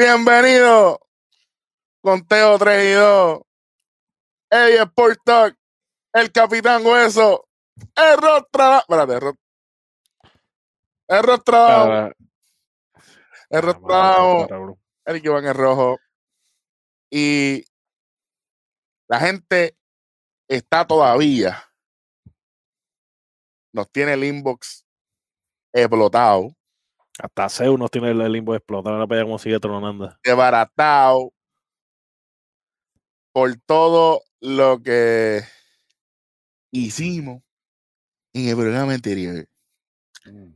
Bienvenido. Conteo 3 y 2. Ey, Sport Talk. El Capitán Hueso. Error trabajo. Espérate, error. Error trabajo. Error trabajo. Eric Iván es rojo. Y la gente está todavía. Nos tiene el inbox explotado. Hasta Zeus nos tiene el inbox explotado. No cómo sigue tronando. Desbaratado. Por todo lo que hicimos en el programa anterior. Mm.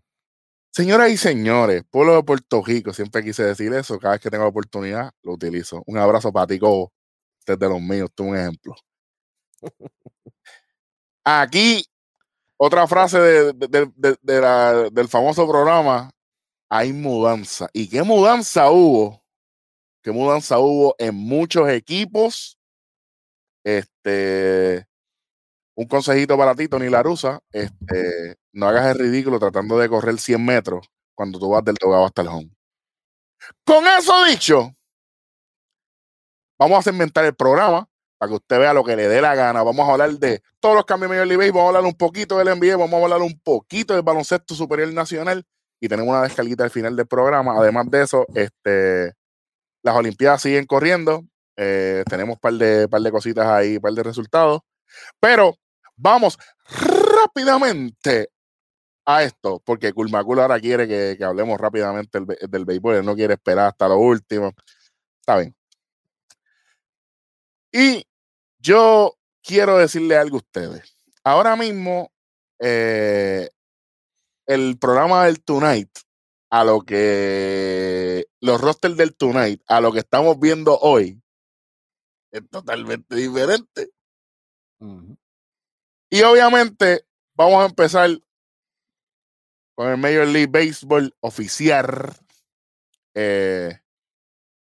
Señoras y señores, pueblo de Puerto Rico, siempre quise decir eso, cada vez que tengo oportunidad lo utilizo. Un abrazo para ti, Cobo, desde los míos, tú un ejemplo. Aquí, otra frase del famoso programa, hay mudanza. ¿Y qué mudanza hubo? ¿Qué mudanza hubo en muchos equipos? Este, un consejito para ti, Tony Larusa, este, no hagas el ridículo tratando de correr 100 metros cuando tú vas del togado hasta el home. Con eso dicho, vamos a inventar el programa para que usted vea lo que le dé la gana. Vamos a hablar de todos los cambios de Major League vamos a hablar un poquito del NBA, vamos a hablar un poquito del baloncesto superior nacional y tenemos una descarguita al final del programa. Además de eso, este, las Olimpiadas siguen corriendo. Eh, tenemos un par de, par de cositas ahí, un par de resultados. Pero Vamos rápidamente a esto, porque Culmacul ahora quiere que, hablemos rápidamente del, béisbol, él no quiere esperar hasta lo último. Está bien. Y yo quiero decirle algo a ustedes. Ahora mismo, eh, el programa del Tonight, a lo que los rosters del Tonight, a lo que estamos viendo hoy, es totalmente diferente. Y obviamente vamos a empezar con el Major League Baseball oficial. Eh,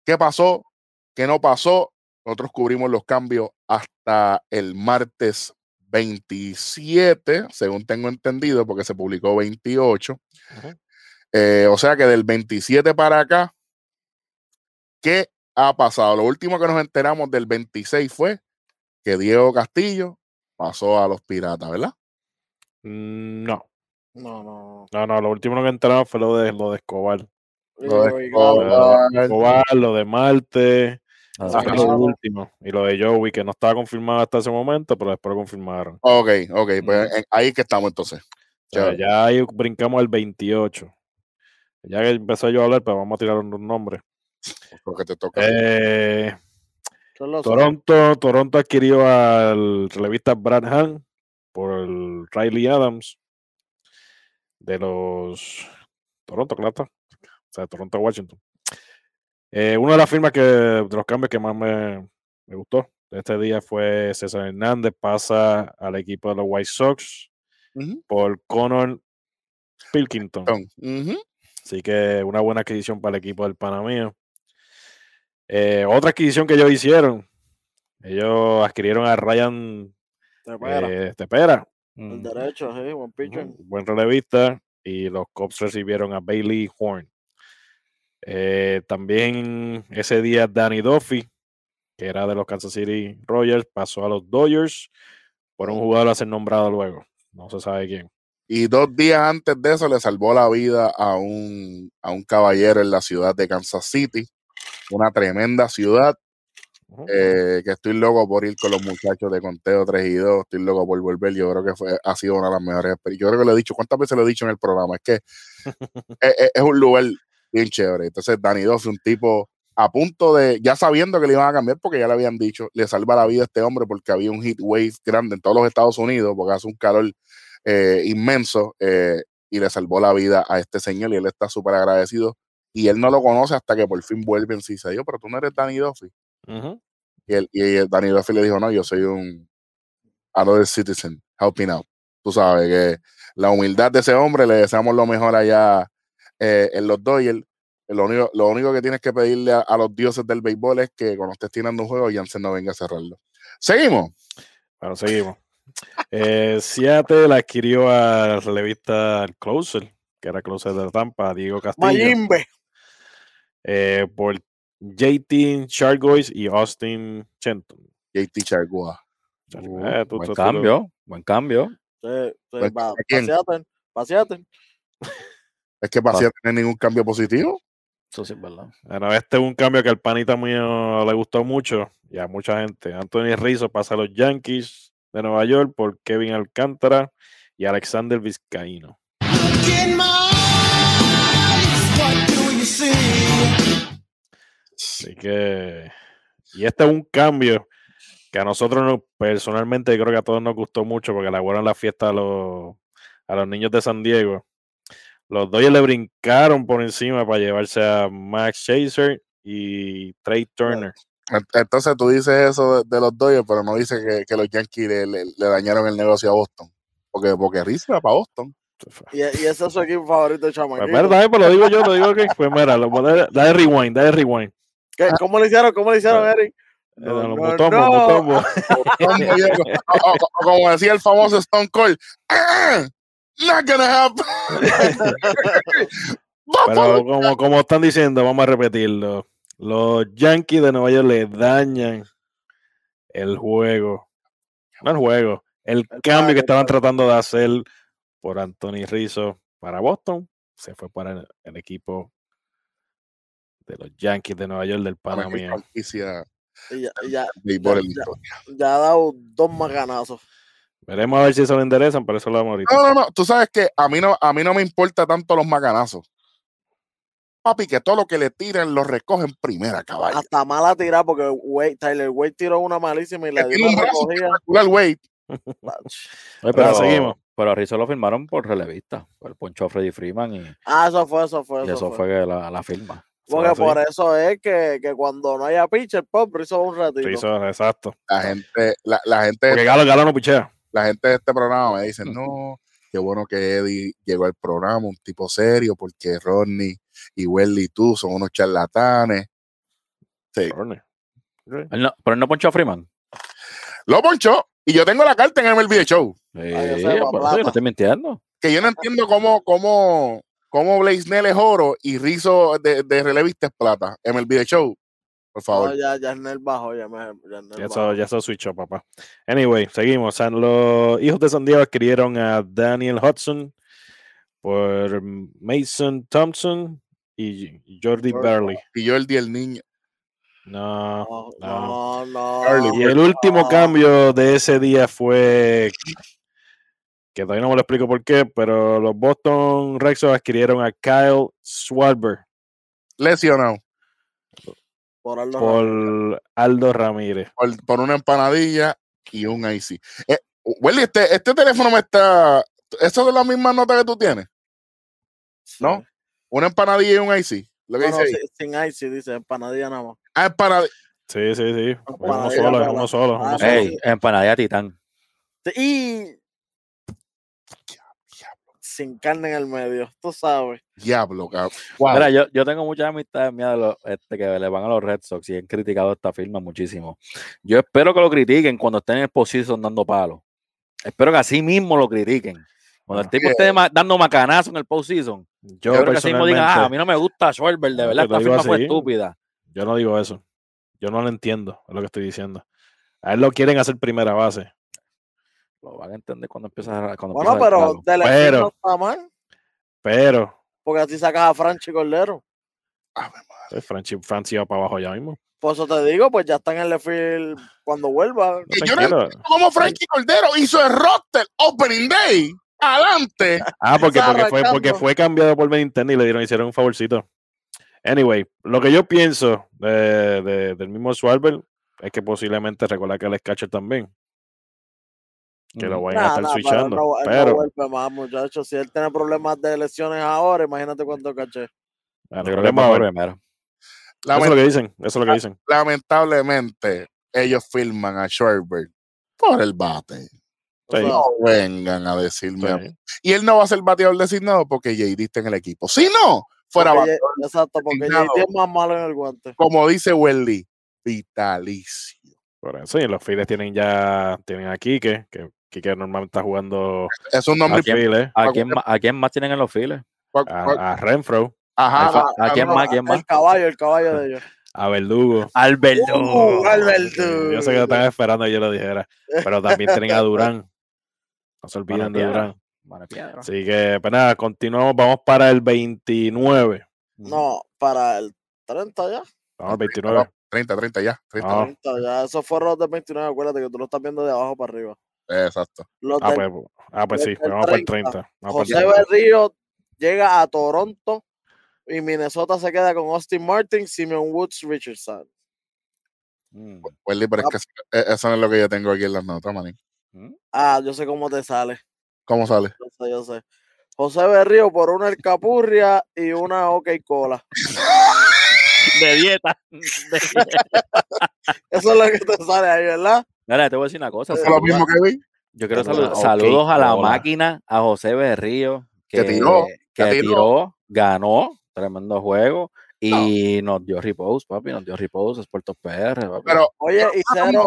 ¿Qué pasó? ¿Qué no pasó? Nosotros cubrimos los cambios hasta el martes 27, según tengo entendido, porque se publicó 28. Eh, o sea que del 27 para acá, ¿qué ha pasado? Lo último que nos enteramos del 26 fue que Diego Castillo pasó a los piratas, ¿verdad? Mm, no. No, no. No, no, lo último que entramos fue lo de lo de Escobar. Lo de Escobar, lo de Marte. Ah, lo último. Y lo de Joey, que no estaba confirmado hasta ese momento, pero después lo confirmaron. Ok, ok, pues ahí que estamos entonces. ya ahí brincamos al 28. Ya que empezó yo a hablar, pues vamos a tirar un nombre. Porque te toca. Eh, Toronto, Toronto adquirió al revista Brad Hahn por el Riley Adams de los Toronto, claro. O sea, Toronto, Washington. Eh, una de las firmas que, de los cambios que más me, gustó de este día fue César Hernández, pasa al equipo de los White Sox por Conor Pilkington. Así que una buena adquisición para el equipo del Panamá. Eh, otra adquisición que ellos hicieron, ellos adquirieron a Ryan Tepera. Eh, el derecho, sí, buen pitcher. Buen relevista. Y los Cubs recibieron a Bailey Horn. Eh, también ese día Danny Duffy, que era de los Kansas City Royals, pasó a los Dodgers por un jugador a ser nombrado luego. No se sabe quién. Y dos días antes de eso le salvó la vida a un, a un caballero en la ciudad de Kansas City una tremenda ciudad. Eh, que estoy loco por ir con los muchachos de Conteo 3 y 2, estoy loco por volver, yo creo que fue, ha sido una de las mejores experiencias. Yo creo que lo he dicho, ¿cuántas veces lo he dicho en el programa? Es que es, un lugar bien chévere. Entonces, Dani Dos un tipo a punto de, ya sabiendo que le iban a cambiar, porque ya le habían dicho, le salva la vida a este hombre porque había un heat wave grande en todos los Estados Unidos, porque hace un calor eh, inmenso, eh, y le salvó la vida a este señor y él está súper agradecido y él no lo conoce hasta que por fin vuelve en sí. Se dijo, pero tú no eres Danny Duffy. y Danny Duffy le dijo, no, yo soy un another citizen, helping out. Tú sabes que la humildad de ese hombre, le deseamos lo mejor allá eh, en los Dodgers. Lo único, lo único que tienes que pedirle a, los dioses del béisbol es que cuando estés tirando un juego, Jansen no venga a cerrarlo. ¿Seguimos? Bueno, seguimos. eh, Seattle adquirió a la revista Closer, que era Closer de Tampa, Diego Castillo. Mayimbe eh, por JT Chargois y Austin Chenton. JT Chargois. Uh, eh, buen cambio, buen cambio. Sí, sí, va, paseaten, paseaten. Es que Paseaten no tiene ningún cambio positivo. Eso sí es verdad. Bueno, este es un cambio que al panita mío le gustó mucho y a mucha gente. Anthony Rizzo pasa a los Yankees de Nueva York por Kevin Alcántara y Alexander Vizcaíno. Así que, y este es un cambio que a nosotros personalmente creo que a todos nos gustó mucho porque le en la fiesta a los, a los niños de San Diego. Los Dodgers le brincaron por encima para llevarse a Max Chaser y Trey Turner. Entonces tú dices eso de, los Dodgers, pero no dices que, los Yankees le, dañaron el negocio a Boston. Porque, porque Rizzo va para Boston. Y, y, ese es su equipo favorito, chamaquito. Pues verdad, pues lo digo yo, lo digo que. Pues mira, lo, dale rewind, dale rewind. ¿Qué? ¿Cómo le hicieron? ¿Cómo le hicieron, Eric? No, no, no, Como decía el famoso Stone Cold. Ah, not gonna happen. Pero como, como están diciendo, vamos a repetirlo. Los Yankees de Nueva York le dañan el juego. No el juego, el, cambio que estaban tratando de hacer por Anthony Rizzo para Boston. Se fue para el, equipo de los Yankees de Nueva York del Panamá. Ya, ya, ya, ha dado dos maganazos. Veremos a ver si se lo enderezan, pero eso lo vamos ahorita. No, no, no. Tú sabes que a mí no, a mí no me importa tanto los maganazos papi, que todo lo que le tiren lo recogen primera, caballo. Hasta mala tirada, porque Wade, Tyler Wade tiró una malísima y la dio una recogida. El Wade. pero, seguimos. Pero a Rizzo lo firmaron por relevista, por el poncho a Freddy Freeman. Y, ah, eso fue, eso fue. Y eso, fue, la, la, firma. Porque por eso es que, que, cuando no haya pitcher, pop, Rizzo un ratito. Rizzo, exacto. La gente, la, la gente. Porque Galo, Galo no pichea. La gente de este programa me dice, no, qué bueno que Eddie llegó al programa, un tipo serio, porque Rodney y Welly y tú son unos charlatanes. Sí. pero él no ponchó a Freeman. Lo ponchó. Y yo tengo la carta en el video show. Sí, no estoy mintiendo. Que yo no entiendo cómo, cómo, cómo Blaisnell es oro y Rizzo de, de relevista es plata. En el video show. Por favor. ya, ya el bajo, ya me. Ya, eso, ya eso switchó, papá. Anyway, seguimos. Los hijos de San Diego adquirieron a Daniel Hudson por Mason Thompson y Jordi Burley. Y Jordi el niño. No, no, no. Y el último cambio de ese día fue que todavía no me lo explico por qué, pero los Boston Red Sox adquirieron a Kyle Schwarber. Lesionado. Por Aldo Ramírez. Por, una empanadilla y un IC. Eh, este, este teléfono me está. ¿Eso es la misma nota que tú tienes? ¿No? Una empanadilla y un IC. Lo que dice sin IC, dice empanadilla nada más. Ah, empanadilla. Sí, sí, sí. Uno solo, uno solo. Uno solo. Ey, empanadilla titán. Y sin carne en el medio, tú sabes. Diablo, cabrón. Mira, yo, yo tengo muchas amistades mías de los, este, que le van a los Red Sox y han criticado esta firma muchísimo. Yo espero que lo critiquen cuando estén en el position dando palos. Espero que así mismo lo critiquen. Cuando el tipo esté dando macanazo en el postseason, yo, yo que así mismo digan, ah, a mí no me gusta Schwarber, de verdad, esta firma fue estúpida. Yo no digo eso. Yo no lo entiendo, es lo que estoy diciendo. A él lo quieren hacer primera base. Lo van a entender cuando empieza a. Cuando bueno, pero de la pero, no está mal. Pero. Porque así sacas a Franchi Cordero. Ah, Franchi, Franchi va para abajo ya mismo. Por eso te digo, pues ya está en el lefil cuando vuelva. yo no cómo Franchi Cordero hizo el roster Opening Day adelante. Ah, porque, porque, fue, porque fue cambiado por Benintendi y le dieron, hicieron un favorcito. Anyway, lo que yo pienso de, del mismo Schwarber es que posiblemente recordar que él es catcher también. Que lo vayan a estar switchando. Pero, no, más, muchachos. Si él tiene problemas de lesiones ahora, imagínate cuánto caché. Bueno, creo que Eso es lo que dicen. Eso es lo que dicen. Lamentablemente, ellos filman a Schwarber por el bate. No vengan a decirme. Y él no va a ser bateador designado porque JD está en el equipo. Si no, fuera bateador. Exacto, porque JD es más malo en el guante. Como dice Welly, vitalicio. Por eso, y los Phillies tienen ya, tienen a Kike, que Kike normalmente está jugando. Es un nombre. ¿A quién, ¿a quién, ¿a quién más tienen en los Phillies? A, Renfro. Ajá. ¿A, quién más? ¿A quién más? El caballo, el caballo de ellos. A Verdugo. Al Verdugo. Uh, al Verdugo. Yo sé que lo están esperando que yo lo dijera. Pero también tienen a Durán. No se olviden de. Durán. Así que, pues nada, continuamos. Vamos para el 29. No, para el 30 ya. Vamos al 29. 30, 30 ya. 30. Ah. 30 ya. Esos fueron los del 29. Acuérdate que tú lo estás viendo de abajo para arriba. Exacto. Los Ah, del pues, ah, pues sí, el vamos para el 30. 30. Vamos para el José 30. Berrío llega a Toronto y Minnesota se queda con Austin Martin, Simeon Woods, Richardson. Mm. Welly, pero es que eso- eh, eso no es lo que yo tengo aquí en las notas, manín. Mm. Ah, yo sé cómo te sale. ¿Cómo sale? Yo sé, yo sé. José Berrío por una El Capurria y una OK Cola. De dieta. De dieta. Eso es lo que te sale ahí, ¿verdad? Mira, te voy a decir una cosa. ¿Eso es lo mismo que vi? Yo quiero Una salud- OK saludos a la máquina, a José Berrío, Que tiró, que que tiró. tiró, ganó, tremendo juego. Y nos dio repose, papi, nos dio repose, es Puerto PR, papi. Pero, Oye, y cero.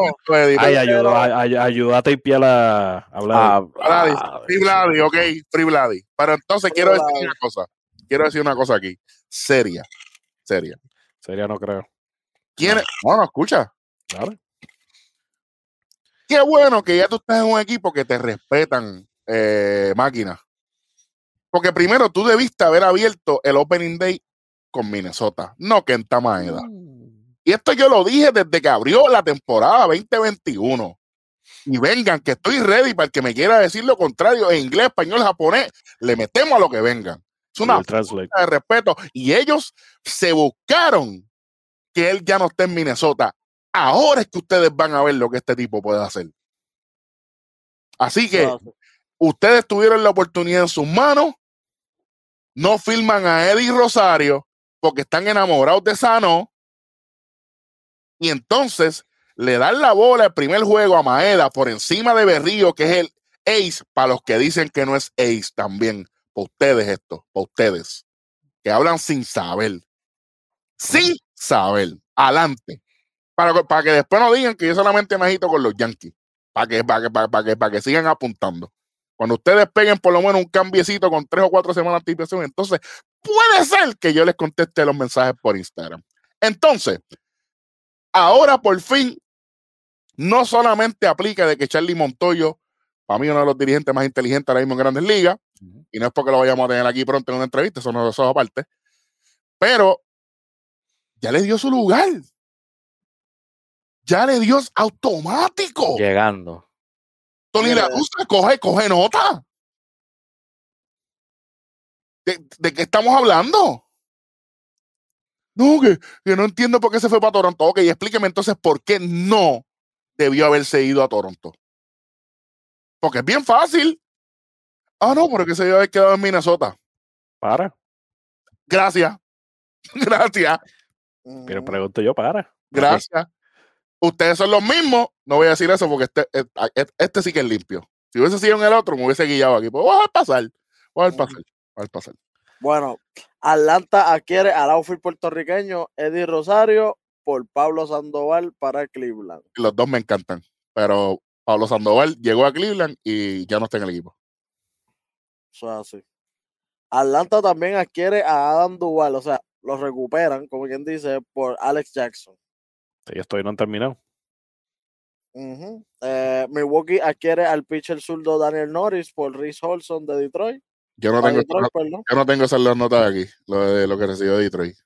Ay, ayudó, ay, ay, ayudó a tapear a. Ah, Vladi, ah, Free Vladi, ok, Free Vladi. Pero entonces Free quiero decir una cosa. Quiero decir una cosa aquí. Seria. Seria. Sería, no creo. ¿Quién? No, no, escucha. Claro. Qué bueno que ya tú estás en un equipo que te respetan eh, máquinas. Porque primero tú debiste haber abierto el Opening Day con Minnesota, no Kenta Maeda. mm, Y esto yo lo dije desde que abrió la temporada 2021. Y vengan, que estoy ready para el que me quiera decir lo contrario en inglés, español, japonés, le metemos a lo que vengan. Es una falta de respeto. Y ellos se buscaron que él ya no esté en Minnesota. Ahora es que ustedes van a ver lo que este tipo puede hacer. Así que ustedes tuvieron la oportunidad en sus manos, no firman a Eddie Rosario porque están enamorados de Sano, y entonces le dan la bola el primer juego a Maeda por encima de Berrío, que es el ace, para los que dicen que no es ace también, para ustedes esto, para ustedes, que hablan sin saber, sin saber, adelante, para, que- para que después no digan que yo solamente me agito con los Yankees, para que, para que, para, para que, para que sigan apuntando. Cuando ustedes peguen por lo menos un cambiecito con tres o cuatro semanas de anticipación, entonces puede ser que yo les conteste los mensajes por Instagram. Entonces, ahora por fin, no solamente aplica de que Charlie Montoyo, para mí uno de los dirigentes más inteligentes ahora mismo en Grandes Ligas, y no es porque lo vayamos a tener aquí pronto en una entrevista, eso no es aparte, pero ya le dio su lugar. Ya le dio automático. Llegando. Tony La Russa, coge, coge nota. ¿De, de qué estamos hablando? No, que, que no entiendo por qué se fue para Toronto. Ok, explíqueme entonces por qué no debió haberse ido a Toronto. Porque es bien fácil. Ah, no, porque se debió haber quedado en Minnesota. Para. Gracias. Gracias. Pero pregunto yo, para. Gracias. Ustedes son los mismos. No voy a decir eso porque este, este, este sí que es limpio. Si hubiese sido en el otro, me hubiese guiado aquí. Pues voy a pasar. Voy a pasar. Voy a pasar. Bueno, Atlanta adquiere al outfield puertorriqueño Eddie Rosario por Pablo Sandoval para Cleveland. Los dos me encantan. Pero Pablo Sandoval llegó a Cleveland y ya no está en el equipo. Eso es así. Atlanta también adquiere a Adam Duval, o sea, lo recuperan, como quien dice, por Alex Jackson. Ellos todavía no han terminado. Eh, Milwaukee adquiere al pitcher zurdo Daniel Norris por Rhys Olson de Detroit. Yo no Ah, tengo, Detroit, yo no tengo esas las notas aquí, lo de lo que recibió Detroit.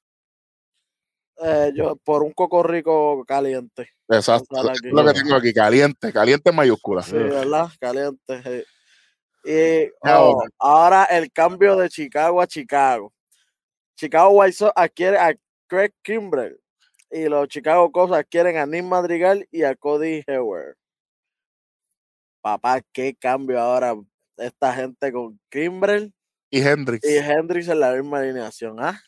Eh, yo, por un coco rico caliente. Exacto. Es lo que tengo aquí, caliente, caliente en mayúsculas. Sí, ¿verdad? Caliente. sí. Y oh, ahora el cambio de Chicago a Chicago. Chicago White Sox adquiere a Craig Kimbrell y los Chicago Cubs adquieren a Nick Madrigal y a Cody Hewer. Papá, qué cambio ahora esta gente con Kimbrell Y Hendrix. y Hendrix en la misma alineación. ¿ah?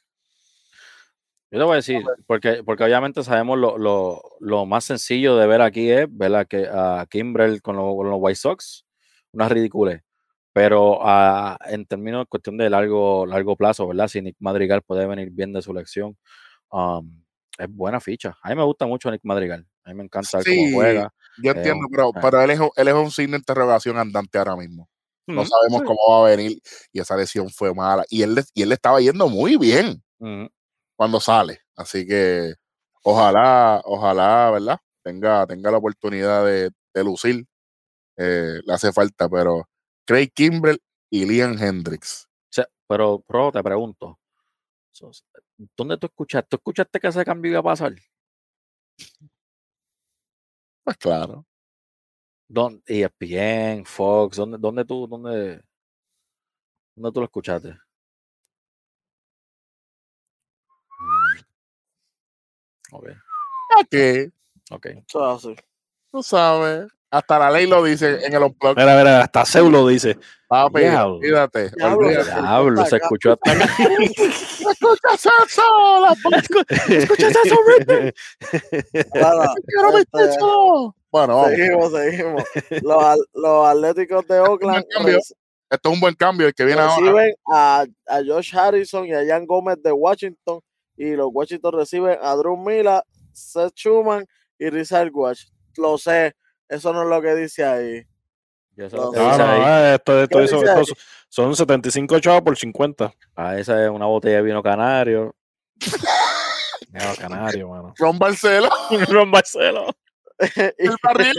Yo te voy a decir, porque, porque obviamente sabemos lo, lo, lo más sencillo de ver aquí es ver a, que, a Kimbrel con, lo- con los White Sox, una ridícula. Pero ah, en términos de cuestión de largo, largo plazo, ¿verdad? Si Nick Madrigal puede venir bien de su elección, um, es buena ficha. A mí me gusta mucho Nick Madrigal. A mí me encanta Sí, cómo juega. Yo Eh, entiendo, pero, ah. pero él, es, un- él es un signo de interrogación andante ahora mismo. No Ujú, sabemos sí. cómo va a venir y esa lesión fue mala. Y él, le- y él le estaba yendo muy bien cuando sale. Así que ojalá, ojalá, ¿verdad? Tenga, tenga la oportunidad de, lucir. Eh, le hace falta, pero Craig Kimbrell y Liam Hendricks. pero, Pro, te pregunto, ¿dónde tú escuchaste? ¿Tú escuchaste que ese cambio iba a pasar? Pues claro. ¿Dónde, ESPN, Fox, ¿dónde, dónde tú, dónde, dónde tú lo escuchaste? Mm. Ok. qué? Ok. Tú sabes. Hasta la ley lo dice en el upload. Mira, mira, hasta Seu lo dice. Papi, Diablo. olvídate. Diablo, se escuchó hasta acá. ¿Escuchas eso? ¿Escuchas eso, Rippy? Este, bueno, vamos. Seguimos, seguimos. Los, los Atléticos de Oakland. Esto es un buen cambio el que viene reciben ahora. A, a Josh Harrison y a Jan Gómez de Washington. Y los Washington reciben a Drew Miller, Seth Schumann y Rizal Watch. Lo sé, eso no es lo que dice ahí. no, no, esto, esto, esto, son 75 chavos por 50. Ah, esa es una botella de vino canario. vino canario, mano. Ron Barcelo. Ron Barcelo. El barril.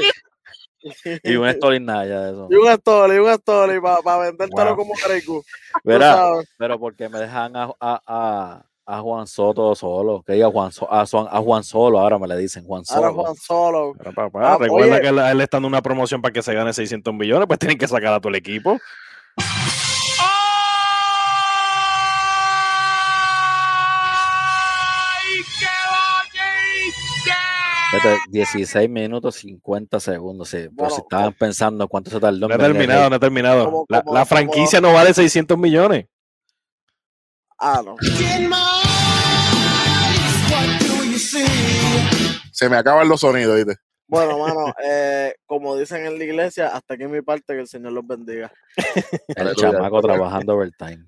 y un Stolinaya de eso. Y un Stoli, y un Stoli para pa vendértelo como Carecu. Pero porque me dejan a, a, a a Juan Soto solo, que diga Juan, a, a, Juan Solo, ahora me le dicen Juan Solo. Ahora Juan Solo. Ah, recuerda que él, está en una promoción para que se gane 600 millones, pues tienen que sacar a todo el equipo. 16 minutos 50 segundos. Sí. Pero si estaban pensando cuánto se tardó. No ha terminado, no ha terminado. la, la franquicia no vale 600 millones. Ah. Se me acaban los sonidos, ¿viste? Bueno, mano, eh, como dicen en la iglesia, hasta aquí mi parte, que el Señor los bendiga. el chamaco trabajando overtime.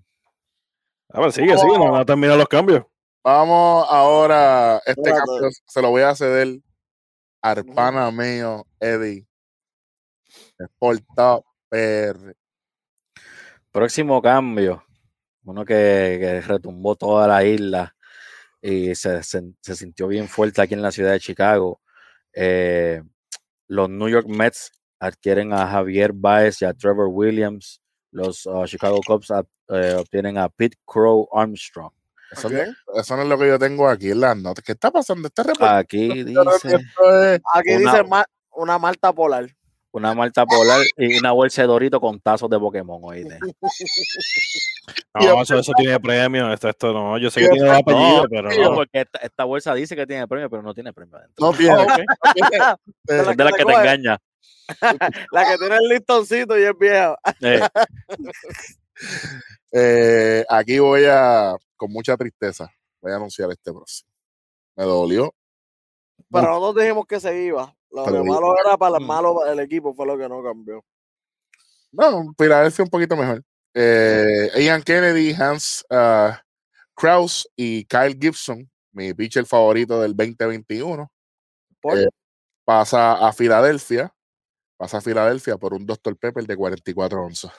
A ver, sigue, sigue, no van a terminar los cambios. Vamos ahora, este cambio se lo voy a ceder al pana mío, Eddie. Sport PR. Próximo cambio uno que, retumbó toda la isla y se, sintió bien fuerte aquí en la ciudad de Chicago. Eh, los New York Mets adquieren a Javier Baez y a Trevor Williams. Los uh, Chicago Cubs eh, obtienen a Pete Crow Armstrong. Eso, no es lo que yo tengo aquí en las notas. ¿Qué está pasando? Este aquí dice, aquí dice una malta polar una malta polar y una bolsa de dorito con tazos de Pokémon, oíste. No, eso, eso tiene premio, esto, esto no, yo sé que tiene apellido, pero no. porque esta, bolsa dice que tiene premio, pero no tiene premio adentro. No tiene. es de la que te engaña. la que tiene el listoncito y es viejo. Eh. Eh, aquí voy a, con mucha tristeza, voy a anunciar este próximo. Me dolió. Pero nosotros dijimos que se iba. Lo malo era para el mm. malo el equipo, fue lo que no cambió. No, Filadelfia un poquito mejor. Eh, Ian Kennedy, Hans uh, Kraus y Kyle Gibson, mi pitcher favorito del 2021. Eh, pasa a Filadelfia. Pasa a Filadelfia por un Dr. Pepper de 44 onzas.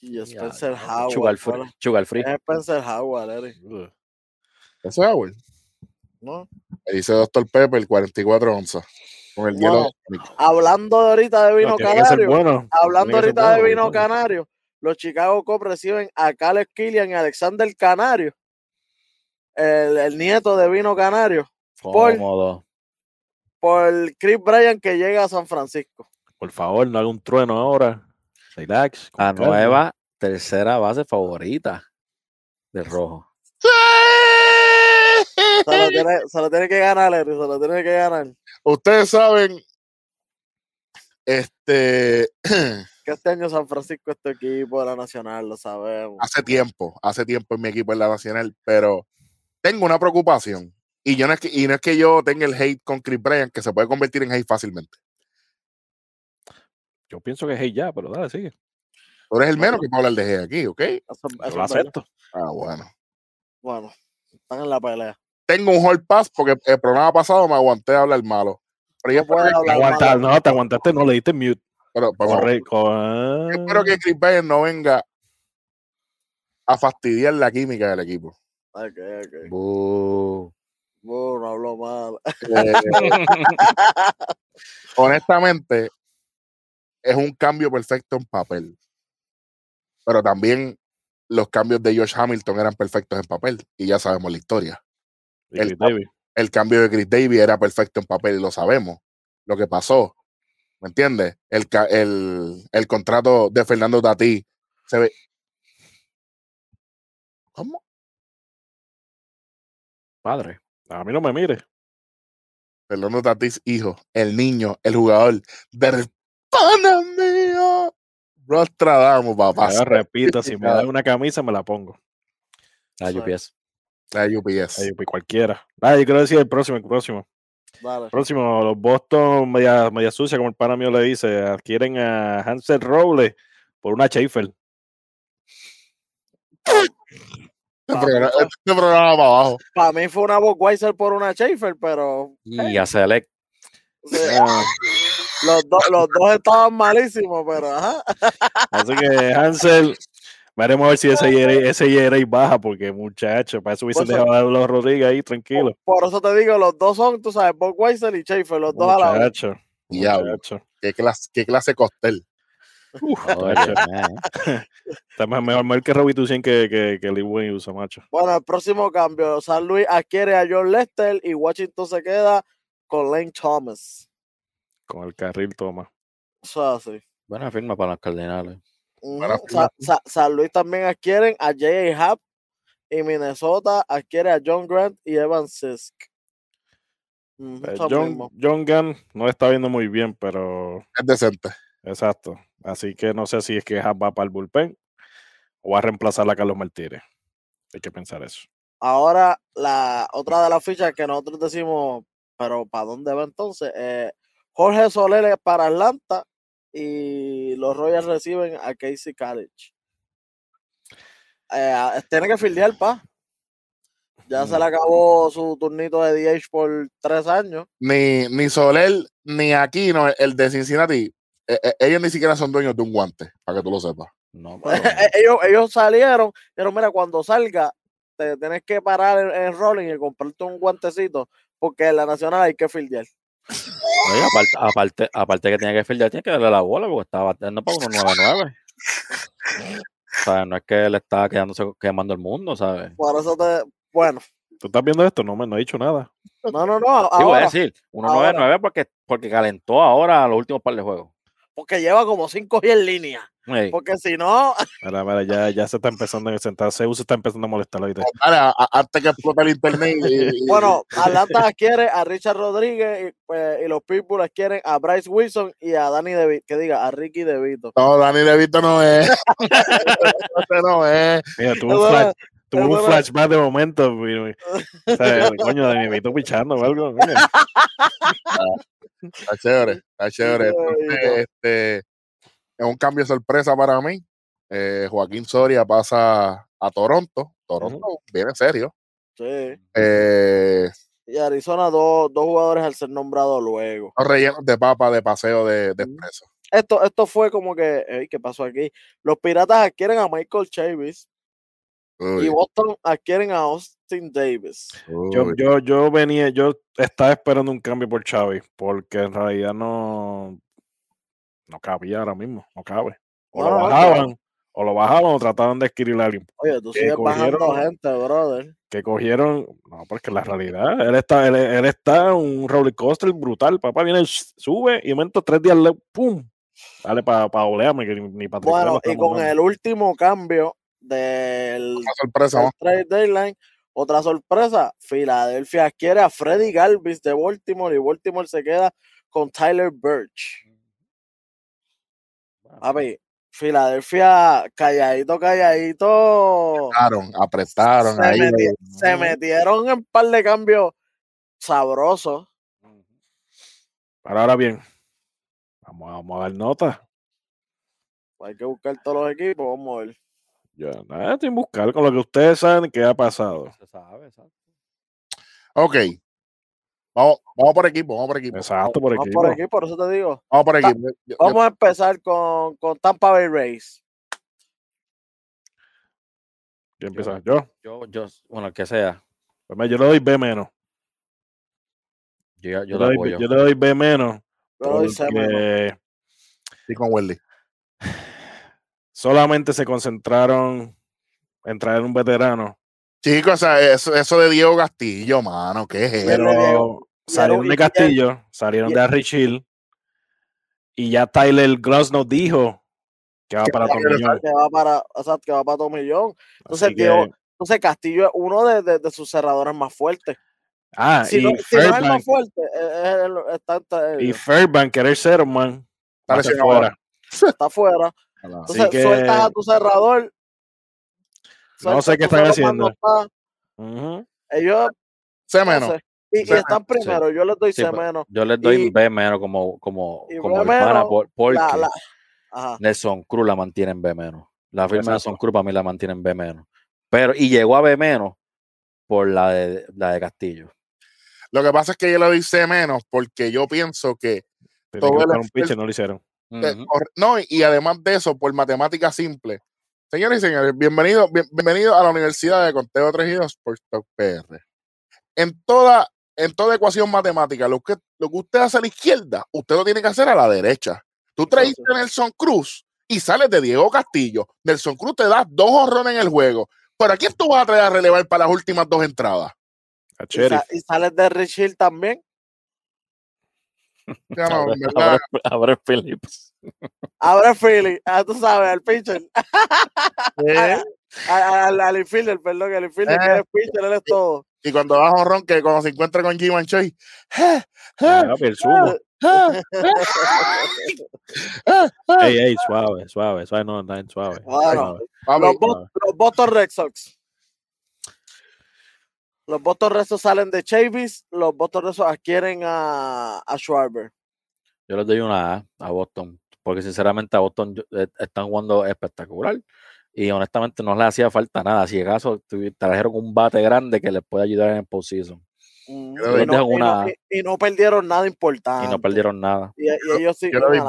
Y Spencer Howard. Sugar free. Spencer Howard, Eric. ¿Eso es Howard? ¿No? dice Doctor Pepper, 44 onzas. Con el hielo. Hablando ahorita de vino canario. Hablando ahorita de vino canario. Los Chicago Cubs reciben a Caleb Killian y Alexander Canario. El, nieto de vino canario. Por, por Chris Bryan que llega a San Francisco. Por favor, no haga un trueno ahora. Relax. La nueva tercera base favorita del rojo. Se lo tiene, que ganar, se lo tiene que ganar. Ustedes saben, este. que este año San Francisco este equipo de la Nacional, lo sabemos. Hace tiempo, hace tiempo en mi equipo en la Nacional, pero tengo una preocupación. Y, yo no es que, y no es que yo tenga el hate con Chris Bryant, que se puede convertir en hate fácilmente. Yo pienso que es hate ya, pero dale, sigue. Tú eres el menos que puede hablar de hate aquí, ¿ok? lo acepto. Ah, bueno. Bueno, están en la pelea tengo un hall pass porque el programa pasado me aguanté a hablar malo. Pero yo puedo hablar No, te aguantaste, no le diste mute. Pero, espero que Chris Bayer no venga a fastidiar la química del equipo. Ok, ok. Bueno, hablo mal. Eh, honestamente, es un cambio perfecto en papel. Pero también los cambios de George Hamilton eran perfectos en papel y ya sabemos la historia. El, el, cambio de Chris Davis era perfecto en papel y lo sabemos. Lo que pasó, ¿me entiendes? El, el, el contrato de Fernando Tati se ve. ¿Cómo? Padre, a mí no me mire. Fernando Tatis, hijo, el niño, el jugador del pana mío. Rostradamos, papá. Yo repito, si me dan una camisa, me la pongo. La UPS. La UPS. La UPS, cualquiera. Ah, yo quiero decir el próximo, el próximo. Dale. Próximo, los Boston, media, media sucia, como el pana mío le dice, adquieren a Hansel Robles por una Schaefer. Este programa, este programa para abajo. Para mí fue una Budweiser por una Schaefer, pero. Y a Select. Ah. los, dos los dos estaban malísimos, pero ajá. Así que Hansel, veremos a ver si ese ERA, ese baja, porque muchacho, para eso hubiesen dejado a los Rodríguez ahí tranquilo. Por, eso te digo, los dos son, tú sabes, Budweiser y Schaefer, los dos a la vez. Muchacho. ¿Qué clase, qué clase costel? Está mejor, mejor que Robbie que, que, que Lee Wayne usa, macho. Bueno, el próximo cambio. San Luis adquiere a John Lester y Washington se queda con Lane Thomas. Con el carril toma. Eso así. Buena firma para los Cardenales. Sa Sa San Luis también adquieren a J.A. Happ y Minnesota adquiere a John Grant y Evan Sisk. Eh, John, John Gunn no está viendo muy bien, pero. Es decente. Exacto. Así que no sé si es que va para el bullpen o va a reemplazar a Carlos Martínez. Hay que pensar eso. Ahora, la otra de las fichas que nosotros decimos, pero ¿para dónde va entonces? Eh, Jorge Soler para Atlanta y los Royals reciben a Casey College. Eh, tiene que fildear, pa. Ya se le mm. acabó su turnito de DH por tres años. Ni, ni Soler, ni Aquino, el de Cincinnati, eh, eh, ellos ni siquiera son dueños de un guante, para que tú lo sepas. No, ellos, ellos salieron, pero mira, cuando salga, te tienes que parar en, rolling y comprarte un guantecito, porque en la nacional hay que fildear. Aparte, aparte, aparte, que tiene que fildear, tiene que darle la bola, porque estaba batiendo para 1.99. o sea, no es que él está quedándose quemando el mundo, ¿sabes? Por eso te, bueno. ¿Tú estás viendo esto? No me no he dicho nada. No, no, no. Ahora, sí, voy a decir, 1.99 porque, porque calentó ahora los últimos par de juegos porque lleva como cinco y en línea. Porque si no. Mira, mira, ya, ya se está empezando a sentar. Zeus se está empezando a molestar ahorita. antes que explote el internet. bueno, Atlanta quiere a Richard Rodríguez y, pues, los Pitbull quieren a Bryce Wilson y a Danny DeVito. Que diga, a Ricky DeVito. No, Danny DeVito no es. Ese no es. Mira, tuvo un, flash, tuvo un flashback de momento. O sea, coño, Danny DeVito pichando o algo. Está chévere, está chévere. este, es un cambio de sorpresa para mí. Eh, Joaquín Soria pasa a Toronto. Toronto viene serio. Sí. Eh, y Arizona, dos, dos jugadores al ser nombrado luego. Los rellenos de papa de paseo de, de expreso. Esto, esto fue como que, ¿qué pasó aquí? Los piratas adquieren a Michael Chavis y Boston adquieren a Austin Davis. Yo, yo, yo venía, yo estaba esperando un cambio por Chavis, porque en realidad no, no cabía ahora mismo, no cabe. O lo bajaban, o lo bajaban o trataban de adquirir a alguien. Oye, tú sigues bajando gente, brother. Que cogieron, no, porque la realidad, él está, él, está un roller coaster brutal, papá viene, sube y momento tres días, pum, dale para pa olearme, que ni, para Bueno, y con el último cambio, del sorpresa, trade deadline. Otra sorpresa, Filadelfia quiere a Freddy Galvis de Baltimore y Baltimore se queda con Tyler Birch. Ver, Filadelfia, calladito, calladito. Apretaron, apretaron. Se, ahí, se metieron en un par de cambios sabrosos. Pero ahora bien, vamos, vamos a dar nota. Hay que buscar todos los equipos, vamos a ver. Ya, nada, sin buscar con lo que ustedes saben que ha pasado. Se sabe, exacto. Ok. Vamos, vamos por equipo, vamos por equipo. Exacto, por vamos equipo. por equipo, por eso te digo. Vamos por equipo. vamos a empezar con, con Tampa Bay Rays. ¿Quién empieza? ¿Yo? Yo, yo, bueno, el que sea. Pues yo le doy B menos. Yo, yo, Yo, le doy, yo le doy B menos. Yo le doy C menos. Y con Welly. solamente se concentraron en traer un veterano. Chicos, o sea, eso, eso de Diego Castillo, mano, ¿qué es eso? Pero-. Salieron de Castillo, salieron de Harry Hill. Y ya Tyler Gloss nos dijo que va Que para regresar. John. que va para, o sea, que va para Tomillón. Entonces, que- Diego- entonces Castillo es uno de, de- de sus cerradores más fuertes. ah, Si, y, no, si no es el Fairbank, más fuerte, es- es el- está, está- y Fairbank, que era el cero man, Está fuera. está afuera. Así Entonces, que sueltas a tu cerrador. no sé qué están haciendo. está- Ujú. ellos no menos. sé, y, y están primero, yo les doy C pues, menos. Yo les doy Y- B menos como, como, como B hermana menos, por- porque La- la- ajá. Nelson Cruz la mantiene en B menos. La firma de Nelson. Cruz para mí la mantiene en B menos. Pero, y llegó a B menos por la de, la de Castillo. Lo que pasa es que yo le doy C menos porque yo pienso que Tienen Todo que el un no lo hicieron. No, y además de eso, por matemática simple. Señores y señores, bienvenidos bien, bienvenido a la Universidad de Conteo 3 y 2 por Stock PR. En toda, en toda ecuación matemática, lo que, lo que usted hace a la izquierda, usted lo tiene que hacer a la derecha. Tú traíste a Nelson Cruz y sales de Diego Castillo. Nelson Cruz te da dos horrones en el juego. ¿Pero a quién tú vas a traer a relevar para las últimas dos entradas? A Y, Sheriff. sa- y sales de Rich Hill también. Ya no, Phillips. Abre Philly, ah, tú sabes, al pitcher. ¿eh? Al, al infielder, perdón, el infielder que Eh. eres pitcher, él es todo. Y cuando vas a honrón, que cuando se encuentra con Jim Choi. Ey, ey, suave, suave, suave, no, no, suave. Bueno, suave. Papi, los, Bo- los Boston Red Sox. Los Boston Red Sox salen de Chavis, los Boston Red Sox adquieren a, a Schwarber. Yo les doy una A a Boston, porque sinceramente a Boston eh, están jugando espectacular y honestamente no les hacía falta nada. Si acaso trajeron un bate grande que les puede ayudar en el postseason Mm, y, no, dejo y no- una- y- y no perdieron nada y importante. no perdieron nada. Y, y ellos sí. yo lo vi yo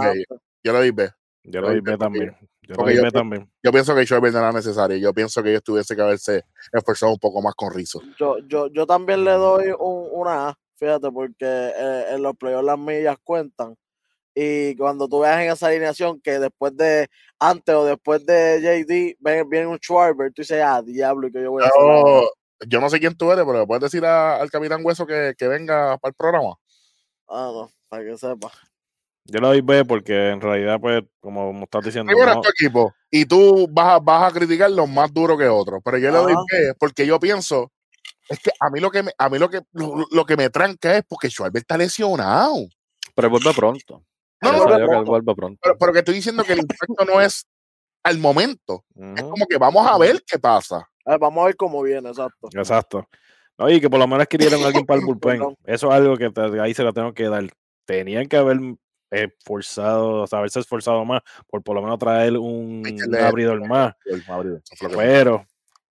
lo dije. Yo lo vi B también. Yo lo vi yo- B también. Yo pienso que Schwarber no era necesario. Yo pienso que ellos tuviese que haberse esforzado un poco más con Rizzo. Yo, yo, yo también le doy un- una A, fíjate, porque eh, en los playoffs las millas cuentan. Y cuando tú veas en esa alineación que después de, antes o después de JD, viene, viene un Schwarber, tú dices, ah, diablo, ¿y que yo voy a hacer? ahora?". Yo, yo no sé quién tú eres, pero ¿le puedes decir a- al Capitán Hueso que, que venga para el programa? Ah, no, para que sepa. Yo le doy B porque en realidad, pues, como me estás diciendo, Primero no- tu equipo y tú vas a, vas a criticar los más duros que otros, pero yo le doy. B porque yo pienso es que a mí lo que me, a mí lo que lo, lo que me tranca es porque Schwarber está lesionado. Pero vuelve pronto. No, no, pronto. pronto. Pero, pero que estoy diciendo que el impacto no es al momento. Es como que vamos a ver qué pasa. A ver, vamos a ver cómo viene, exacto. Exacto. No, y que por lo menos adquirieron a alguien para el bullpen. Eso es algo que ahí se lo tengo que dar. Tenían que haber esforzado, o sea, haberse esforzado más por por lo menos traer un, un abridor más. El Pero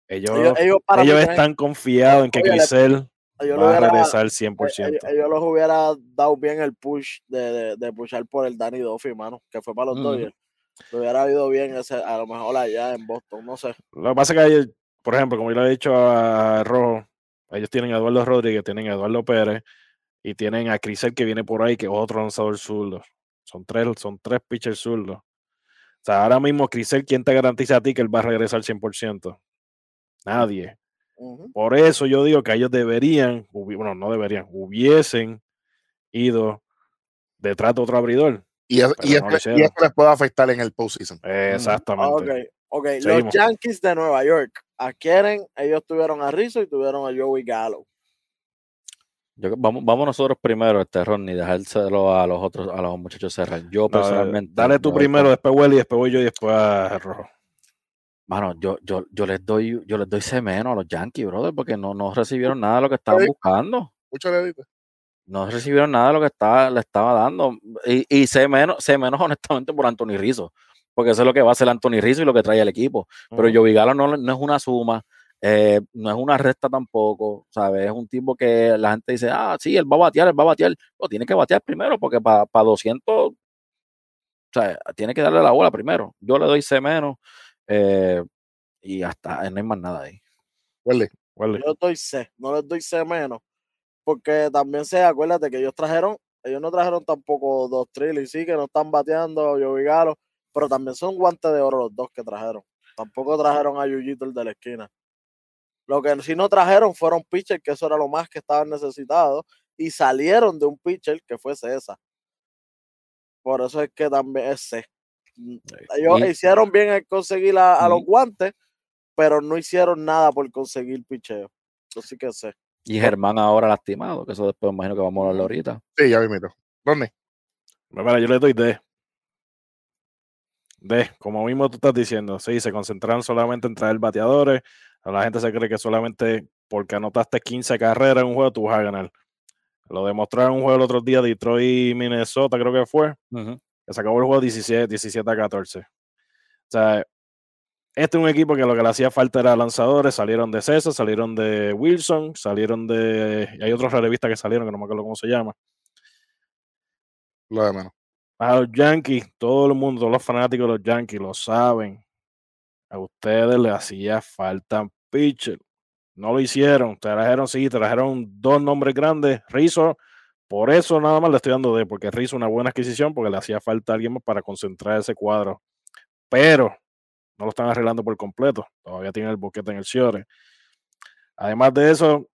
ellos, Ellos, están confiados en que Oye, ellos, va a hubiera- regresar eh, 100%. ellos, ellos los hubiera dado bien el push de, de, de pushar por el Danny Duffy, mano, que fue para los Ujú. Dodgers. Le hubiera ido bien ese, a lo mejor allá en Boston, no sé. Lo que pasa es que, ellos, por ejemplo, como yo le he dicho a Rojo, ellos tienen a Eduardo Rodríguez, tienen a Eduardo Pérez y tienen a Crisel que viene por ahí, que es otro lanzador zurdo. Son tres, son tres pitchers zurdos. O sea, ahora mismo Crisel, ¿quién te garantiza a ti que él va a regresar 100%? Nadie. Por eso yo digo que ellos deberían, bueno, no deberían, hubiesen ido detrás de otro abridor. Y, es- Pero y, no lo este- y hicieron. esto les puede afectar en el postseason. Exactamente. Ok, ok. Los. Yankees de Nueva York adquieren, ellos tuvieron a Rizzo y tuvieron a Joey Gallo. Yo- vamos, vamos nosotros primero, este Ronnie, dejárselo a los otros, a los muchachos cerrar. Yo No, personalmente. dale tú primero, después Welly, después voy yo y después a Rojo. Mano, yo, yo, yo les doy, yo les doy C menos a los Yankees, brother, porque no, no recibieron nada de lo que estaban buscando. Mucho le. No recibieron nada de lo que estaba, le estaba dando. Y, y C menos, C menos honestamente por Anthony Rizzo. Porque eso es lo que va a hacer Anthony Rizzo y lo que trae el equipo. Pero Ujú. Joey Galo no, no es una suma, eh, no es una resta tampoco, ¿sabes? Es un tipo que la gente dice, ah, sí, él va a batear, él va a batear. No, tiene que batear primero porque para 200, o sea, tiene que darle la bola primero. Yo le doy C menos eh, y hasta no hay más nada ahí. Huele. Welly. Yo doy C, no les doy C menos, porque también se, acuérdate que ellos trajeron, ellos no trajeron tampoco dos y sí, que no están bateando, Yovigalo, pero también son guantes de oro los dos que trajeron. Tampoco trajeron a Yuyito el de la esquina. Lo que sí no trajeron fueron pitchers, que eso era lo más que estaban necesitados, y salieron de un pitcher que fue César. Por eso es que también es C. Ellos hicieron bien en conseguir a, los guantes, pero no hicieron nada por conseguir picheo. Eso sí que sé. Y Germán ahora lastimado, que eso después imagino que vamos a hablar ahorita. Sí, ya miro. ¿Dónde? Bueno, yo le doy D. D, como mismo tú estás diciendo, sí, se concentraron solamente en traer bateadores. La gente se cree que solamente porque anotaste 15 carreras en un juego tú vas a ganar. Lo demostraron un juego el otro día, Detroit y Minnesota, creo que fue. Que se acabó el juego 17, 17 a 14. O sea, este es un equipo que lo que le hacía falta era lanzadores. Salieron de César, salieron de Wilson, salieron de. Y hay otros revistas que salieron, que no me acuerdo cómo se llama. Lo de menos. A los Yankees, todo el mundo, todos los fanáticos de los Yankees lo saben. A ustedes les hacía falta pitcher. No lo hicieron. Trajeron, sí, trajeron dos nombres grandes. Rizzo, por eso nada más le estoy dando de, porque Rizzo una buena adquisición, porque le hacía falta alguien más para concentrar ese cuadro. Pero no lo están arreglando por completo. Todavía tiene el boquete en el Ciore. Además de eso,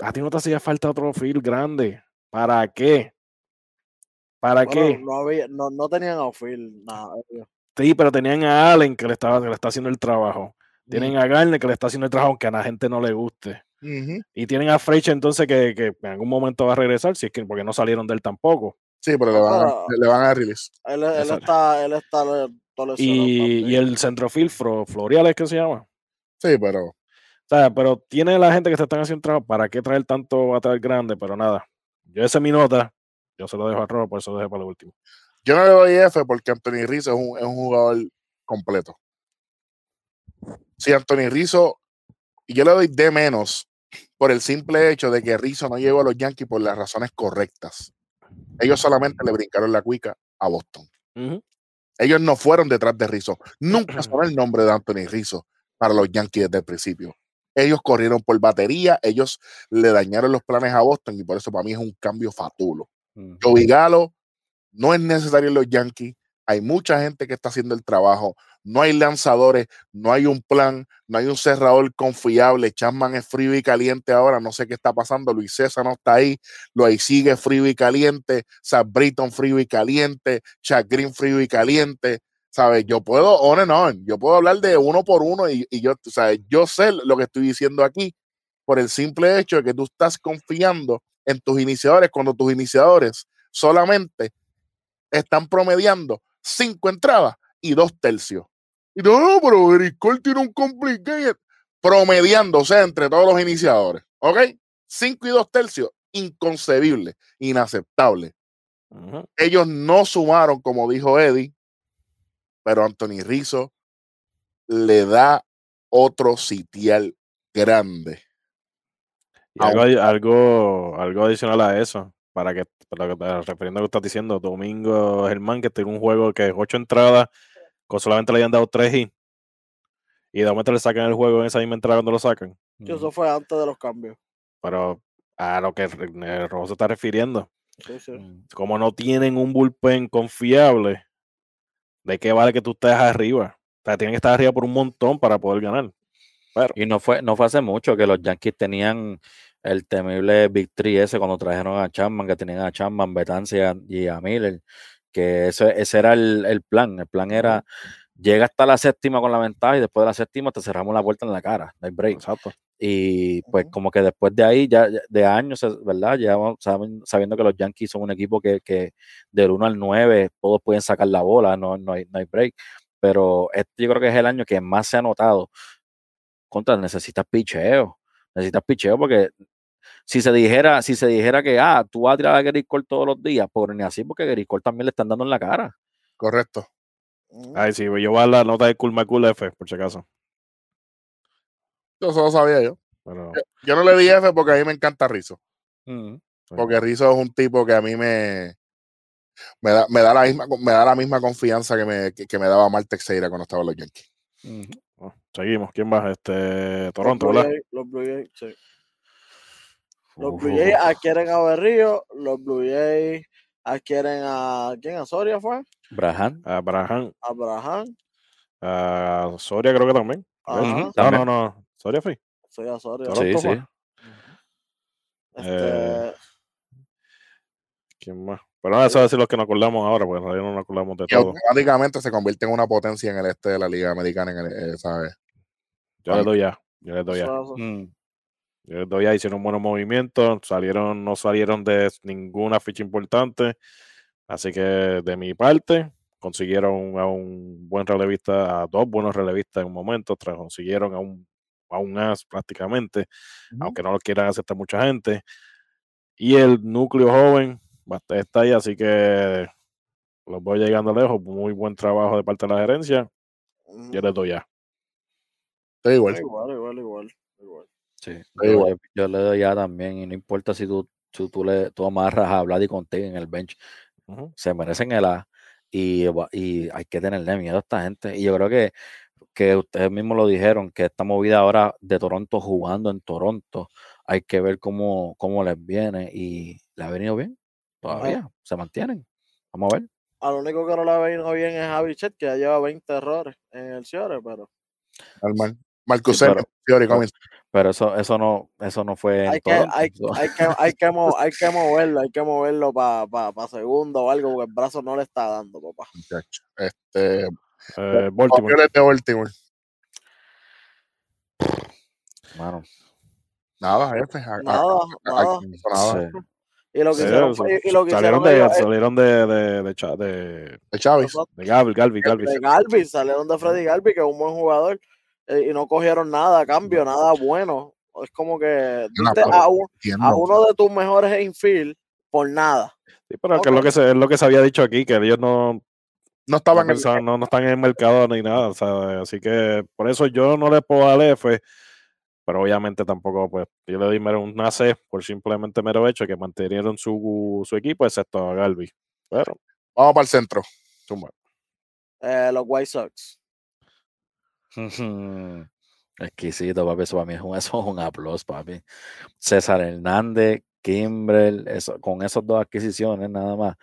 a ti no te hacía falta otro field grande. ¿Para qué? ¿Para qué? No, había, no, no tenían outfield, nada. Sí, pero tenían a Allen que le, estaba, que le está haciendo el trabajo. Tienen a Garner que le está haciendo el trabajo aunque a la gente no le guste. Y tienen a Freiche entonces que, que, en algún momento va a regresar, si es que porque no salieron de él tampoco. Sí, pero le van, a, ah. le van a release. Él, él está, él está y, y, el centrofil Florial es que se llama. Sí, pero. O sea, pero tiene la gente que se están haciendo trabajo. ¿Para qué traer tanto a traer grande? Pero nada. Yo ese mi nota, yo se lo dejo a Rojo, por eso lo dejé para lo último. Yo no le doy F porque Anthony Rizzo es un, es un jugador completo si Anthony Rizzo, y yo le doy D menos por el simple hecho de que Rizzo no llegó a los Yankees por las razones correctas. Ellos solamente le brincaron la cuica a Boston. Ellos no fueron detrás de Rizzo. Nunca sonó el nombre de Anthony Rizzo para los Yankees desde el principio. Ellos corrieron por batería, ellos le dañaron los planes a Boston y por eso para mí es un cambio fatulo. Joey Galo no es necesario en los Yankees. Hay mucha gente que está haciendo el trabajo no hay lanzadores, no hay un plan, no hay un cerrador confiable. Chapman es frío y caliente ahora, no sé qué está pasando. Luis César no está ahí, lo ahí sigue frío y caliente. Sam Britton frío y caliente, Chuck Green frío y caliente. ¿Sabes? Yo puedo, on and on, yo puedo hablar de uno por uno y, yo, ¿sabes? yo sé lo que estoy diciendo aquí por el simple hecho de que tú estás confiando en tus iniciadores cuando tus iniciadores solamente están promediando cinco entradas y dos tercios. Y no, pero Eric tiene un o sea, entre todos los iniciadores. ¿Ok? 5 y 2 tercios, inconcebible, inaceptable. Ellos no sumaron, como dijo Eddie, pero Anthony Rizzo le da otro sitial grande. algo, algo, algo, adicional a eso, para que, para que refiriendo a lo que estás diciendo, Domingo Germán, que tiene un juego que es ocho entradas, solamente le habían dado tres y y de momento le sacan el juego en esa misma entrada cuando lo sacan. Eso fue antes de los cambios. Pero a lo que el Rojo se está refiriendo. Mm, como no tienen un bullpen confiable, ¿de qué vale que tú estés arriba? O sea, tienen que estar arriba por un montón para poder ganar. Y no fue, no fue hace mucho que los Yankees tenían el temible victory ese cuando trajeron a Chapman, que tenían a Chapman, Betancia y a Miller que ese, ese era el, plan. El plan era llega hasta la séptima con la ventaja y después de la séptima te cerramos la puerta en la cara, no hay break. Y pues como que después de ahí, ya de años, ¿verdad? Ya sabiendo que los Yankees son un equipo que, que del 1 al 9 todos pueden sacar la bola, no, no, hay, no hay break. Pero este yo creo que es el año que más se ha notado. Contra, necesitas picheo. Necesitas picheo porque si se dijera, si se dijera que ah, tú vas a tirar a Gary Cole todos los días, por ni así, porque Gary Cole también le están dando en la cara. Correcto. Mm. Ay, sí, yo voy a la nota de Cool McCool F, por si acaso. Yo solo sabía yo. yo. no le di F porque a mí me encanta Rizzo. Mm, porque Rizzo es un tipo que a mí me, me, da, me, da, la misma, me da la misma confianza que me, que, me daba Marte Teixeira cuando estaba en los Yankees. Oh, seguimos. ¿Quién va? Este, Toronto, ¿verdad? los Blue Jays, sí. Los Blue Jays adquieren a Berrío, los Blue Jays adquieren a. ¿Quién? ¿A Soria fue? Brahan. A Brahan. A Brahan. A Soria creo que también. Ajá. No, no, no. Soria fue. Soy a Soria. Sí, sí. Este, Eh, ¿Quién más? Pero no, eso es decir los que nos acordamos ahora, porque en realidad no nos acordamos de Que todo. automáticamente se convierte en una potencia en el este de la Liga Americana, en el, eh, ¿sabes? Yo les doy ya. Yo les doy ya. Mm. Yo les doy ya. Hicieron buenos movimientos. Salieron, no salieron de ninguna ficha importante. Así que de mi parte, consiguieron a un buen relevista, a dos buenos relevistas en un momento. tras- Consiguieron a un, a un as prácticamente, aunque no lo quieran aceptar mucha gente. Y el núcleo joven está ahí, así que los voy llegando lejos. Muy buen trabajo de parte de la gerencia. Yo les doy ya. Estoy igual. Igual, igual, igual. Sí, yo, yo- yo le doy ya también, y no importa si tú, si tú, le, tú amarras a Vlad y contigo en el bench, Ujú. se merecen el A y, y hay que tenerle miedo a esta gente. Y yo creo que, que ustedes mismos lo dijeron, que esta movida ahora de Toronto jugando en Toronto, hay que ver cómo, cómo les viene y le ha venido bien todavía, se mantienen. Vamos a ver. Al único que no le ha venido bien es Javi Chet, que ya lleva 20 errores en el Ciore, pero Normal. Marcus Sí, pero- Theory pero- Comics. Pero eso, eso no, eso no fue en hay que, Toronto, hay, que, hay que, mo- hay que moverlo, hay que moverlo para pa, pa segundo o algo, porque el brazo no le está dando, papá. Este, Eh, Baltimore. De Baltimore. mano, Nada, jefe. a- a- Nada, a- nada. sí. Y lo que Sí, hicieron, eso- fue- y lo que salieron hicieron de, es- salieron de, de, de, de, De Chávez. de Galvi, Galvi, Galvi. de Galvin, salieron de Freddy Galvin, que es un buen jugador, eh, y no cogieron nada a cambio, nada bueno. Es como que diste a, un- Entiendo. a uno de tus mejores infield por nada. Sí, pero que es lo que se, es lo que se había dicho aquí, que ellos no, No no, estaban en pensaban- no, no están en el mercado ni nada, ¿sabes? Así que por eso yo no le puedo dar F, pero obviamente tampoco, pues, yo le mero una C por simplemente mero hecho que mantenieron su, su equipo, excepto a Galvi. Pero, Vamos para el centro. Eh, los White Sox. Exquisito, papi. Eso para mí es un, eso es un aplauso, papi. César Hernández, Kimbrel, eso, con esas dos adquisiciones nada más.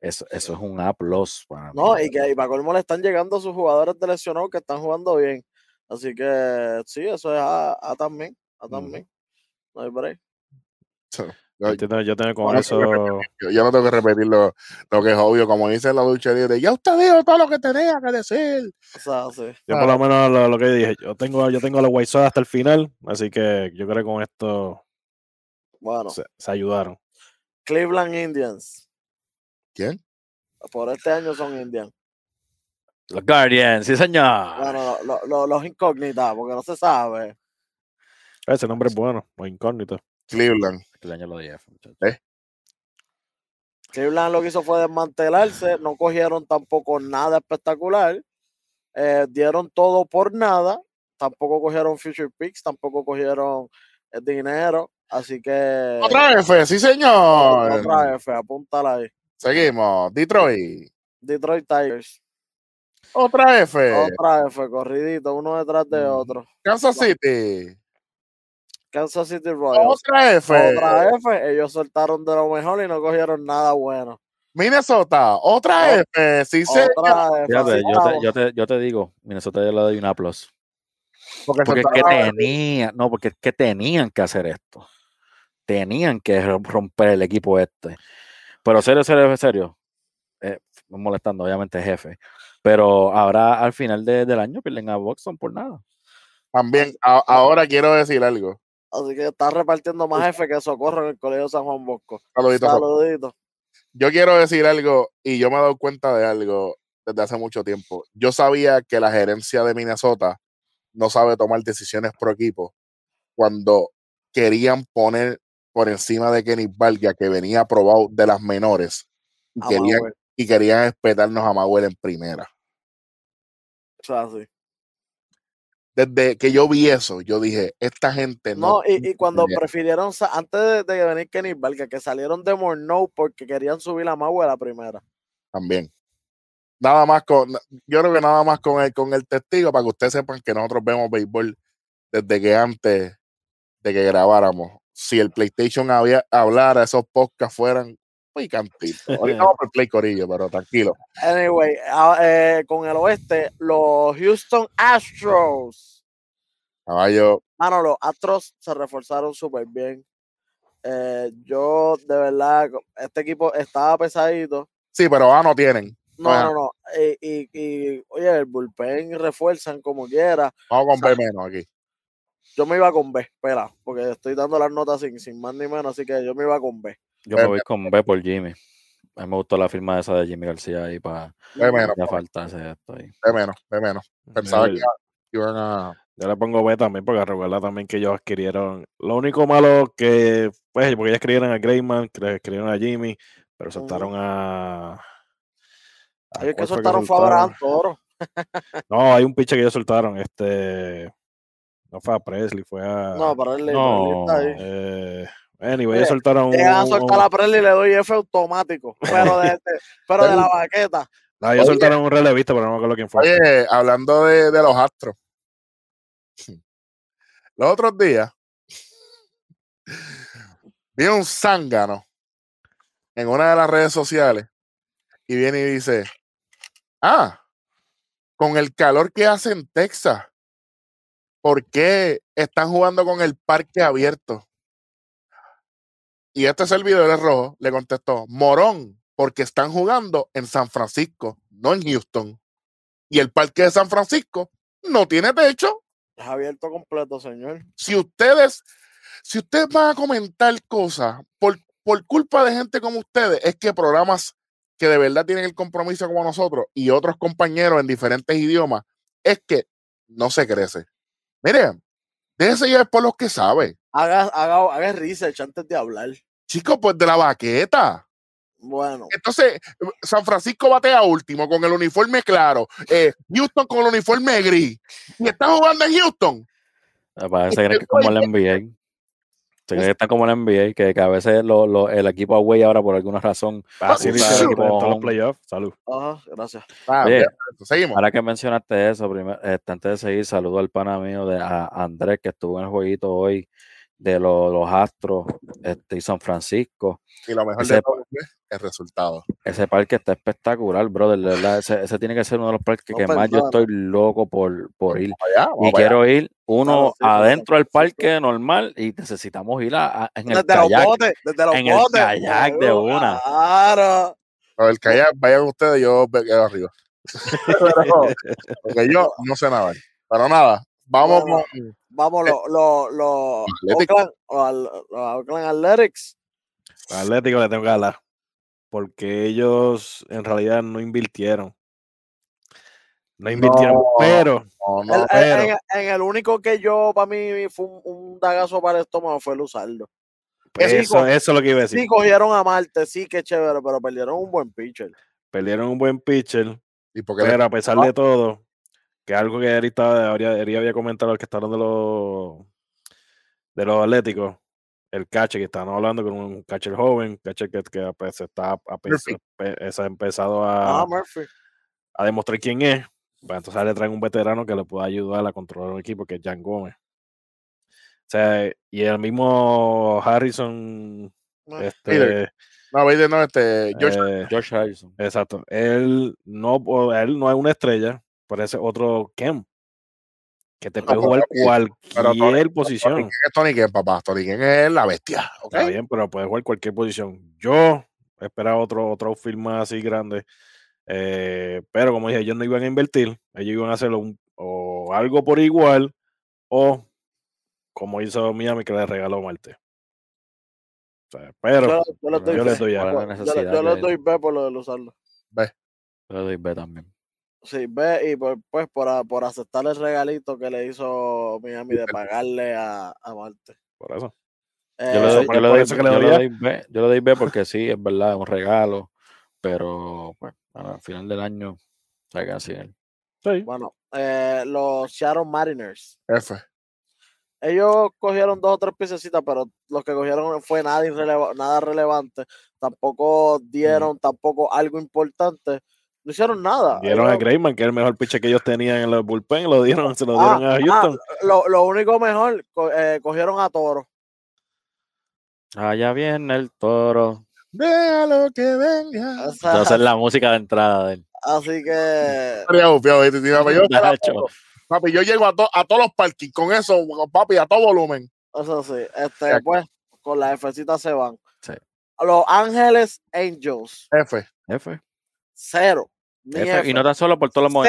Eso, eso es un aplauso para No, mí. y que y para colmo le están llegando sus jugadores de lesionados que están jugando bien. Así que sí, eso es A, A también. A también. No hay break. Yo, tengo- yo tengo con eso, Yo, yo no tengo que repetir lo, lo que es obvio, como dice la ducha libre. Ya usted dijo todo lo que tenía que decir. O sea, sí. yo por lo menos lo, lo que dije, yo tengo, yo tengo a los White Sox hasta el final, así que yo creo que con esto Bueno, se, se ayudaron. Cleveland Indians. ¿Quién? Por este año son Indians. Los Guardians, sí, señor. Bueno, lo- lo- los incógnitas, porque no se sabe. Ese nombre es bueno, los incógnitos. Cleveland. El año lo dije, muchachos. Cleveland lo que hizo fue desmantelarse, no cogieron tampoco nada espectacular, eh, dieron todo por nada, tampoco cogieron future picks, tampoco cogieron eh, dinero, así que Otra F, sí señor. otra F, apúntala ahí. Seguimos. Detroit. Detroit Tigers, Otra F. otra F, corridito, uno detrás de Mm. otro. Kansas City. Kansas City Royals, Otra F. otra F, ellos soltaron de lo mejor y no cogieron nada bueno. Minnesota. Otra F. Sí señor. Otra F, Fíjate, yo te, estamos. yo, te, yo te digo, Minnesota yo le doy un aplauso. Porque, Porque es que tenían, no, porque es que tenían que hacer esto. Tenían que rom- romper el equipo este. Pero serio, serio, serio. Eh, no molestando, obviamente, jefe. Pero ahora al final de- del año pierden a Boston por nada. También, a- ahora quiero decir algo. Así que está repartiendo más F que socorro en el Colegio San Juan Bosco. Saludito, Saludito. Yo quiero decir algo y yo me he dado cuenta de algo desde hace mucho tiempo. Yo sabía que la gerencia de Minnesota no sabe tomar decisiones pro equipo cuando querían poner por encima de Kenny Valga, que venía aprobado de las menores, y A querían, Manuel. y querían espetarnos a Manuel en primera. O sea, sí. Desde que yo vi eso, yo dije, esta gente no. No, y, y cuando prefirieron, antes de, de venir Kenny Valga, que salieron de Morneau porque querían subir a Mau a la primera. también. Nada más con, yo creo que nada más con el, con el testigo para que ustedes sepan que nosotros vemos béisbol desde que antes de que grabáramos. si el PlayStation había, hablara, esos podcasts fueran picantitos. Ahorita vamos por Play Corillo, pero tranquilo. Anyway, eh, con el oeste, los Houston Astros. Caballo. Mano, los Astros se reforzaron súper bien. Eh, yo, de verdad, este equipo estaba pesadito. Sí, pero ahora no tienen. No, no, no. Y, y, oye, el bullpen refuerzan como quiera. Vamos con B menos aquí. Yo me iba con B, espera, porque estoy dando las notas sin, sin más ni menos, así que yo me iba con B. Yo me voy con B por Jimmy. A mí me gustó la firma esa de Jimmy García ahí para B menos. falta esto ahí. B menos, B menos. Pensaba que iban a. Yo le pongo B también, porque recuerda también que ellos adquirieron. Lo único malo que, pues, porque ellos escribieron a Greyman, escribieron a Jimmy, pero soltaron a. Ellos que soltaron fue a Toro. no, hay un piche que ellos soltaron. Este. No fue a Presley, fue a. No, para él. No, eh, anyway, ellos soltaron. Llegan a soltar a Presley y le doy F automático. Pero de, este, pero de la baqueta. No, ellos soltaron un relevista, pero no me acuerdo quién fue. Oye, hablando de, de los astros. Los otros días vi un zángano en una de las redes sociales y viene y dice, ah, con el calor que hace en Texas, ¿por qué están jugando con el parque abierto? Y este servidor rojo le contestó, morón, porque están jugando en San Francisco, no en Houston. Y el parque de San Francisco no tiene techo. Es abierto completo, señor. Si ustedes, si ustedes van a comentar cosas por, por culpa de gente como ustedes, es que programas que de verdad tienen el compromiso como nosotros y otros compañeros en diferentes idiomas, es que no se crece. Miren, déjese llevar por los que sabe. Haga, haga, haga research antes de hablar. Chicos, pues de la baqueta. Bueno. Entonces, San Francisco batea último con el uniforme claro. Eh, Houston con el uniforme gris. Y está jugando en Houston. Parece que es como el NBA. Se cree que está como el NBA, que, que a veces lo, lo, el equipo away ahora por alguna razón. Así dice el equipo los playoffs. Salud. Ajá, gracias. Ah, Oye, seguimos. Ahora que mencionaste eso, primero, este, antes de seguir, saludo al pana mío de a Andrés, que estuvo en el jueguito hoy de los, los Astros este, y San Francisco. Y lo mejor de todo es el resultado. Ese parque está espectacular, brother. verdad, ese, ese, tiene que ser uno de los parques que más yo estoy loco por, por ir. Allá, y quiero ir uno adentro del parque normal y necesitamos ir a, a, en el desde kayak. Los botes, desde los en botes. el kayak de una. Claro. Pero el kayak, vayan ustedes, yo me quedo arriba. Pero, porque yo no sé nada. Pero nada, vamos Bueno, con Vamos, los lo, lo, Atlético. Oakland, Oakland Athletics. Atlético le tengo que hablar. Porque ellos en realidad no invirtieron. No invirtieron, No, pero no, no, El- el- pero- en, en el único que yo, para mí, fue un, un dagazo para el estómago fue el usarlo. Que eso, eso es lo que iba a decir. Sí, cogieron a Marte, sí, qué chévere, pero perdieron un buen pitcher. Perdieron un buen pitcher, ¿Y por qué le- pero a pesar de todo, que algo que ahorita habría, había comentado el que está hablando de los de los atléticos, el catcher que estaban hablando con un catcher joven, catcher que, que pues, está se ha empezado Ah, a, a demostrar quién es. Pues entonces le traen un veterano que le pueda ayudar a controlar un equipo, que es Jan Gómez. O sea, y el mismo Harrison, Ah, este, No, Bader no, este, George, eh, George Harrison. Exacto. Él no, él no es una estrella, pero ese otro Kem. Que te No, puede jugar Tony- pero cualquier Tony- Tony posición. Ken es Tony Ken, papá. Tony Ken es la bestia. Está bien, pero puede jugar cualquier posición. Yo esperaba otro, otro film más así grande. eh, pero como dije, ellos no iban a invertir. Ellos iban a hacerlo un- o algo por igual. O como hizo Miami que le regaló Marte. O sea, pero yo, yo les doy yo B. les doy A. ¿Cuál es la Yo, le- doy B por lo de usarlo. Yo le doy B también. Sí, B y por, pues por, por aceptar el regalito que le hizo Miami de pagarle a, a Marte. por eso. Yo le Eh, doy, por- yo le por doy- eso que le yo le doy B. Yo le doy B porque sí, es verdad, es un regalo. Pero pues, al final del año, se queda así él. Sí. Bueno, eh, los Seattle Mariners. F. Ellos cogieron dos o tres piececitas, pero los que cogieron fue nada, irreleva- nada relevante. Tampoco dieron tampoco algo importante. No hicieron nada. Dieron a Greyman, que es el mejor pitcher que ellos tenían en los bullpen, lo dieron, se lo Ah, dieron a ah, Houston. lo, lo único mejor, co- eh, cogieron a Toro. Allá viene el toro. Déjalo que venga. O sea, Entonces la música de entrada de él. así que papi, yo llego a, to- a todos los parkings con eso, papi, a todo volumen. eso sí, este, pues, con la Fcita se van. Sí. Los Ángeles Angels, F. F. cero. F. Y no tan solo por todos los,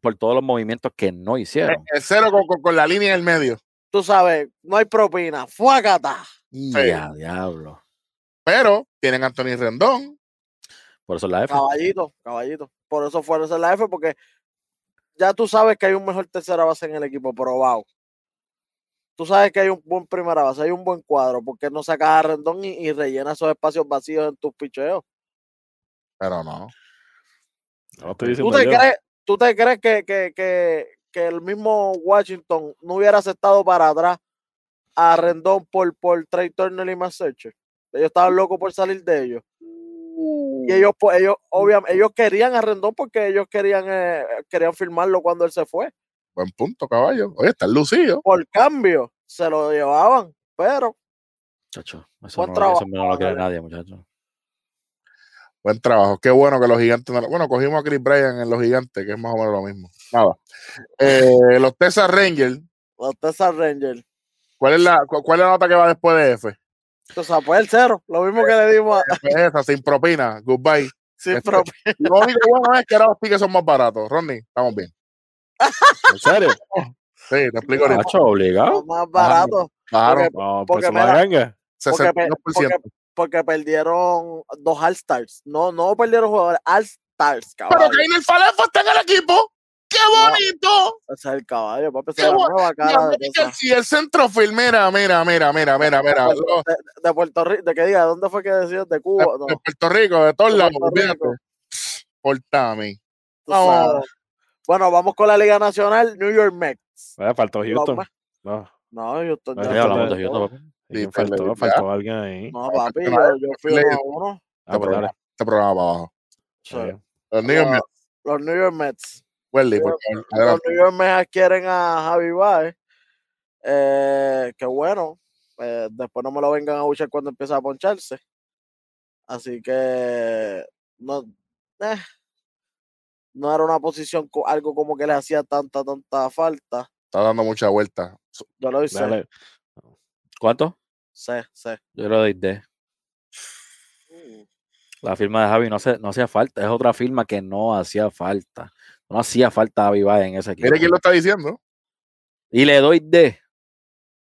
por, los todos los movimientos que no hicieron. El cero con, con- con la línea en el medio. Tú sabes, no hay propina. Fuácata. Ya, diablo. Pero tienen a Anthony Rendón. Por eso la F. Caballito, caballito. Por eso fueron ser la F, porque ya tú sabes que hay un mejor tercera base en el equipo, probado. Tú sabes que hay un buen primera base, hay un buen cuadro, porque no sacas a Rendón y, y rellena esos espacios vacíos en tus picheos. Pero no. No estoy ¿Tú te yo. crees, tú te crees que, que, que, que el mismo Washington no hubiera aceptado para atrás a Rendón por, por Trey Turner y? Ellos estaban locos por salir de ellos. Y ellos, pues, ellos, obviamente, ellos querían a Rendón porque ellos querían, eh, querían firmarlo cuando él se fue. Buen punto, caballo. Oye, está lucido. Por cambio, se lo llevaban, pero Chacho, eso no, trabajo, eso no lo quiere Ángeles. nadie, muchachos. Buen trabajo. Qué bueno que los gigantes. no- Bueno, cogimos a Chris Bryan en los gigantes, que es más o menos lo mismo. Nada. Eh, los Texas Rangers. los Texas Rangers, ¿Cuál es, la, cu- ¿Cuál es la nota que va después de F? o sea, pues el cero, lo mismo que le dimos a, es esa, sin propina. Goodbye. sin Este- propina. Lo único bueno es que ahora los tickets son más baratos. Rodney, estamos bien. ¿En serio? Sí, te explico ahorita. Macho, obligado. Más baratos, Bajaron No, Porque pues mira, ganga. porque, 62%. Porque perdieron dos All-Stars. No, no perdieron jugadores, All-Stars, Pero caballo. Kainer Falefo está en el equipo. ¡Qué bonito! Ese es el caballo, papi. Es la nueva Y cara si el centrofield, mira, mira, mira, mira, mira, mira. de, Lo- de- de Puerto Rico, de que diga, ¿dónde fue que decías? De De, Cuba. No, de Puerto Rico, de todos lados. Portame. Vamos. Bueno, vamos con la Liga Nacional, New York Mets. Faltó Houston. No, No, Houston. Ah, ya Ya Houston hablamos está. de Houston, papi. Sí, ¿quién pues, faltó? Faltó alguien ahí. No, papi, no, yo, yo fui a uno. Ah. Este programa para abajo. Sí. Los New York Mets. Welly, por favor. Los. New York Mets adquieren a Javi Baez. Eh, que bueno. eh, después no me lo vengan a buchar cuando empieza a poncharse. Así que no, eh, no era una posición, algo como que le hacía tanta, tanta falta. Está dando mucha vuelta. Yo lo hice. Dale. ¿Cuánto? Sé, sé. Yo le doy D. Mm, La firma de Javi no, hace- no hacía falta. Es otra firma que no hacía falta. No hacía falta Javi Baez en ese equipo. Mire quién lo está diciendo. Y le doy D.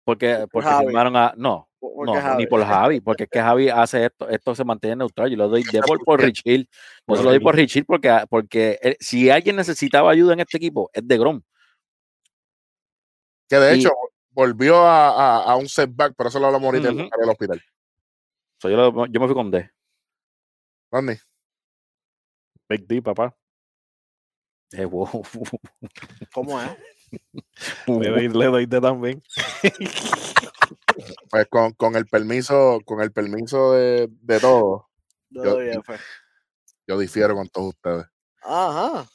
Porque, porque Javi. firmaron a. No, no, porque ni por Javi. Porque es que Javi hace esto. Esto se mantiene neutral. Yo le doy D por, por? Rich Hill. Por se lo doy por Rich Hill porque, porque eh, si alguien necesitaba ayuda en este equipo, es de Grom. Que de hecho volvió a, a- a un setback, pero eso lo hablamos ahorita en Ujú. el hospital. So, yo, lo- yo me fui con D. Rodney, Big D, papá. Eh, wow. ¿Cómo es? Le doy, le doy D también. pues con, con el permiso, con el permiso de, de todos, Yo yo difiero con todos ustedes. Ajá.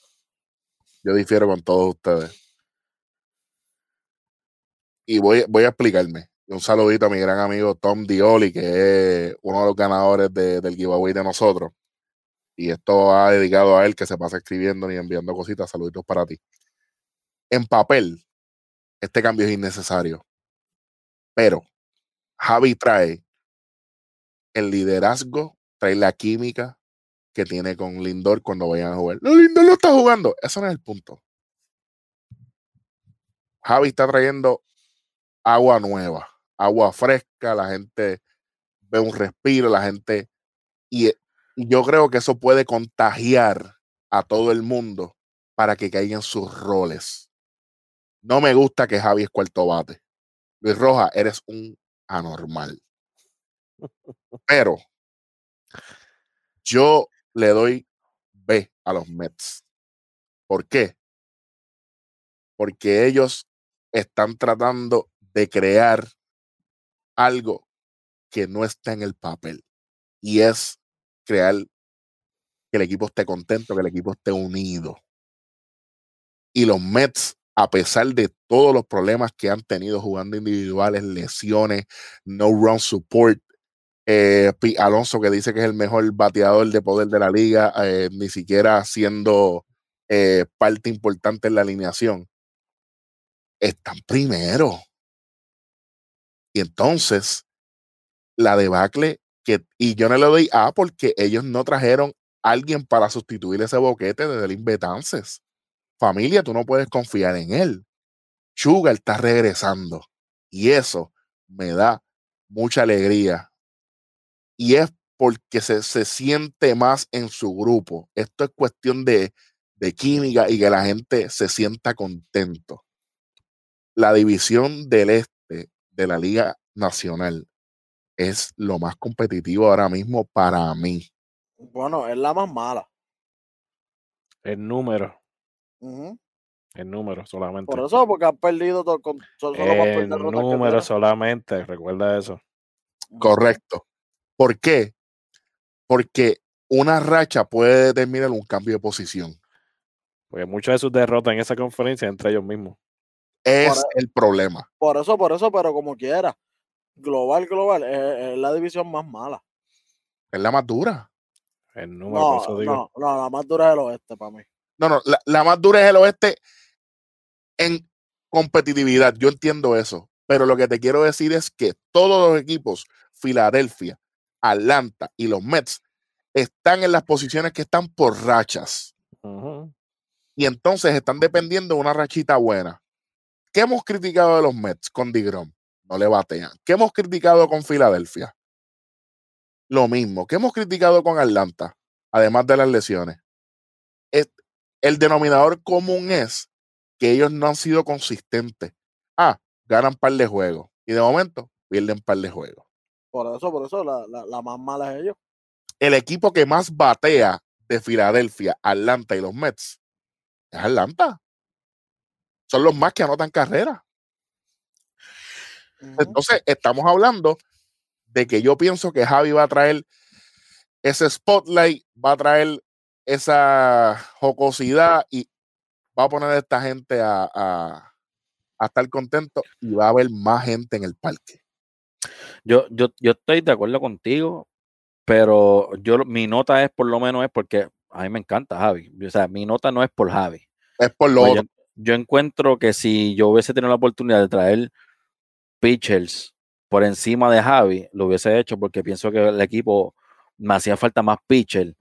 Yo difiero con todos ustedes. Y voy, voy a explicarme. Un saludito a mi gran amigo Tom Dioli, que es uno de los ganadores de- del giveaway de nosotros. Y esto va dedicado a él, que se pasa escribiendo y enviando cositas. Saluditos para ti. En papel, este cambio es innecesario. Pero Javi trae el liderazgo, trae la química que tiene con Lindor cuando vayan a jugar. No, Lindor no está jugando. Eso no es el punto. Javi está trayendo agua nueva, agua fresca, la gente ve un respiro, la gente... Y, y yo creo que eso puede contagiar a todo el mundo para que caigan sus roles. No me gusta que Javi es cuarto bate. Luis Roja, eres un anormal. Pero yo le doy B a los Mets. ¿Por qué? Porque ellos están tratando de crear algo que no está en el papel. Y es crear que el equipo esté contento, que el equipo esté unido. Y los Mets, a pesar de todos los problemas que han tenido jugando individuales, lesiones, no run support, Eh, Alonso, que dice que es el mejor bateador de poder de la liga, eh, ni siquiera siendo eh, parte importante en la alineación. Están primero. Y entonces, la debacle, que, y yo no le doy A porque ellos no trajeron alguien para sustituir ese boquete de Delin Betances. Familia, tú no puedes confiar en él. Sugar está regresando. Y eso me da mucha alegría. Y es porque se, se siente más en su grupo. Esto es cuestión de, de química y que la gente se sienta contento. La división del este de la Liga Nacional es lo más competitivo ahora mismo para mí. Bueno, es la más mala. El número. El número solamente. Por eso, porque han perdido todo con solo El número solamente, recuerda eso. Correcto. ¿Por qué? Porque una racha puede determinar un cambio de posición. Porque muchas de sus derrotas en esa conferencia entre ellos mismos. Es e el problema. Por eso, por eso, pero como quiera. Global, global, es, la división más mala. Es la más dura. El número, no, no, no, la más dura es el oeste para mí. No, no, la, la más dura es el oeste en competitividad. Yo entiendo eso. Pero lo que te quiero decir es que todos los equipos, Filadelfia, Atlanta y los Mets, están en las posiciones que están por rachas. Y entonces están dependiendo de una rachita buena. ¿Qué hemos criticado de los Mets con Digrom? No le batean. ¿Qué hemos criticado con Filadelfia? Lo mismo. ¿Qué hemos criticado con Atlanta? Además de las lesiones. el denominador común es que ellos no han sido consistentes. Ah, ganan par de juegos. Y de momento pierden par de juegos. Por eso, por eso, la, la más mala es ellos. El equipo que más batea de Filadelfia, Atlanta y los Mets es Atlanta. Son los más que anotan carrera. Entonces, estamos hablando de que yo pienso que Javi va a traer ese spotlight, va a traer esa jocosidad y va a poner a esta gente a, a, estar contento y va a haber más gente en el parque. Yo, yo, yo estoy de acuerdo contigo, pero yo mi nota es por lo menos es porque a mí me encanta Javi. O sea, mi nota no es por Javi. Es por lo yo, yo, encuentro que si yo hubiese tenido la oportunidad de traer pitchers por encima de Javi, lo hubiese hecho porque pienso que el equipo me hacía falta más pitchers.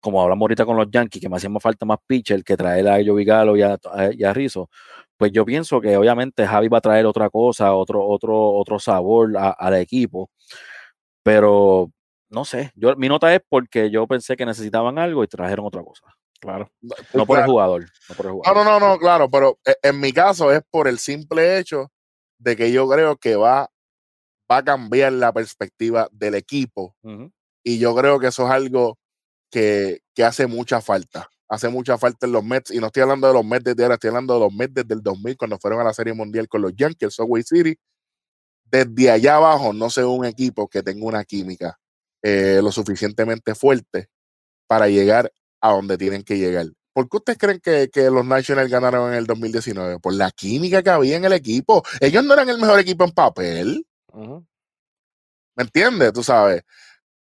Como hablamos ahorita con los Yankees, que me hacía falta más pitchers que traer a Joey Galo y a, y a Rizzo. Pues yo pienso que obviamente Javi va a traer otra cosa, otro, otro, otro sabor al equipo. Pero no sé, yo, mi nota es porque yo pensé que necesitaban algo y trajeron otra cosa. Claro. No por, el jugador, no No, no, no, claro, pero e, en mi caso es por el simple hecho de que yo creo que va, va a cambiar la perspectiva del equipo. Y yo creo que eso es algo que, que, hace mucha falta. Hace mucha falta en los Mets. Y no estoy hablando de los Mets desde ahora, estoy hablando de los Mets desde el 2000, cuando fueron a la Serie Mundial con los Yankees, Subway City. Desde allá abajo no sé un equipo que tenga una química eh, lo suficientemente fuerte para llegar a donde tienen que llegar. ¿Por qué ustedes creen que, los Nationals ganaron en el 2019? Por la química que había en el equipo. Ellos no eran el mejor equipo en papel. ¿Me entiendes? Tú sabes.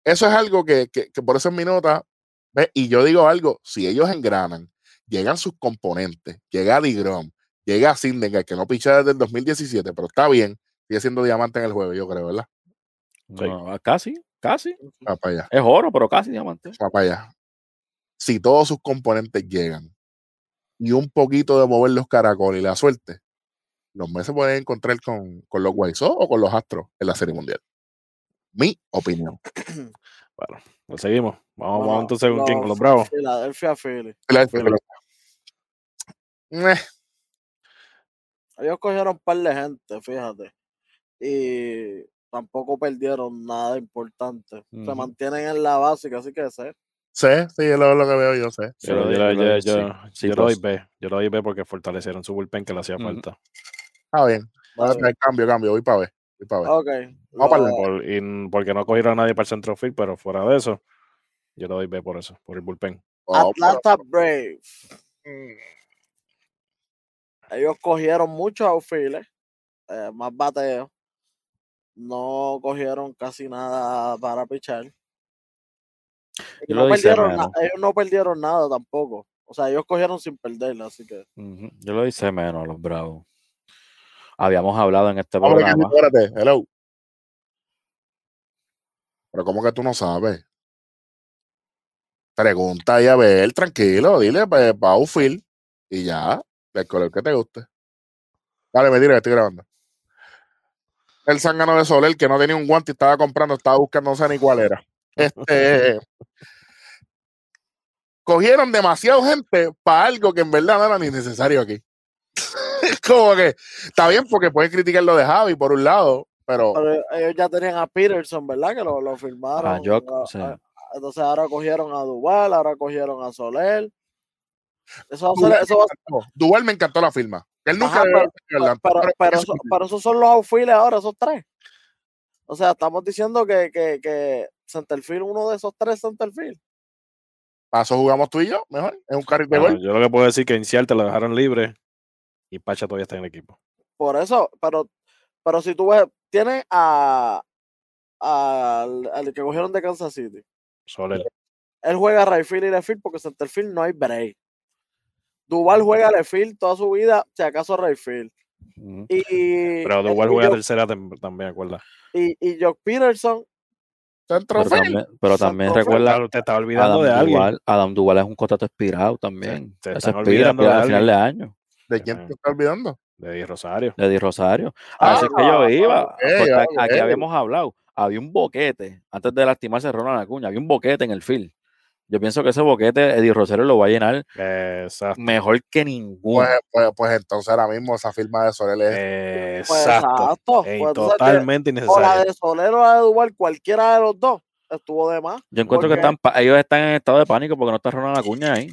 Eso es algo que, por eso es mi nota. Y yo digo algo, si ellos engranan, llegan sus componentes, llega Digrom, llega Sindenger, que no picha desde el 2017, pero está bien, sigue siendo diamante en el juego, yo creo, ¿verdad? casi. Casi. allá. Es oro, pero casi diamante. para allá. Si todos sus componentes llegan y un poquito de mover los caracoles y la suerte, los meses pueden encontrar con, con los White o con los Astros en la Serie Mundial. Mi opinión. Bueno, lo seguimos. Vamos, vamos entonces con quién, con los Bravos. Philadelphia Philly. Eh. Ellos cogieron un par de gente, fíjate. Y tampoco perdieron nada importante. Se mantienen en la básica, así que sé. Sé, sí, es lo, que veo, yo sé. Yo, yo, yo, yo, lo doy B. Yo lo doy B porque fortalecieron su bullpen que le hacía falta. Está bien. cambio, cambio. Voy para B. Voy para B. Ok. Vamos por, y, porque no cogieron a nadie para el centro field, pero fuera de eso, yo le doy B por eso, por el bullpen. Oh, Atlanta Brave. Mm. Ellos cogieron muchos outfielders, eh, más bateos no cogieron casi nada para pichar. Y Yo no perdieron ellos no perdieron nada tampoco. O sea, ellos cogieron sin perder, así que. Yo lo hice menos a los Bravos. Habíamos hablado en este Vamos, programa. espérate, hello. Pero ¿cómo que tú no sabes? Pregunta y a ver, tranquilo, dile para pa outfield y ya, del color que te guste. Dale, me tira que estoy grabando. El zángano de Soler, que no tenía un guante y estaba comprando, estaba buscando, no sé ni cuál era. Este, cogieron demasiado gente para algo que en verdad no era ni necesario aquí. Como que está bien porque pueden criticar lo de Javi por un lado, pero Pero ellos ya tenían a Peterson, ¿verdad? Que lo, lo firmaron. A Jock, a- sí. a- entonces ahora cogieron a Duval, ahora cogieron a Soler. Eso va a Duval, ser, eso va a me encantó. Duval me encantó la firma. Él nunca Ajá, pero- pero, pero pero, eso- eso- pero esos son los outfields ahora, esos tres. O sea, estamos diciendo que, que, que Centerfield, uno de esos tres Centerfield. paso jugamos tú y yo, mejor, es un carril de Bueno, yo lo que puedo decir es que Inciar te lo dejaron libre y Pacha todavía está en el equipo. Por eso, pero, pero si tú ves, tiene a, al, al que cogieron de Kansas City. Soler. Él juega right field y left field porque Centerfield no hay break. Duval juega left field toda su vida, si acaso right field. Ujú. Y, Pero y- igual y juega tercera también, acuerda. y, y Jock Peterson, Pero también, pero también Centro recuerda, Claro, te estaba olvidando Adam de alguien. Duval, Adam Duval es un contrato expirado también. están expira, olvidando de expira al final de año. ¿De quién te está olvidando? De Di Rosario. de Di Rosario. Ah, Así es que yo iba. porque a- aquí habíamos hablado. Había un boquete, antes de lastimarse Ronald Acuña, había un boquete en el field. Yo pienso que ese boquete Eddie Rosario lo va a llenar Exacto. mejor que ninguno. Pues, pues, pues entonces ahora mismo esa firma de Soler es Exacto. exacto. Ey, pues, totalmente o la de Soler o la de Duval, cualquiera de los dos estuvo de más. Yo encuentro que están, ellos están en estado de pánico porque no está Ronald Acuña ahí.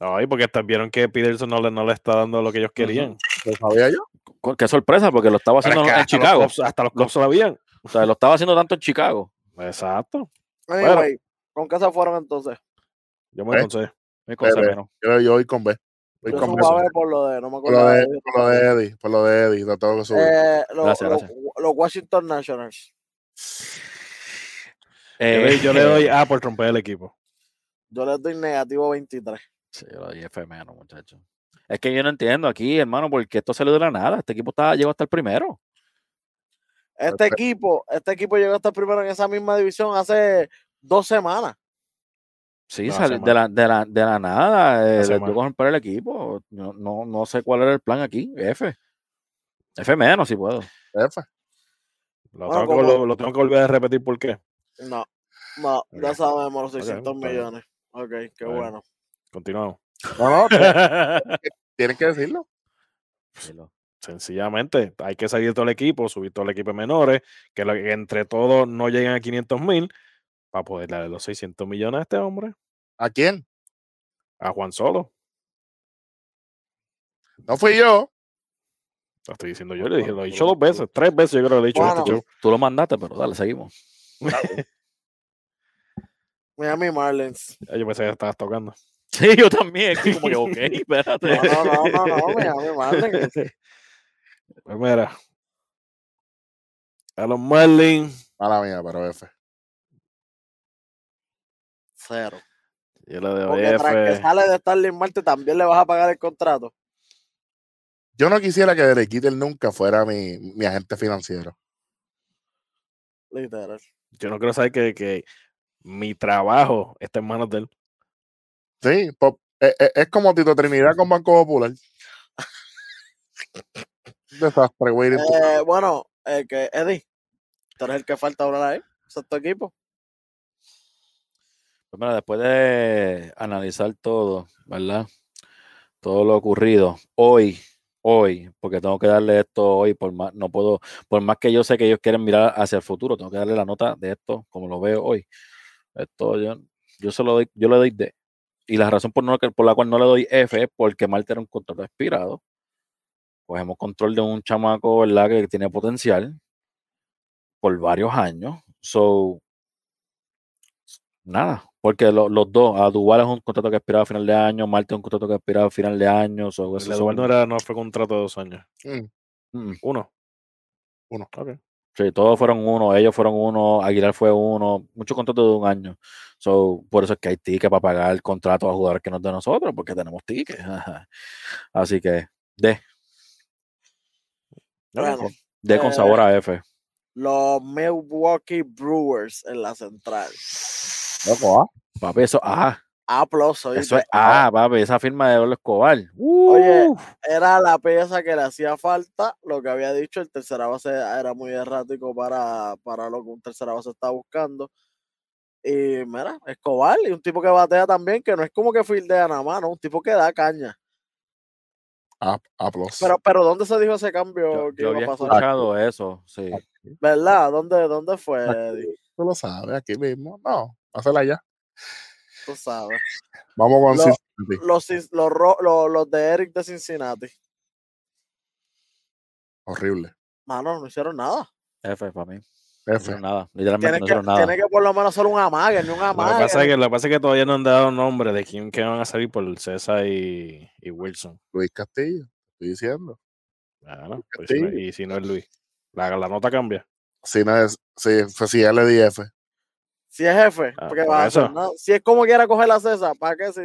No, y porque hasta vieron que Peterson no le, no le está dando lo que ellos querían. ¿Lo sabía yo? Qué sorpresa, porque lo estaba haciendo es que en hasta Chicago. Los hasta los Cubs sabían. O sea, lo estaba haciendo tanto en Chicago. Exacto. Anyway, ¿con qué se fueron entonces? Yo me ¿Eh? encontré. Me menos. Yo, yo voy con B. Voy Yo con B. por lo de, no me Por lo acuerdo. de, de- por lo de Eddie, por lo de Eddie, lo tengo que subir. Eh, lo- Gracias, lo- gracias. los Washington Nationals. Yo le, yo le doy A por romper el equipo. Yo les doy negativo 23. Sí, yo le doy F menos, muchachos. Es que yo no entiendo aquí, hermano, porque esto salió de la nada. Este equipo está, llegó hasta el primero. Este Perfecto. equipo, este equipo llegó hasta el primero en esa misma división hace dos semanas. Sí, No, hace de la, de la, de la nada. Eh, Hace les romper el equipo. No, no, no sé cuál era el plan aquí. F. F menos, si puedo. F. Lo, Bueno, tengo, que, lo, lo tengo que volver a repetir por qué. No, no, ya sabemos los Ok, 600 está bien. millones. Ok, qué Bueno. bueno. Continuamos. No, no, tienen que decirlo. Sencillamente, hay que salir todo el equipo, subir todo el equipo de menores, que, lo- que entre todos no lleguen a 500 mil para poder darle los 600 millones a este hombre, ¿A quién? a Juan Solo. No fui yo. Lo estoy diciendo yo, le dije, lo he dicho dos veces, tres veces yo creo que lo he dicho este Bueno. show. Tú lo mandaste, pero dale, seguimos. Miami Marlins. Yo pensé que estabas tocando. Sí, yo también. que como que, ok, espérate. No, no, no, no, no, Miami Marlins. Pues mira, a los Marlins, Mala mía, pero F. Cero. yo le doy Porque tras que sale de Starling Marte también le vas a pagar el contrato. Yo no quisiera que Derek Jeter nunca fuera mi, mi agente financiero. Literal. Yo no quiero saber que, que mi trabajo está en manos de él. Sí, po- eh, eh, es como Tito Trinidad con Banco Popular. Desastre, güey. Eh, bueno, eh, que Eddie, tú eres el que falta hablar ahí. Ese es tu equipo. Pues mira, después de analizar todo, ¿verdad? Todo lo ocurrido hoy, hoy, porque tengo que darle esto hoy, por más, no puedo, por más que yo sé que ellos quieren mirar hacia el futuro, tengo que darle la nota de esto como lo veo hoy. Esto yo, yo se lo doy, yo le doy D. Y la razón por, no, por la cual no le doy F es porque Marte era un contrato expirado. Cogemos control de un chamaco, ¿verdad? Que tiene potencial por varios años. So, nada, porque lo- los dos, a Duval es un contrato que expiraba a final de año, Marte es un contrato que expiraba a final de año. so, El Duval no, era, no fue contrato de dos años. Mm, Mm, Uno. Uno. Ok. Sí, todos fueron uno, ellos fueron uno, Aguilar fue uno, muchos contratos de un año. So, por eso es que hay tickets para pagar el contrato a jugadores que no es de nosotros, porque tenemos tickets. Así que, de. Bueno, de con eh, sabor a F. los Milwaukee Brewers en la central. Loco, ¿ah? Papi, eso, ah, A plus, eso es, ah, papi, esa firma de Olo Escobar. Oye, era la pieza que le hacía falta. Lo que había dicho, el tercera base era muy errático para, para lo que un tercera base está buscando. Y mira, Escobar, y un tipo que batea también, que no es como que fildea nada más, ¿no? Un tipo que da caña. A, a plus. Pero, pero ¿dónde se dijo ese cambio yo, que yo iba había a pasar? escuchado eso, sí. ¿Verdad? ¿Dónde, dónde fue, Aquí. Eddie? Tú lo sabes, aquí mismo. No, hazla ya. Tú sabes. Vamos con Lo- Cincinnati. Los, los, los, los de Eric de Cincinnati. Horrible. Mano, no hicieron nada. F para mí. No F. hicieron nada. Literalmente Tiene no que, hicieron nada. tiene que por lo menos hacer un amague, ni un Lo que, amague. pasa es que, lo que pasa es que todavía no han dado nombre de quién que van a salir por César y, y Wilson. Luis Castillo, estoy diciendo. Bueno, pues si no- y si no es Luis. La, la nota cambia. Si no es, si, fue si le di F. Si es jefe, Ah, va a hacer, eso. ¿no? Si es como quiera coger la César, ¿para qué? Si,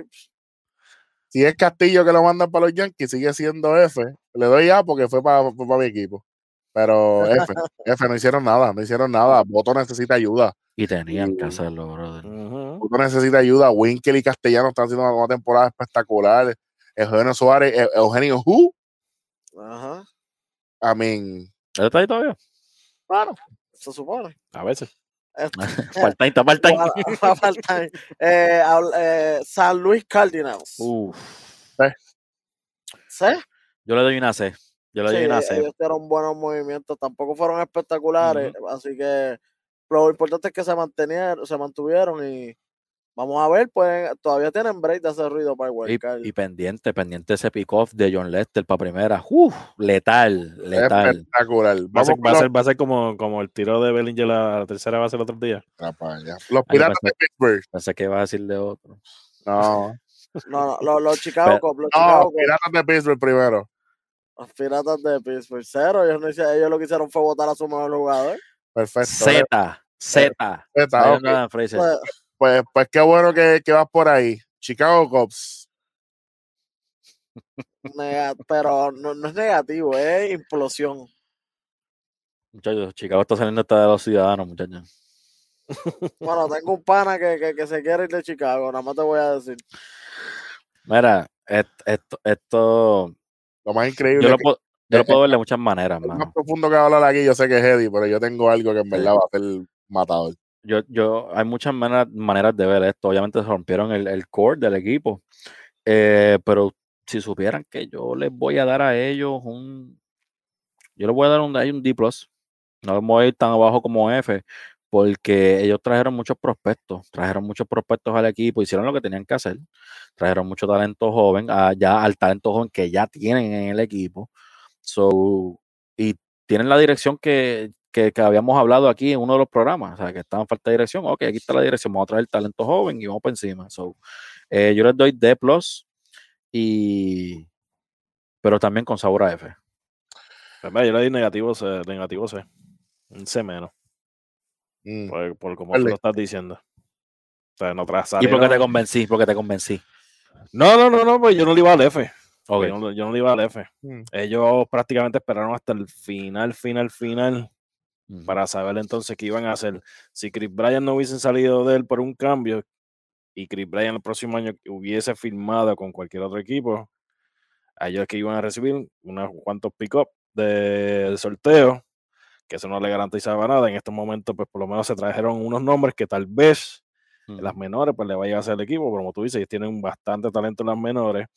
Si es Castillo que lo mandan para los Yankees, sigue siendo F. Le doy A porque fue para, fue para mi equipo. Pero F, F, no hicieron nada, no hicieron nada. Voto necesita ayuda. Y tenían que hacerlo, brother. Voto necesita ayuda. Winkel y Castellano están haciendo una, temporada espectacular. Eugenio Suárez, Eu- Eugenio Who, Ajá. I mean, ¿Él está ahí todavía? Bueno, se supone. A veces. Part-time, está part-time. Eh, eh, San Luis Cardinals. Uf. ¿Sí? Yo le doy una C. Yo le doy Sí, una C. ellos tuvieron buenos movimientos, tampoco fueron espectaculares, así que lo importante es que se mantenieron, se mantuvieron y vamos a ver, pues todavía tienen break de hacer ruido para el Y, wildcard. y pendiente, pendiente ese pick-off de John Lester para primera. Uf, letal, letal. espectacular. Va a ser, va a ser, va a ser como, como el tiro de Bellinger a la tercera base el otro día. Los Ay, piratas de Pittsburgh. Pensé que iba a decir de otro. No, No, no, los, los Chicago Cubs, los no, Chicago los Cubs, piratas de Pittsburgh primero. los piratas de Pittsburgh, cero, ellos, no hicieron- ellos lo que hicieron fue votar a su mejor jugador. Perfecto. Z, Z. Zeta, Pues, Pues, qué bueno que, que vas por ahí. Chicago Cubs. nega- pero no, no es negativo, es implosión. Muchachos, Chicago está saliendo hasta de los ciudadanos, muchachos. Bueno, tengo un pana que, que, que se quiere ir de Chicago, nada más te voy a decir. Mira, esto, esto, Lo más increíble yo lo, que puedo, yo lo puedo ver de muchas maneras, el más profundo que hablar aquí, yo sé que es Eddie, pero yo tengo algo que en verdad va a ser matador. Yo, yo, hay muchas maneras, de ver esto. Obviamente se rompieron el, el core del equipo. Eh, pero si supieran que yo les voy a dar a ellos un. Yo les voy a dar un, un D. No les voy a ir tan abajo como F, porque ellos trajeron muchos prospectos. Trajeron muchos prospectos al equipo, hicieron lo que tenían que hacer. Trajeron mucho talento joven, a- ya al talento joven que ya tienen en el equipo. So, y tienen la dirección que, que, que habíamos hablado aquí en uno de los programas, o sea, que estaba en falta de dirección. Ok, aquí está la dirección, vamos a traer talento joven y vamos por encima. So, eh, yo les doy D, y pero también con sabor a F. Pues yo le di negativo C, negativo C. Un C menos. Mm. Por, por como Dale. tú lo estás diciendo. O sea, no ¿Y por qué te convencí? Porque te convencí. No, no, no, no, pues yo no le iba al F. Ok. Yo, no, yo no le iba al F. Mm. Ellos prácticamente esperaron hasta el final, final, final Para saber entonces qué iban a hacer. Si Chris Bryan no hubiesen salido de él por un cambio y Chris Bryan el próximo año hubiese firmado con cualquier otro equipo, a ellos que iban a recibir unos cuantos pick-up del sorteo, que eso no le garantizaba nada. En estos momentos, pues por lo menos se trajeron unos nombres que tal vez las menores, pues le vaya a hacer el equipo, pero como tú dices, ellos tienen bastante talento en las menores.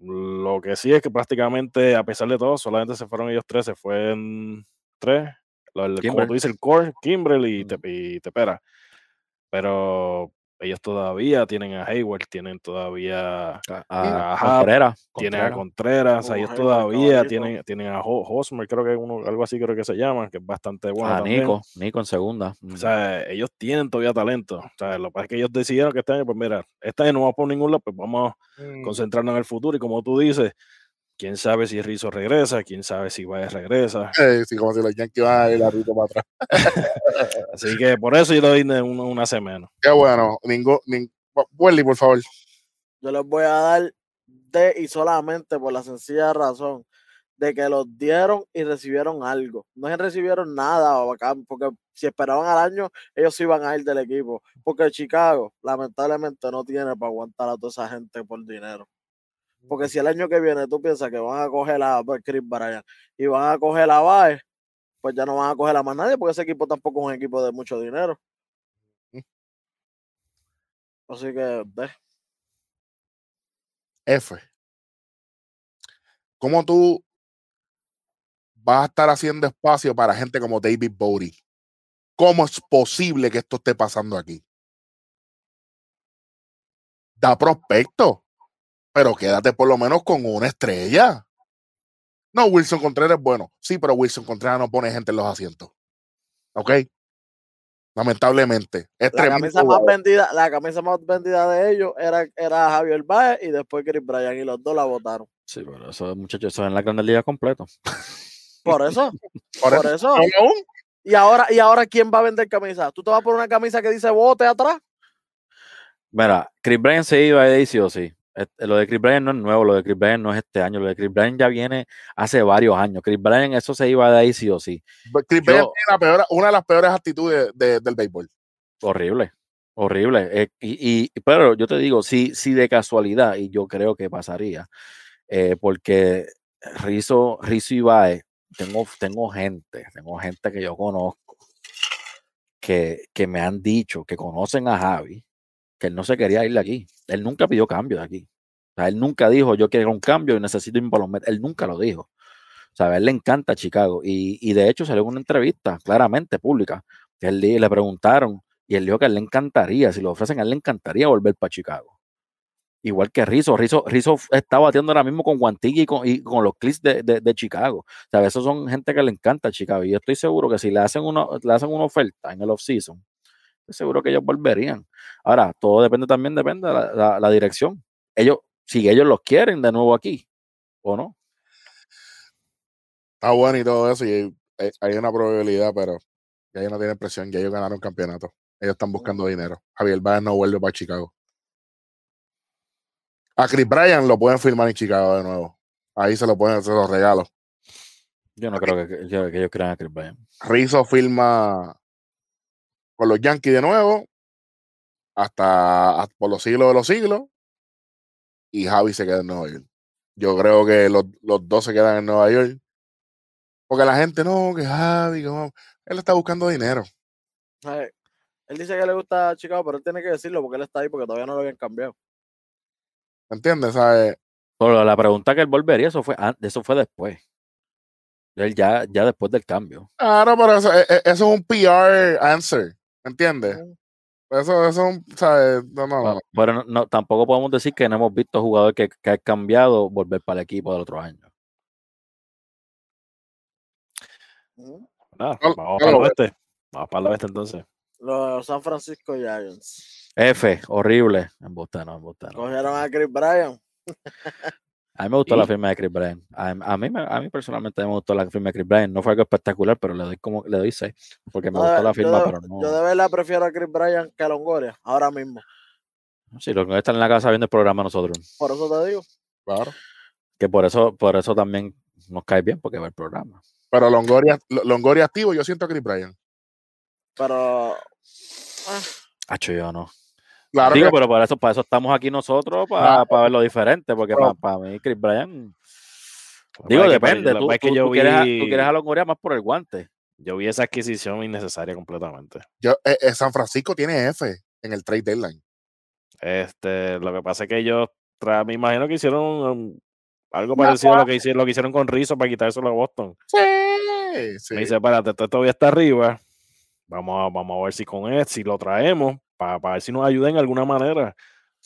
Lo que sí es que prácticamente, a pesar de todo, solamente se fueron ellos tres, se fueron tres. Lo- el- como tú dices, el core, Kimbrel y. Te- y Tepera. Pero ellos todavía tienen a Hayward, tienen todavía A, a Ajá, Contreras, tienen a Contreras. Ellos Oh, Hayward, todavía tienen, tienen a Ho- Hosmer, creo que uno, algo así creo que se llama, que es bastante bueno a también. Nico, Nico en segunda. O sea, ellos tienen todavía talento. O sea, lo que pasa es que ellos decidieron que este año, pues mira, este año no vamos por ningún lado, pues vamos a Mm. concentrarnos en el futuro. Y como tú dices, quién sabe si Rizzo regresa, quién sabe si Baez regresa. sí, como si los Yankees van a ir a Rizzo para atrás. Así que por eso yo le doy una, una semana. Qué bueno. Ningún, ning... por favor. Yo les voy a dar de y solamente por la sencilla razón de que los dieron y recibieron algo. No recibieron nada porque si esperaban al año, ellos iban a ir del equipo. Porque Chicago, lamentablemente, no tiene para aguantar a toda esa gente por dinero. Porque si el año que viene tú piensas que van a coger a Chris Bryan y van a coger a Baez, pues ya no van a coger a más nadie porque ese equipo tampoco es un equipo de mucho dinero. Así que, F. ¿Cómo tú vas a estar haciendo espacio para gente como David Bowie. ¿Cómo es posible que esto esté pasando aquí? Da prospecto, pero quédate por lo menos con una estrella. No, Wilson Contreras es bueno. Sí, pero Wilson Contreras no pone gente en los asientos. ¿Ok? Lamentablemente. la, camisa más vendida, la camisa más vendida de ellos era, era Javier Baez y después Chris Bryan y los dos la votaron. Sí, pero esos muchachos, son en la Grande Liga completo. Por eso. por, eso. Y ahora, y ahora, ¿quién va a vender camisa? ¿Tú te vas por una camisa que dice bote atrás? Mira, Chris Bryan se iba de ahí sí o sí. Lo de Chris Bryan no es nuevo, lo de Chris Bryan no es este año, lo de Chris Bryan ya viene hace varios años. Chris Bryan, eso se iba de ahí sí o sí. Pues Chris Bryan tiene una de las peores actitudes del béisbol. Horrible, horrible. Eh, y, pero yo te digo, si, si de casualidad, y yo creo que pasaría, eh, porque Rizo, Rizo Ibae tengo, tengo gente, tengo gente que yo conozco que, que me han dicho que conocen a Javi, que él no se quería ir de aquí. Él nunca pidió cambio de aquí. O sea, él nunca dijo, yo quiero un cambio y necesito irme para los Él nunca lo dijo. O sea, a él le encanta Chicago. Y, y de hecho salió una entrevista claramente pública que él le preguntaron y él dijo que él le encantaría, si lo ofrecen, a él le encantaría volver para Chicago igual que Rizzo. Rizzo, Rizzo está batiendo ahora mismo con Guantigi y con, los Clips de, de, Chicago. O sea, esos son gente que le encanta Chicago. Y yo estoy seguro que si le hacen, una, le hacen una oferta en el off-season, seguro que ellos volverían. Ahora, todo depende también, depende de la, dirección. Ellos, si ellos los quieren de nuevo aquí, o no. Está bueno y todo eso, y hay, una probabilidad, pero ya ellos no tienen presión, ya ellos ganaron campeonato. Ellos están buscando dinero. Javier Báez no vuelve para Chicago. A Chris Bryan lo pueden firmar en Chicago de nuevo. Ahí se lo pueden hacer los regalos. Yo no creo que, ellos crean a Chris Bryan. Rizzo firma con los Yankees de nuevo hasta, por los siglos de los siglos y Javi se queda en Nueva York. Yo creo que los, dos se quedan en Nueva York. Porque la gente no, que Javi, que él está buscando dinero. Él dice que le gusta Chicago, pero él tiene que decirlo porque él está ahí porque todavía no lo habían cambiado. ¿Entiendes? ¿Sabes? Pero la pregunta que él volvería, eso fue, eso fue después. Él ya, ya después del cambio. Claro, pero eso, e, e, eso es un PR answer. ¿Entiendes? Eso, eso, ¿sabes? No, no, Pero no, tampoco podemos decir que no hemos visto jugadores que, que han cambiado volver para el equipo del otro año. vamos para el oeste. Vamos para el oeste entonces. Los San Francisco Giants. F, horrible. En Boston, no, en Boston. Cogieron a Chris Bryan. A mí me gustó la firma de Chris Bryan. A, mí, a mí personalmente me gustó la firma de Chris Bryan. No fue algo espectacular, pero le doy como le doy 6. Porque me gustó la firma, pero no. Yo de verdad prefiero a Chris Bryan que a Longoria, ahora mismo. Sí, Longoria está en la casa viendo el programa nosotros. Por eso te digo. Claro. Que por eso, por eso también nos cae bien, porque ve el programa. Pero Longoria, Longoria activo, yo siento a Chris Bryan. Pero. Ah. yo no. Claro Digo, pero para eso, para eso estamos aquí nosotros, para, para ver lo diferente, porque para, mí, Chris Bryan. Digo, depende. Tú, que yo quieres, a, tú quieres a Longoria más por el guante. Yo vi esa adquisición innecesaria completamente. Yo, eh, eh, San Francisco tiene F en el trade deadline. Este, lo que pasa es que ellos, me imagino que hicieron um, algo parecido a lo que hicieron, lo que hicieron con Rizzo para quitárselo a Boston. Sí, sí. Me dice, espérate, esto todavía está arriba. Vamos a, vamos a ver si con él, si lo traemos, para, ver si nos ayuda en alguna manera.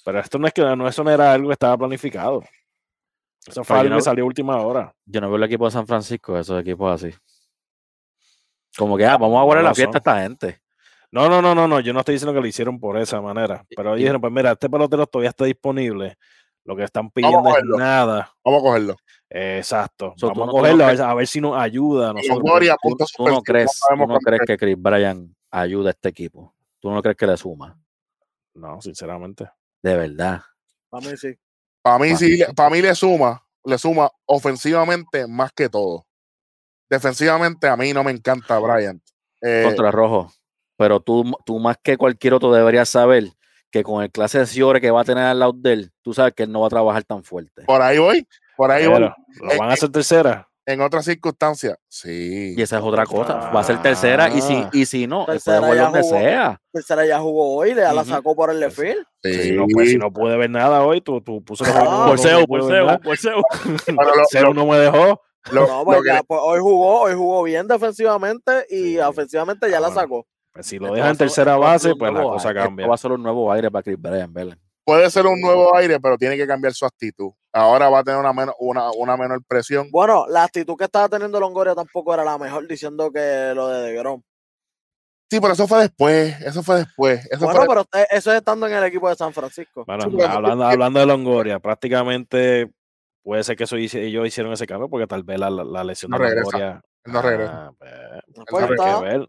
Pero esto no es que no, eso no era algo que estaba planificado. Eso fue algo que salió a última hora. Yo no veo el equipo de San Francisco, esos equipos así. Como que, ah, vamos a guardar la fiesta a esta gente. No, no, no, no, no. Yo no estoy diciendo que lo hicieron por esa manera. Pero dijeron, pues mira, este pelotero todavía está disponible. Lo que están pidiendo es nada. Vamos a cogerlo. exacto. Vamos a cogerlo a, ver, si nos ayuda. Nosotros. ¿Tú, no crees, no crees que Chris Bryan ayuda a este equipo? ¿Tú no crees que le suma? No, sinceramente. De verdad. Para mí sí. Para mí sí, para mí le suma, le suma ofensivamente más que todo. Defensivamente a mí no me encanta Brian. Eh, Contra Rojo. Pero tú, tú más que cualquier otro deberías saber que con el clase de Ciore que va a tener al lado de él, tú sabes que él no va a trabajar tan fuerte. Por ahí voy, por ahí voy. ¿Lo van a hacer tercera? En otras circunstancias, sí. Y esa es otra cosa. Va a ser tercera y si, y si no, puede jugar donde sea. Tercera ya jugó hoy, le la sacó por el lefil. Sí. Si, no, pues, si no puede ver nada hoy, tú, tú puse ah, por SEO, por SEO, por SEO. SEO no me dejó. no, pues pues hoy jugó, hoy jugó bien defensivamente y ofensivamente ya la ah, sacó. Pues si lo deja en tercera base, pues la cosa cambia. Va a ser un nuevo aire para Chris Bryan, Puede ser un nuevo aire, pero tiene que cambiar su actitud. Ahora va a tener una, menor, una, una menor presión. Bueno, la actitud que estaba teniendo Longoria tampoco era la mejor, diciendo que lo de DeGrom. Sí, pero eso fue después, eso fue después. Eso bueno, pero eso es estando en el equipo de San Francisco. Bueno, hablando, hablando de Longoria, prácticamente puede ser que eso ellos hicieron ese cambio porque tal vez la, la lesión no de Longoria. No regresa. Ah, pues, pues que ver.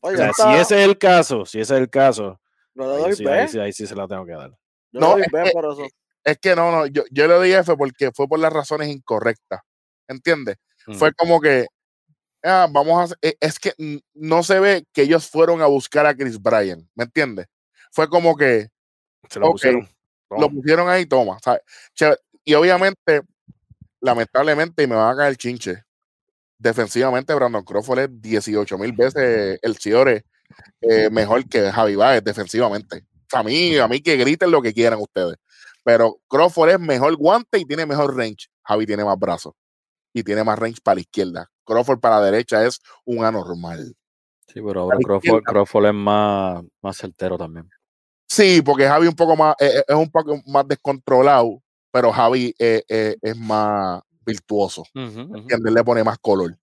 Pues si ese es el caso, si ese es el caso, ahí, sí, se la tengo que dar. no, es, que, es que no, no, yo, yo le di F porque fue por las razones incorrectas. ¿Entiendes? Fue como que, ah, vamos a, e, es que no se ve que ellos fueron a buscar a Chris Bryan, ¿me entiendes? Fue como que, se lo pusieron. Lo pusieron ahí, toma. Y obviamente, lamentablemente, y me van a caer el chinche, defensivamente Brandon Crawford es 18 mil veces el Ciore eh, mejor que Javi Baez defensivamente. A mí, a mí que griten lo que quieran ustedes. Pero Crawford es mejor guante y tiene mejor range. Javi tiene más brazos y tiene más range para la izquierda. Crawford para la derecha es un anormal. Sí, pero ahora Crawford, es más, más certero también. Sí, porque Javi un poco más, eh, eh, es un poco más descontrolado, pero Javi es más, virtuoso. Le pone más color.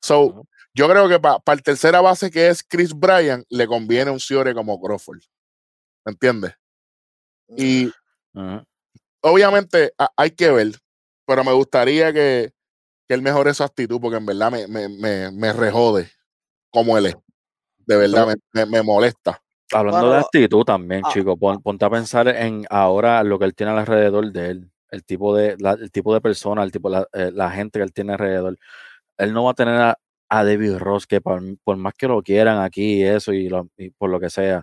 So, yo creo que para el tercera base que es Chris Bryan, le conviene un Ciore como Crawford. ¿Me entiendes? Y obviamente hay que ver, pero me gustaría que, que, él mejore su actitud, porque en verdad me, me, me, me rejode como él es. De verdad, me, molesta. Hablando de actitud también, ah, chico, ponte a pensar en ahora lo que él tiene alrededor de él el tipo de, el tipo de persona, el tipo, la, eh, la, gente que él tiene alrededor. Él no va a tener a, David Ross, que por, más que lo quieran aquí y eso, y, por lo que sea,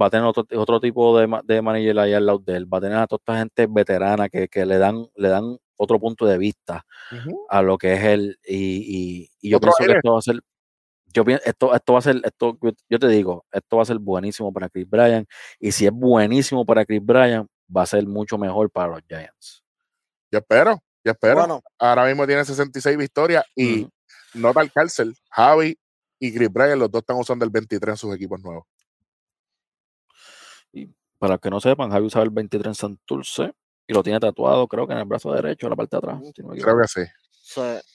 va a tener otro, otro tipo de, de manager allá al lado de él. Va a tener a toda esta gente veterana que, que le dan, le dan otro punto de vista a lo que es él. Y, y, yo pienso que esto va a ser. Yo esto, esto va a ser, esto, yo te digo, esto va a ser buenísimo para Chris Bryan. Y si es buenísimo para Chris Bryan, va a ser mucho mejor para los Giants. Yo espero, yo espero. Ahora mismo tiene 66 victorias y nota el cárcel. Javi y Chris Bryan, los dos están usando el 23 en sus equipos nuevos. Y para que no sepan, Javi usaba el 23 en Santurce y lo tiene tatuado, creo que en el brazo derecho, en la parte de atrás. creo que sí.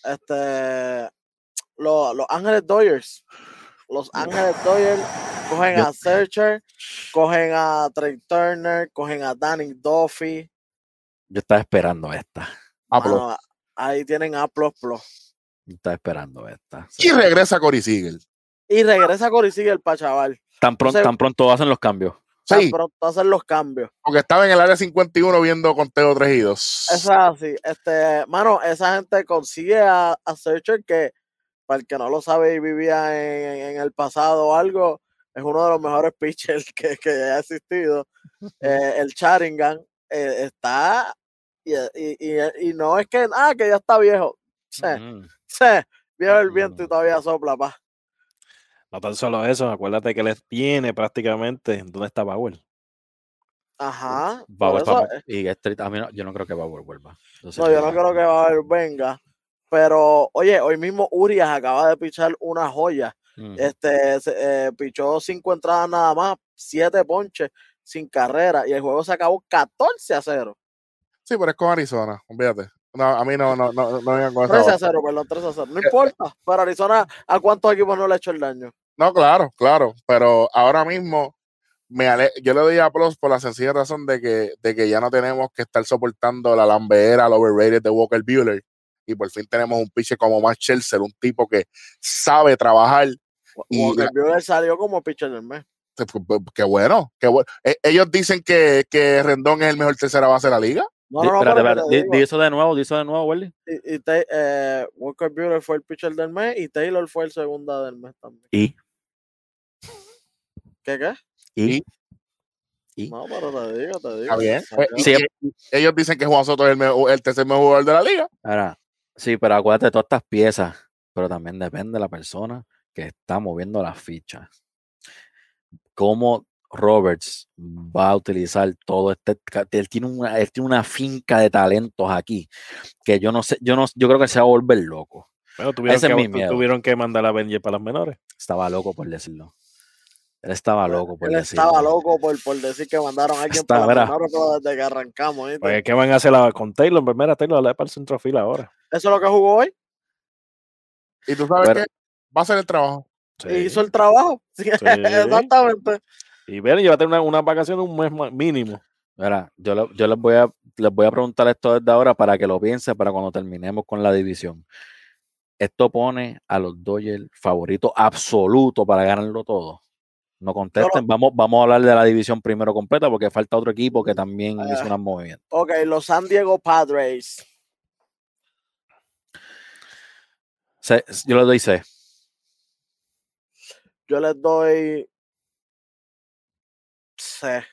este, los, los Ángeles Dodgers. Los Ángeles Dodgers Cogen a Searcher, cogen a Trey Turner, cogen a Danny Duffy. Yo estaba esperando esta. ahí tienen A. Yo estaba esperando esta. Y regresa Cory Siegel. Y regresa Cory Siegel para chaval. Tan pronto, tan pronto hacen los cambios. Tan pronto hacen los cambios. Porque estaba en el área 51 viendo conteo 3 y 2. Es así. Este, mano, esa gente consigue a, a Searcher que, para el que no lo sabe y vivía en, en el pasado o algo, es uno de los mejores pitchers que, que haya existido. Eh, el Charingan eh, está, y, y, y, no es que, ah, que ya está viejo. Se, se, viejo el viento y todavía sopla, pa. No tan solo eso, acuérdate que les tiene prácticamente dónde está Bauer. Ajá. Bauer, y a mí no, yo no creo que Bauer vuelva. no, yo no creo que Bauer venga. Pero, oye, hoy mismo Urias acaba de pichar una joya. Este eh, pichó cinco entradas nada más, siete ponches sin carrera y el juego se acabó 14 a 0. Sí, pero es con Arizona, olvídate. No, a mí no, no, no, no, con 13 a 0, perdón, 3 a 0. No eh, importa, pero Arizona, ¿a cuántos equipos no le ha hecho el daño? No, claro, claro, pero ahora mismo me ale- yo le doy a Plus por la sencilla razón de que, de que ya no tenemos que estar soportando la lambeera, el overrated de Walker Bueller. Y por fin tenemos un pitcher como Max Scherzer, un tipo que sabe trabajar. Walker la- Buehler salió como pitcher del mes. Pues, pues, Qué bueno, qué bueno. Ellos dicen que, que Rendón es el mejor tercera base de la liga. No, no, no, espérate, pero espérate, te di- eso de nuevo, di eso de nuevo, Welly. y, y Tay- eh, Walker Buehler fue el pitcher del mes y Taylor fue el segunda del mes también. Y, ¿Qué qué? y, y. No, pero te digo, te digo. Está bien. Eh, Sí. y- ellos dicen que Juan Soto es el, mejor- el tercer mejor jugador de la liga. Ahora, sí, pero acuérdate de todas estas piezas, pero también depende de la persona que está moviendo las fichas. Cómo Roberts va a utilizar todo este. Él tiene una, él tiene una finca de talentos aquí que yo no sé, yo no, yo creo que se va a volver loco. Bueno, tuvieron, Ese es que, mi miedo. tuvieron que mandar a Benji para las menores. Estaba loco por decirlo. Él estaba loco por Él decirlo. estaba loco por, por decir que mandaron a alguien Está, para mira. la desde que arrancamos. Pues, ¿qué van a hacer la- con Taylor? Pues mira, Taylor le para el centrofila ahora. Eso es lo que jugó hoy. Y tú sabes Pero- que va a hacer el trabajo. Sí. Y hizo el trabajo. Sí, Exactamente. Y ven, llévate una, una vacación de un mes mínimo. Mira, yo, le- yo les, voy a, les voy a preguntar esto desde ahora para que lo piensen para cuando terminemos con la división. Esto pone a los Dodgers favoritos absolutos para ganarlo todo. No contesten, vamos, vamos a hablar de la división primero completa porque falta otro equipo que también hizo Ah. unos movimientos. Ok, los San Diego Padres. Se- yo le doy C. Yo les doy C.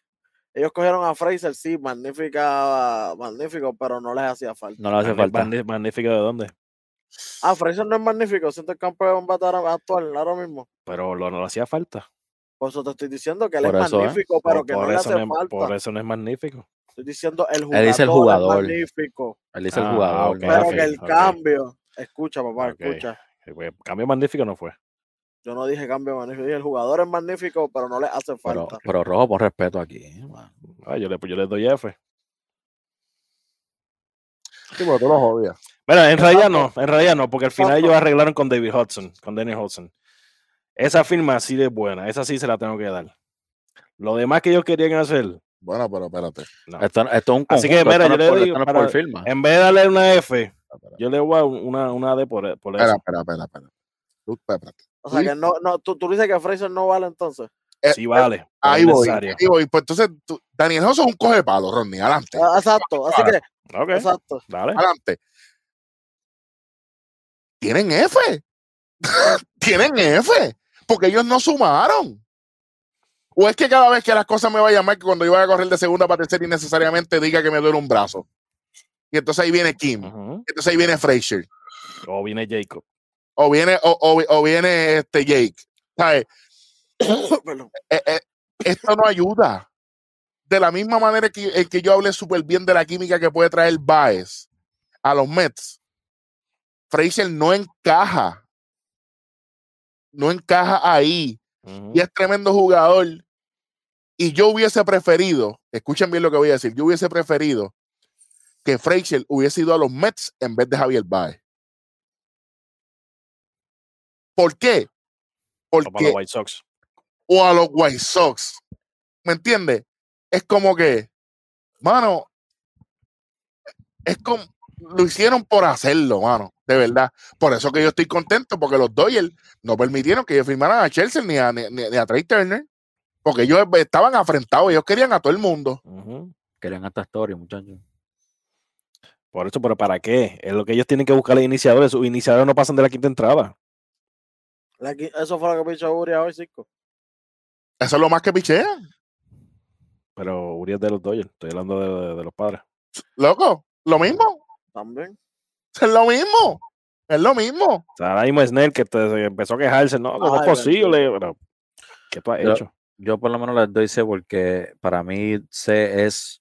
Ellos cogieron a Fraser, sí, magnífica, magnífico, pero no les hacía falta. No le hace Magni- falta. Magnífico de dónde. Ah, Fraser no es magnífico, siento el campeón batalla actual ahora mismo. Pero lo, no le hacía falta. Por eso te estoy diciendo que él Por es eso, ¿eh? magnífico, pero Por- que por no le hace no falta. por eso no es magnífico. Estoy diciendo el jugador, Él dice el jugador. es magnífico, Él dice el Ah, jugador. ok, no pero que el cambio, escucha papá, escucha. Eh, pues, Cambio magnífico no fue. Yo no dije cambio magnífico, dije el jugador es magnífico, pero no le hace Pero, falta. pero Rojo, por respeto aquí. ¿eh? Ah, yo, le, yo le doy F. Sí, porque tú los odias. Mira, en realidad no, en realidad no, porque al final ellos arreglaron con David Hudson, con Danny Hudson. Esa firma sí de buena, esa sí se la tengo que dar. Lo demás que ellos querían hacer, Bueno, pero espérate. no. Esto, esto es un Así que, conjunto, mira, yo es le por- digo, es para- por firma. En vez de darle una F, Espera, yo le voy a una, una D por, por espera, eso. espera, espera. espera. Tú, espérate. O sea que no, no, tú, tú dices que Fraser no vale entonces. Eh, Sí vale. pero Ahí es voy, ahí voy. Pues entonces, tú- Daniel José es un coge palo, Ronnie. Adelante. Ah, exacto, así que, Ok, exacto. dale. Adelante. Tienen F. Tienen F. Porque ellos no sumaron. O es que cada vez que las cosas me vayan mal, que cuando yo vaya a correr de segunda para tercera, innecesariamente diga que me duele un brazo. Y entonces ahí viene Kim. Entonces ahí viene Frazier. O viene Jacob. O viene, o, o- o viene este Jake. ¿Sabes? Eh, eh, esto no ayuda. De la misma manera que, en que yo hablé súper bien de la química que puede traer Baez a los Mets, Frazier no encaja. No encaja ahí. Y es tremendo jugador. Y yo hubiese preferido, escuchen bien lo que voy a decir, yo hubiese preferido que Frazier hubiese ido a los Mets en vez de Javier Baez. ¿Por qué? O Porque los White Sox. o a los White Sox. ¿Me entiendes? Es como que, mano, es como, lo hicieron por hacerlo, mano, de verdad. Por eso que yo estoy contento, porque los Dodgers no permitieron que ellos firmaran a Chelsea ni a, ni, ni a Trey Turner, porque ellos estaban afrentados, ellos querían a todo el mundo. Ujú. Querían esta historia, muchachos. Por eso, pero ¿para qué? Es lo que ellos tienen que buscar los iniciadores. Sus iniciadores no pasan de la quinta entrada. La Eso fue lo que pichó Urias hoy, Cisco. Eso es lo más que pichean, Pero Urias de los Dodgers. Estoy hablando de, de- de los padres. loco. Lo mismo, También. es lo mismo, es lo mismo. O sea, ahora mismo Snell que te- empezó a quejarse. No, ¿cómo es posible? Pero, ¿Qué tú has Pero- hecho? Yo por lo menos les doy C porque para mí C es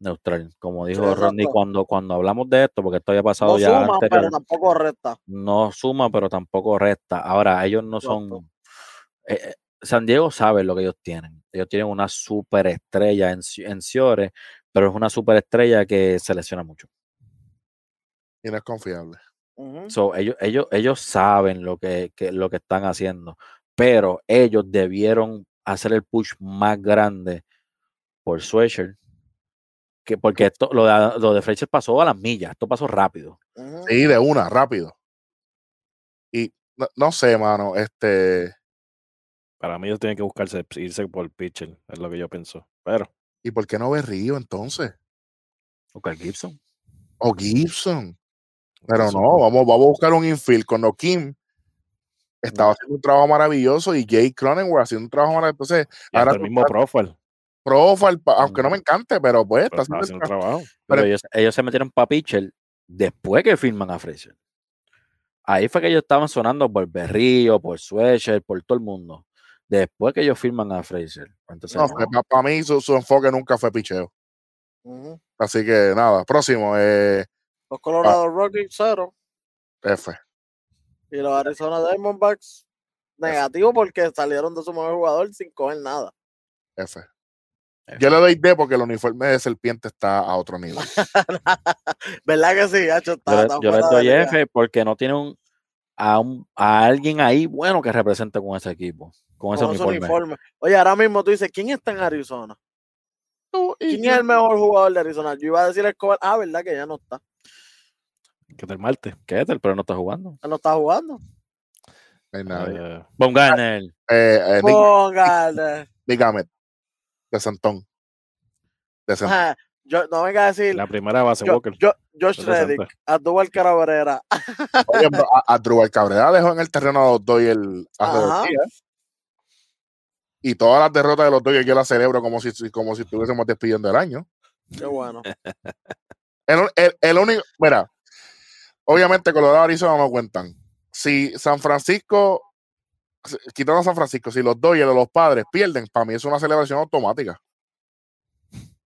neutral. Como dijo exacto. Rodney cuando, cuando hablamos de esto, porque esto había pasado No ya suma, anterior, pero tampoco resta. no suma, pero tampoco resta. Ahora, ellos no son. eh, eh, San Diego sabe lo que ellos tienen. Ellos tienen una superestrella en, en Ciore, pero es una superestrella que se lesiona mucho. Y no es confiable. So, ellos, ellos, ellos saben lo que, que- lo que están haciendo, pero ellos debieron hacer el push más grande por Sweatshirt. Que porque esto, lo de, lo de Fletcher pasó a las millas, esto pasó rápido. Sí, de una, rápido. Y no, no sé, mano, este. Para mí ellos tienen que buscarse, irse por pitcher, es lo que yo pienso. Pero. ¿Y por qué no ve Río entonces? O Carl Gibson. O Gibson. Pero no, vamos, vamos a buscar un infield con Kim estaba haciendo un trabajo maravilloso y Jake Cronenworth haciendo un trabajo maravilloso. Entonces, y ahora el mismo profile. Profile, aunque no me encante, pero pues está, haciendo, el trabajo. Pero, ellos, ellos, se metieron para pitcher después que firman a Fraser. Ahí fue que ellos estaban sonando por Berrío, por Sweatshirt, por todo el mundo. Después que ellos firman a Fraser. Entonces, no, para mí su, su, enfoque nunca fue picheo. Así que nada, próximo. Eh, Los Colorado Rockies, cero. F. Y los Arizona Diamondbacks, negativo porque salieron de su mejor jugador sin coger nada. F. Yo le doy D porque el uniforme de serpiente está a otro nivel. ¿Verdad que sí? Hacho, está, yo, yo le doy F porque no tiene un a, un a, alguien ahí bueno que represente con ese equipo, con, ese uniforme. uniforme. Oye, ahora mismo tú dices, ¿quién está en Arizona? ¿Quién es el mejor jugador de Arizona? Yo iba a decir Escobar. Ah, ¿verdad que ya no está? Que el Marte. Ketel, pero no está jugando. No está jugando. No hay nadie. Uh, Von Garner. Eh, eh. Dígame. De Santón. De Santón. Ajá. Yo, no venga a decir. La primera base, yo, Walker. Yo, Josh Reddick, Adubal Cabrera. Oye, Adubal Cabrera dejó en el terreno a los Doyle hace dos días. Y todas las derrotas de los Doyle yo las celebro como si, como si estuviésemos despidiendo el año. Qué bueno. El, el, el único, mira, obviamente Colorado Arizona no cuentan. Si San Francisco, quitando a San Francisco, si los Dodgers o los padres pierden, para mí es una celebración automática.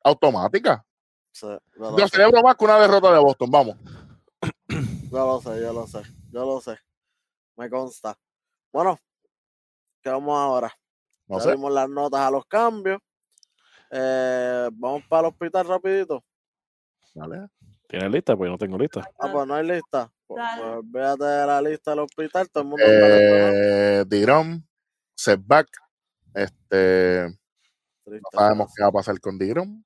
Automática. Sí, yo, celebro más que una derrota de Boston, vamos. Yo lo sé, yo lo sé, yo lo sé. Me consta. Bueno, ¿qué vamos ahora? No sé. Las notas a los cambios. Eh, vamos para el hospital rapidito. Vale. ¿Tienes lista? Pues yo no tengo lista. Ah, pues no hay lista. Pues, pues véate la lista del hospital, todo el mundo eh, Digrom, setback. Este. No sabemos qué va a pasar con Digrom.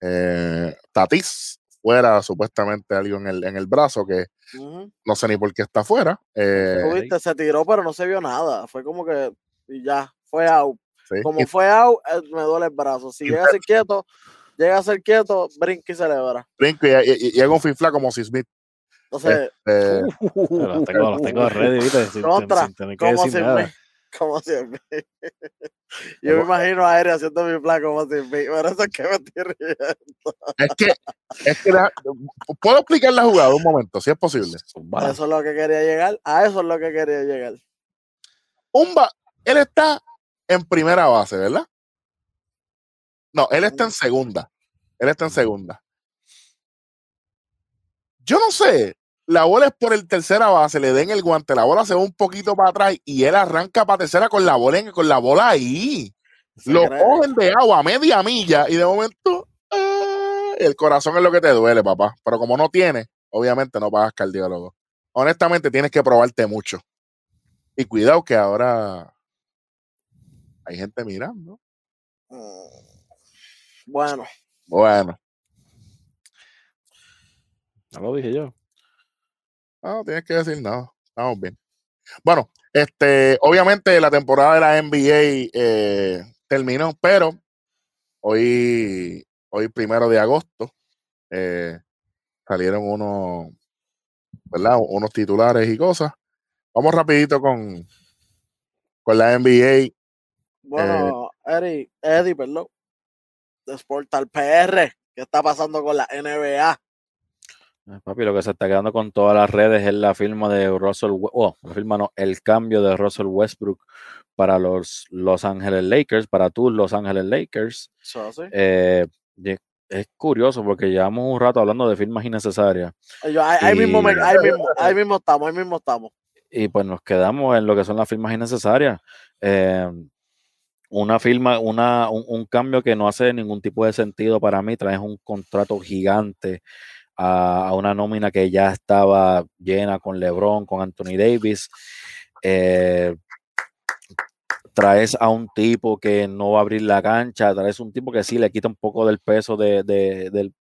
Eh, Tatis, fuera supuestamente algo en el, en el brazo que uh -huh. no sé ni por qué está fuera. Eh, ¿Viste? Se tiró, pero no se vio nada. Fue como que y ya, fue out. Sí. Como y, fue out, eh, me duele el brazo. Si llega a ser quieto, llega a ser quieto, brinca y celebra. Brinca y, y, y llega un fifla como si Smith. Entonces, este, uh, los tengo, los tengo ready, ¿viste? Sin, contra, sin tener que como decir nada. Como siempre. Yo me imagino a Aéreo haciendo mi plan como si Por eso es que me estoy riendo. Es que, es que la, puedo explicar la jugada un momento, si es posible. A eso es lo que quería llegar. A eso es lo que quería llegar. Un ba él está en primera base, ¿verdad? No, él está en segunda. Él está en segunda. Yo no sé. La bola es por el tercera base, le den el guante, la bola se va un poquito para atrás y él arranca para tercera con la bola, en, con la bola ahí. Lo cree? cogen de agua a media milla y de momento ah, el corazón es lo que te duele, papá. Pero como no tiene, obviamente no pagas cardiólogo. Honestamente, tienes que probarte mucho. Y cuidado que ahora hay gente mirando. Bueno. Bueno. No lo dije yo. No, tienes que decir nada. Estamos bien. Bueno, este, obviamente la temporada de la NBA eh, terminó, pero hoy, hoy primero de agosto, eh, salieron unos, ¿verdad? Unos titulares y cosas. Vamos rapidito con, con la NBA. Bueno, eh, Eddie, Eddie, perdón. De Sportal PR. ¿Qué está pasando con la NBA? Papi, lo que se está quedando con todas las redes es la firma de Russell, oh, la firma no, el cambio de Russell Westbrook para los Los Ángeles Lakers, para tus Los Ángeles Lakers. ¿sí? eh, es curioso porque llevamos un rato hablando de firmas innecesarias. Yo, ahí, ahí, mismo me, ahí, mismo, ahí mismo estamos, ahí mismo estamos. Y pues nos quedamos en lo que son las firmas innecesarias. Eh, una firma, una, un, un, cambio que no hace ningún tipo de sentido para mí, traes un contrato gigante a, a, una nómina que ya estaba llena con LeBron, con Anthony Davis. Eh, traes a un tipo que no va a abrir la cancha, traes un tipo que sí le quita un poco del peso de, de, del,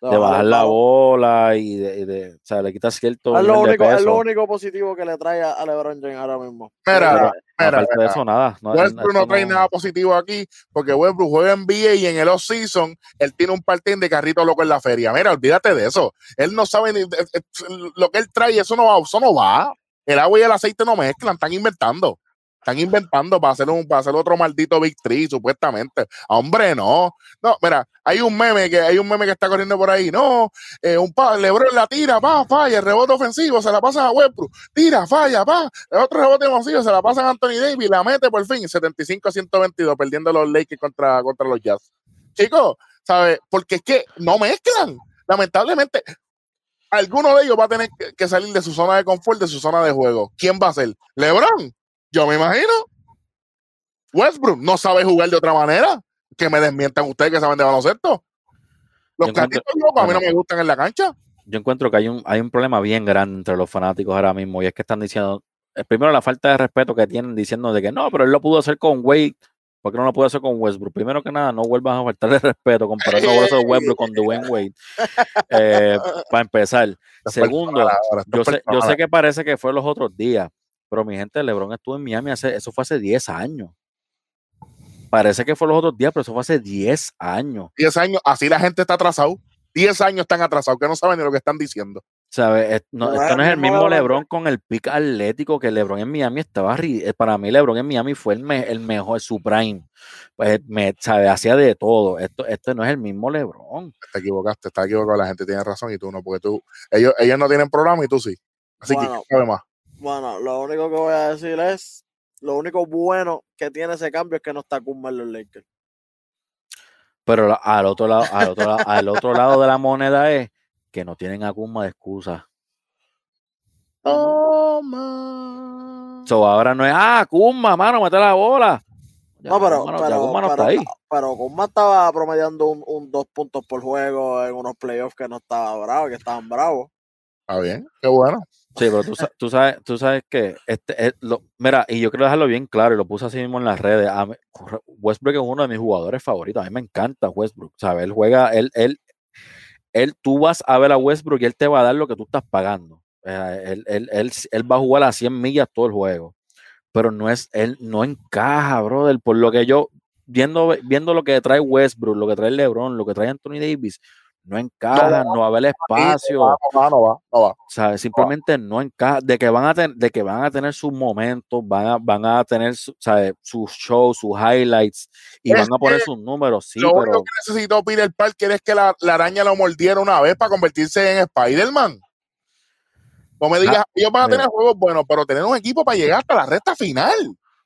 de bajar la bola y de, o sea, le quita cierto. Es lo, único, es lo único positivo que le trae a, LeBron James ahora mismo. Mira, mira, de eso, nada. No, Westbrook no trae nada positivo aquí porque Westbrook juega en NBA y en el off-season él tiene un partín de carrito loco en la feria. Mira, olvídate de eso. Él no sabe ni lo que él trae, eso no va, eso no va. El agua y el aceite no mezclan, están inventando. Están inventando para hacer, un, para hacer otro maldito Big Tree, supuestamente. Hombre, no. No, mira, hay un meme que hay un meme que está corriendo por ahí. No, eh, un pa, Lebron la tira, pa, falla, el rebote ofensivo, se la pasa a Westbrook, tira, falla, pa, el otro rebote ofensivo, se la pasa a Anthony Davis, la mete por fin, 75 a 122, perdiendo los Lakers contra, contra los Jazz. Chicos, ¿sabes? Porque es que no mezclan. Lamentablemente, alguno de ellos va a tener que salir de su zona de confort, de su zona de juego. ¿Quién va a ser? ¿Lebron? Yo me imagino. Westbrook no sabe jugar de otra manera. Que me desmientan ustedes que saben de baloncesto. Los carritos locos a mí no me gustan en la cancha. Yo encuentro que hay un, hay un problema bien grande entre los fanáticos ahora mismo y es que están diciendo, eh, primero la falta de respeto que tienen diciendo de que no, pero él lo pudo hacer con Wade, ¿por qué no lo pudo hacer con Westbrook? Primero que nada, no vuelvas a faltarle respeto comparando a Westbrook con Dwayne Wade. Eh, para empezar. Segundo, yo sé, yo sé que parece que fue los otros días, pero mi gente, LeBron estuvo en Miami hace, eso fue hace 10 años. Parece que fue los otros días, pero eso fue hace 10 años. 10 años, así la gente está atrasado. 10 años están atrasados, que no saben ni lo que están diciendo. ¿Sabes? No, esto no es el mismo LeBron con el pick atlético que LeBron en Miami estaba. Eh, para mí, LeBron en Miami fue el, el mejor, su prime. Pues, me, ¿sabe? Hacía de todo. Esto, esto no es el mismo LeBron. Te equivocaste, está equivocado. La gente tiene razón y tú no, porque tú, ellos, ellos no tienen programa y tú sí. Así que, sabe más. Bueno, lo único que voy a decir es, lo único bueno que tiene ese cambio es que no está Kuma en los Lakers. Pero al otro lado, al otro lado, al otro lado de la moneda es que no tienen a Kuma de excusa. Toma. So ahora no es, ah, Kuma, mano, mete la bola. no, pero, pero, no está ahí. pero Kuma estaba promediando un, un, dos puntos por juego en unos playoffs que no estaba bravo, que estaban bravos. Está bien, qué bueno. Sí, pero tú, tú, sabes, tú sabes que, este, es lo, mira, y yo quiero dejarlo bien claro, y lo puse así mismo en las redes. Westbrook es uno de mis jugadores favoritos. A mí me encanta Westbrook. ¿sabes? Él juega, él, él, él, tú vas a ver a Westbrook y él te va a dar lo que tú estás pagando. Él, él, él, él va a jugar a 100 millas todo el juego. Pero no es, él no encaja, brother. Por lo que yo, viendo, viendo lo que trae Westbrook, lo que trae LeBron, lo que trae Anthony Davis, no encaja, no, va a haber espacio. No va, no va, no va. ¿sabes? Simplemente no encaja. De que van a, tener, de que van a tener sus momentos, van a, van a tener ¿sabes? sus shows, sus highlights y van a poner sus números. Sí, lo pero... único que necesitó Peter Parker es que la, la, araña lo mordiera una vez para convertirse en Spider-Man. No me digas, ellos van a tener juegos buenos, pero tener un equipo para llegar hasta la recta final.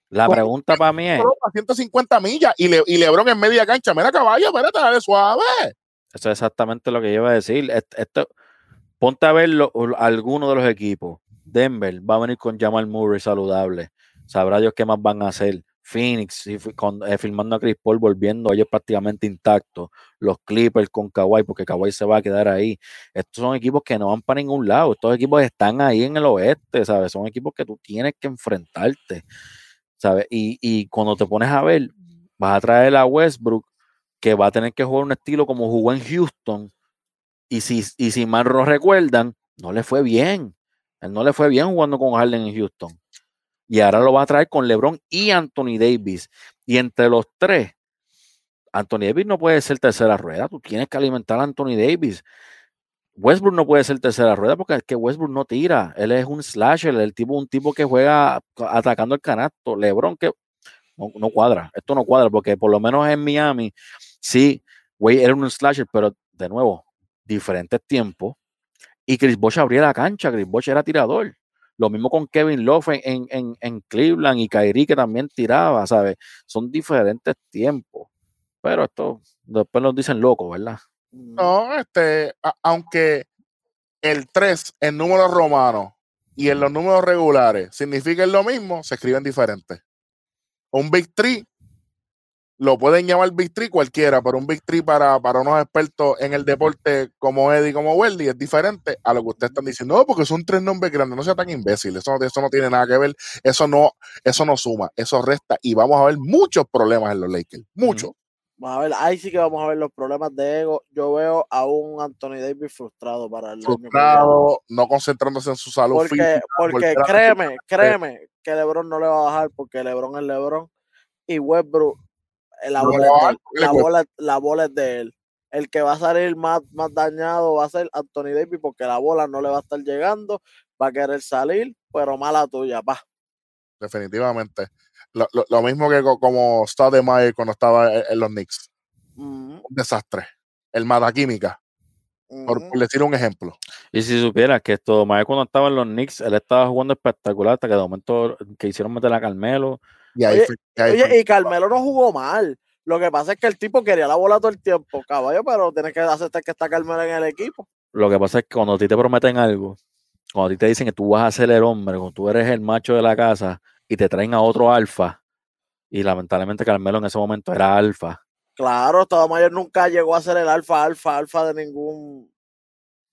La pregunta para mí es. 150 millas y, le, y Lebron en media cancha. Mira, caballo, espérate, dale suave. Eso es exactamente lo que yo iba a decir. Esto, ponte a ver alguno de los equipos. Denver va a venir con Jamal Murray saludable. Sabrá Dios qué más van a hacer. Phoenix con, eh, filmando a Chris Paul volviendo ellos prácticamente intactos. Los Clippers con Kawhi, porque Kawhi se va a quedar ahí. Estos son equipos que no van para ningún lado. Estos equipos están ahí en el oeste, ¿sabes? Son equipos que tú tienes que enfrentarte, ¿sabes? Y, y cuando te pones a ver, vas a traer a Westbrook que va a tener que jugar un estilo como jugó en Houston. Y si, y si mal lo recuerdan, no le fue bien. Él no le fue bien jugando con Harden en Houston. Y ahora lo va a traer con LeBron y Anthony Davis. Y entre los tres, Anthony Davis no puede ser tercera rueda. Tú tienes que alimentar a Anthony Davis. Westbrook no puede ser tercera rueda porque es que Westbrook no tira. Él es un slasher, el tipo, un tipo que juega atacando el canasto. LeBron que no, no, cuadra. Esto no cuadra porque por lo menos en Miami Sí, güey, era un slasher, pero de nuevo, diferentes tiempos. Y Chris Bosh abría la cancha, Chris Bosh era tirador. Lo mismo con Kevin Love en, en, en Cleveland y Kyrie que también tiraba, ¿sabes? Son diferentes tiempos. Pero esto después nos dicen locos, ¿verdad? No, este, aunque el 3 en números romanos y en los números regulares significan lo mismo, se escriben diferentes. Un Big 3 lo pueden llamar Big Three cualquiera, pero un Big Three para, para unos expertos en el deporte como Eddie como Welly es diferente a lo que ustedes están diciendo. No, porque son tres nombres grandes, no sea tan imbécil, eso, eso no tiene nada que ver, eso no, eso no suma, eso resta y vamos a ver muchos problemas en los Lakers, muchos. Vamos a ver, ahí sí que vamos a ver los problemas de ego. Yo veo a un Anthony Davis frustrado para el frustrado, no concentrándose en su salud porque, física. Porque créeme, créeme que LeBron no le va a bajar porque LeBron es LeBron y Westbrook la bola, la, bola, la bola es de él. El que va a salir más, más dañado va a ser Anthony Davis porque la bola no le va a estar llegando, va a querer salir, pero mala tuya, pa. Definitivamente. Lo, lo, mismo que como Stoudemire cuando estaba en, los Knicks. Un desastre. El mata química. Por, decir un ejemplo. Y si supieras que esto, más cuando estaba en los Knicks, él estaba jugando espectacular hasta que de momento que hicieron meter a Carmelo, y, oye, y Carmelo no jugó mal. Lo que pasa es que el tipo quería la bola todo el tiempo, caballo, pero tienes que aceptar que está Carmelo en el equipo. Lo que pasa es que cuando a ti te prometen algo, cuando a ti te dicen que tú vas a ser el hombre, cuando tú eres el macho de la casa y te traen a otro alfa, y lamentablemente Carmelo en ese momento era alfa. Claro, Mayor nunca llegó a ser el alfa, alfa, alfa de ningún,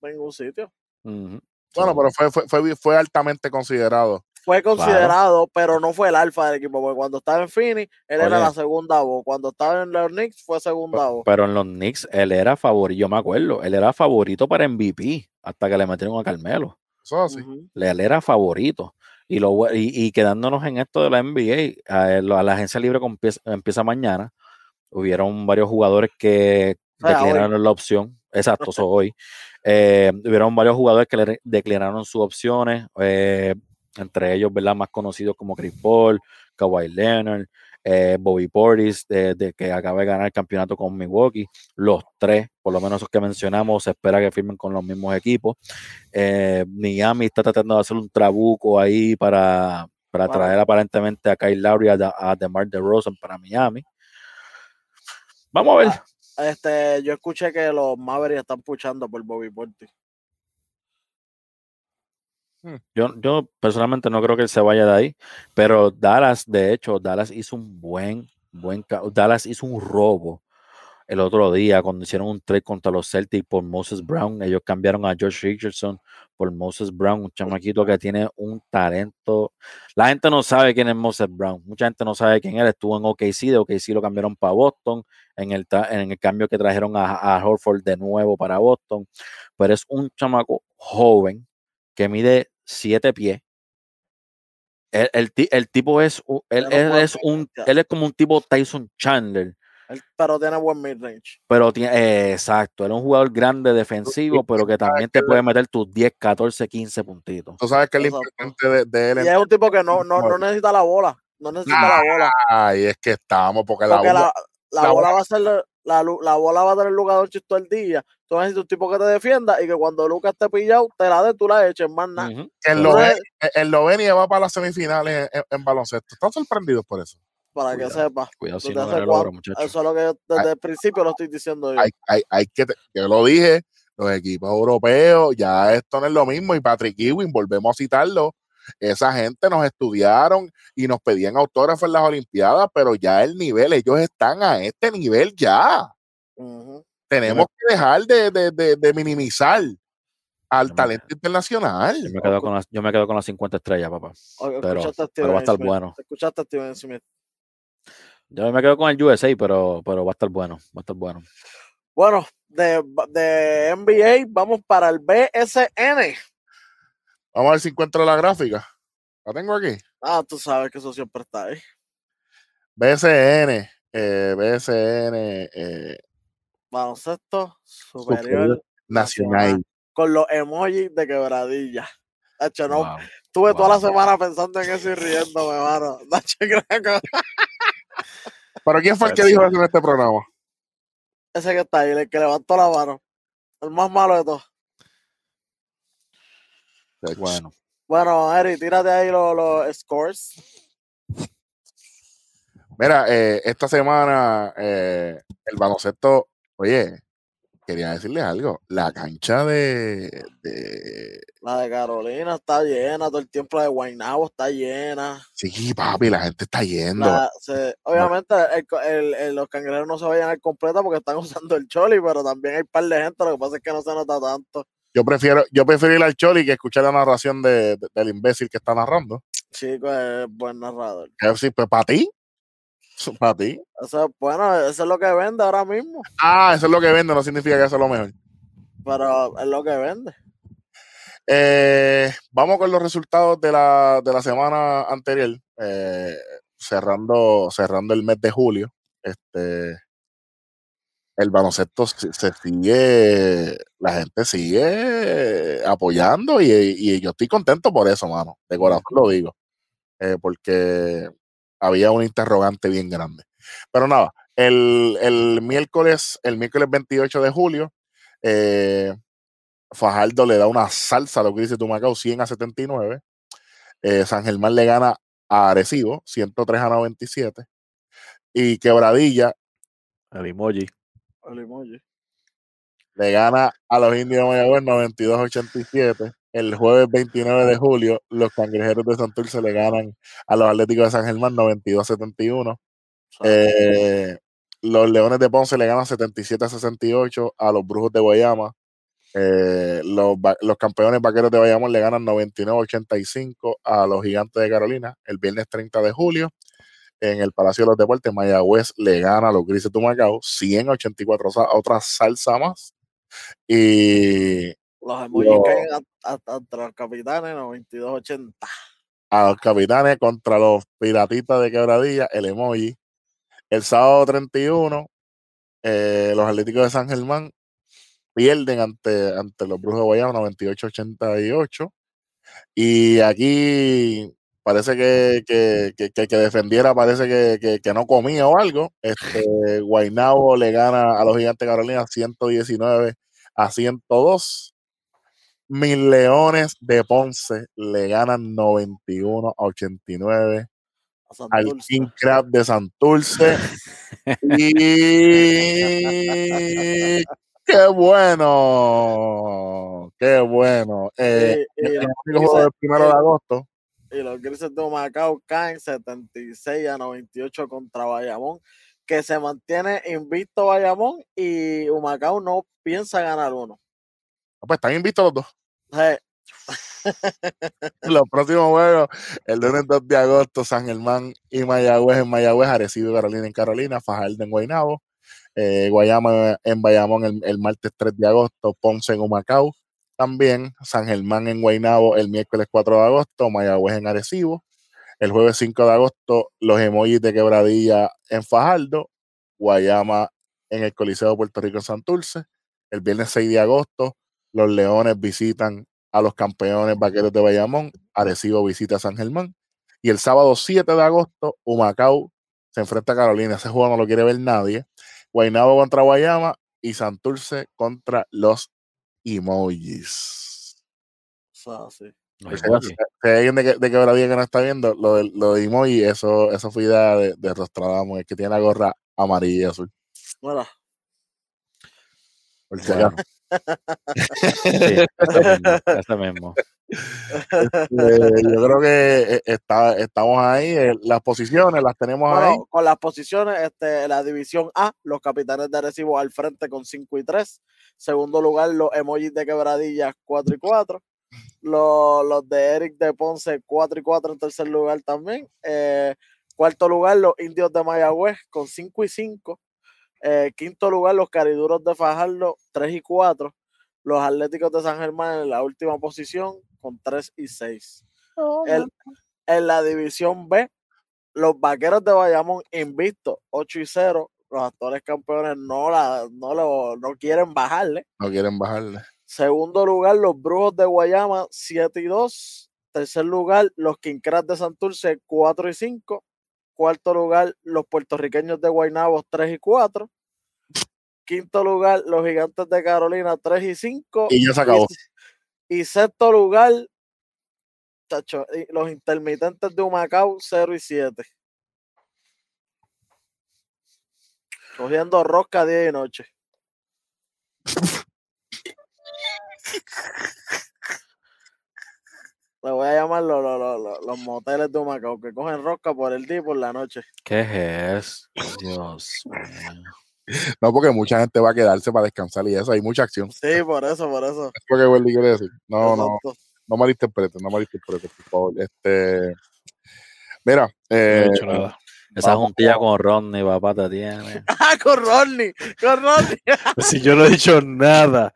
ningún sitio. Bueno, pero fue, fue, fue, fue altamente considerado fue considerado, pero no fue el alfa del equipo, porque cuando estaba en Phoenix, él era la segunda voz. Cuando estaba en los Knicks, fue segunda voz. Pero en los Knicks, él era favorito, yo me acuerdo, él era favorito para MVP, hasta que le metieron a Carmelo. Eso así. Él era favorito. Y, lo, y, quedándonos en esto de la NBA, a, la agencia libre empieza, mañana. Hubieron varios jugadores que declararon la opción. Exacto, eso hoy. Eh, hubieron varios jugadores que le declararon sus opciones. Eh, entre ellos, ¿verdad? Más conocidos como Chris Paul, Kawhi Leonard, eh, Bobby Portis, de, que acaba de ganar el campeonato con Milwaukee. Los tres, por lo menos esos que mencionamos, se espera que firmen con los mismos equipos. Eh, Miami está tratando de hacer un trabuco ahí para, para traer aparentemente a Kyle Lowry a, a DeMar DeRozan para Miami. Vamos a ver. Ah, este, yo escuché que los Mavericks están puchando por Bobby Portis. Hmm. Yo, yo personalmente no creo que él se vaya de ahí, pero Dallas, de hecho, Dallas hizo un buen, buen, Dallas hizo un robo el otro día cuando hicieron un trade contra los Celtics por Moses Brown. Ellos cambiaron a George Richardson por Moses Brown, un chamaquito que tiene un talento. La gente no sabe quién es Moses Brown. Mucha gente no sabe quién él. Estuvo en OKC, de OKC lo cambiaron para Boston, en el, en el cambio que trajeron a, a Horford de nuevo para Boston. Pero es un chamaco joven que mide siete pies. El, el, tipo es, él, es un, él es como un tipo Tyson Chandler. pero tiene buen midrange. Pero tiene, exacto, él es un jugador grande defensivo, pero que también te puede meter tus 10, 14, 15 puntitos. Tú sabes que es importante de, él. Y es un tipo que no, no, no necesita la bola. No necesita la bola. Ay, es que estamos, porque, la, bola, la, bola, va a ser la, la, bola va a tener lugar todo el día. Tú necesitas un tipo que te defienda y que cuando Lucas te pillado, te la dé, tú la eches, más nada. El Lovenia va para las semifinales en, baloncesto. ¿Están sorprendidos por eso? Para que sepas. Cuidado si no Eso es lo que desde el principio lo estoy diciendo yo. Hay, hay, hay que, yo lo dije, los equipos europeos, ya esto no es lo mismo. Y Patrick Ewing, volvemos a citarlo, esa gente nos estudiaron y nos pedían autógrafos en las Olimpiadas, pero ya el nivel, ellos están a este nivel ya. Tenemos que dejar de, minimizar al talento internacional. Yo me, quedo con las, yo me quedo con las 50 estrellas, papá. pero, va a estar bueno. Escuchaste Steven Smith. Yo me quedo con el USA, pero, pero va a estar bueno. Va a estar bueno. Bueno, de, de NBA vamos para el BSN. Vamos a ver si encuentro la gráfica. La tengo aquí. Ah, tú sabes que eso siempre está ahí. BSN, eh, BSN, eh, baloncesto superior, nacional. Con los emojis de quebradilla. Hecho, no, Estuve toda la semana pensando en eso y riéndome, mano. ¿Pero quién fue el que dijo eso en este programa? Ese que está ahí, el que levantó la mano. El más malo de todos. Bueno. Bueno, Eri, tírate ahí los, scores. Mira, eh, esta semana eh, el baloncesto, oye, quería decirles algo. La cancha de, La de Carolina está llena, todo el tiempo la de Guaynabo está llena. Sí, papi, la gente está yendo. obviamente los cangrejeros no se vayan a completa porque están usando el choli, pero también hay un par de gente, lo que pasa es que no se nota tanto. Yo prefiero, yo prefiero ir al choli que escuchar la narración de, del imbécil que está narrando. Chico, es buen narrador. Sí, pues para ti, para ti. Eso, bueno, eso es lo que vende ahora mismo. Ah, eso es lo que vende, no significa que eso es lo mejor. Pero es lo que vende. Eh, vamos con los resultados de la, de la semana anterior, eh, cerrando, cerrando el mes de julio. Este, el baloncesto se, sigue, la gente sigue apoyando y, yo estoy contento por eso, mano. De corazón lo digo. Eh, porque había un interrogante bien grande. Pero nada, el, miércoles, el miércoles 28 de julio, eh, Fajardo le da una salsa a lo que dice Tumacao 100 a 79. Eh, San Germán le gana a Arecibo 103 a 97. Y Quebradilla. El emoji. Le gana a los indios de Mayagüez 92 a 87 el jueves 29 de julio, los cangrejeros de Santurce le ganan a los Atléticos de San Germán 92-71. Eh, los Leones de Ponce le ganan 77-68 a los Brujos de Guayama. Eh, los, campeones vaqueros de Bayamón le ganan 99-85 a los Gigantes de Carolina el viernes 30 de julio. En el Palacio de los Deportes, Mayagüez le gana a los Grises de Macao 184, o sea, otra salsa más. Y los emojis caen hasta los capitanes 92-80. A los capitanes contra los piratitas de quebradilla, el emoji. El sábado 31, eh, los Atléticos de San Germán pierden ante, ante los Brujos de Guayama 98-88. Y aquí parece que, que, que, defendiera, parece que, no comía o algo. Este, Guainabo le gana a los Gigantes Carolina 119 a 102. Mis Leones de Ponce le ganan 91 a 89 al King Crab de Santurce. y qué bueno, qué bueno. Eh, el juego del primero de agosto. Y los Grises de Macao caen 76 a 98 contra Bayamón, que se mantiene invicto Bayamón y Humacao no piensa ganar uno. Ah, pues están invictos los dos. Los próximos juegos, el lunes 2 de agosto, San Germán y Mayagüez en Mayagüez, Arecibo y Carolina en Carolina, Fajardo en Guaynabo, eh, Guayama en Bayamón el, martes 3 de agosto, Ponce en Humacao, también San Germán en Guaynabo el miércoles 4 de agosto, Mayagüez en Arecibo, el jueves 5 de agosto, los emojis de quebradilla en Fajardo, Guayama en el Coliseo de Puerto Rico en Santurce, el viernes 6 de agosto, los Leones visitan a los campeones vaqueros de Bayamón. Arecibo visita a San Germán. Y el sábado 7 de agosto, Humacao se enfrenta a Carolina. Ese juego no lo quiere ver nadie. Guaynabo contra Guayama y Santurce contra los emojis. Ah, sí. Si hay alguien de, de quebradilla que no está viendo, lo de, lo de emoji, eso, eso fue idea de, de Rostradamo, el que tiene la gorra amarilla y azul. Bueno. mismo, este, yo creo que eh, está, estamos ahí, eh, las posiciones las tenemos ahí. Con las posiciones, este, la división A, los capitanes de Recibo al frente con 5 y 3. Segundo lugar, los emojis de quebradillas 4 y 4. Los, los de Eric de Ponce 4 y 4 en tercer lugar también. Eh, cuarto lugar, los indios de Mayagüez con 5 y 5. Eh, quinto lugar, los Cariduros de Fajardo, 3 y 4. Los Atléticos de San Germán en la última posición con 3 y 6. en la división B, los Vaqueros de Bayamón invictos 8 y 0. Los actuales campeones no, la, no, lo, no quieren bajarle. No quieren bajarle. Segundo lugar, los Brujos de Guayama 7 y 2. Tercer lugar, los Quincras de Santurce 4 y 5. Cuarto lugar, los puertorriqueños de Guaynabo 3 y 4. Quinto lugar, los gigantes de Carolina 3 y 5. Y ya se acabó. Y, y sexto lugar, los intermitentes de Humacao 0 y 7. Cogiendo rosca día y noche. Le voy a llamar los, los, moteles de Humacao que cogen rosca por el día y por la noche. ¿Qué es? Dios No, porque mucha gente va a quedarse para descansar y eso, hay mucha acción. Sí, por eso, por eso. Es lo que Wendy quiere decir. No, no, no malinterpretes, no malinterpretes, por favor. Este, mira, eh, no he hecho nada. Esa juntilla con Rodney, papá, te tiene. ah, con Rodney, con Rodney. si yo no he dicho nada.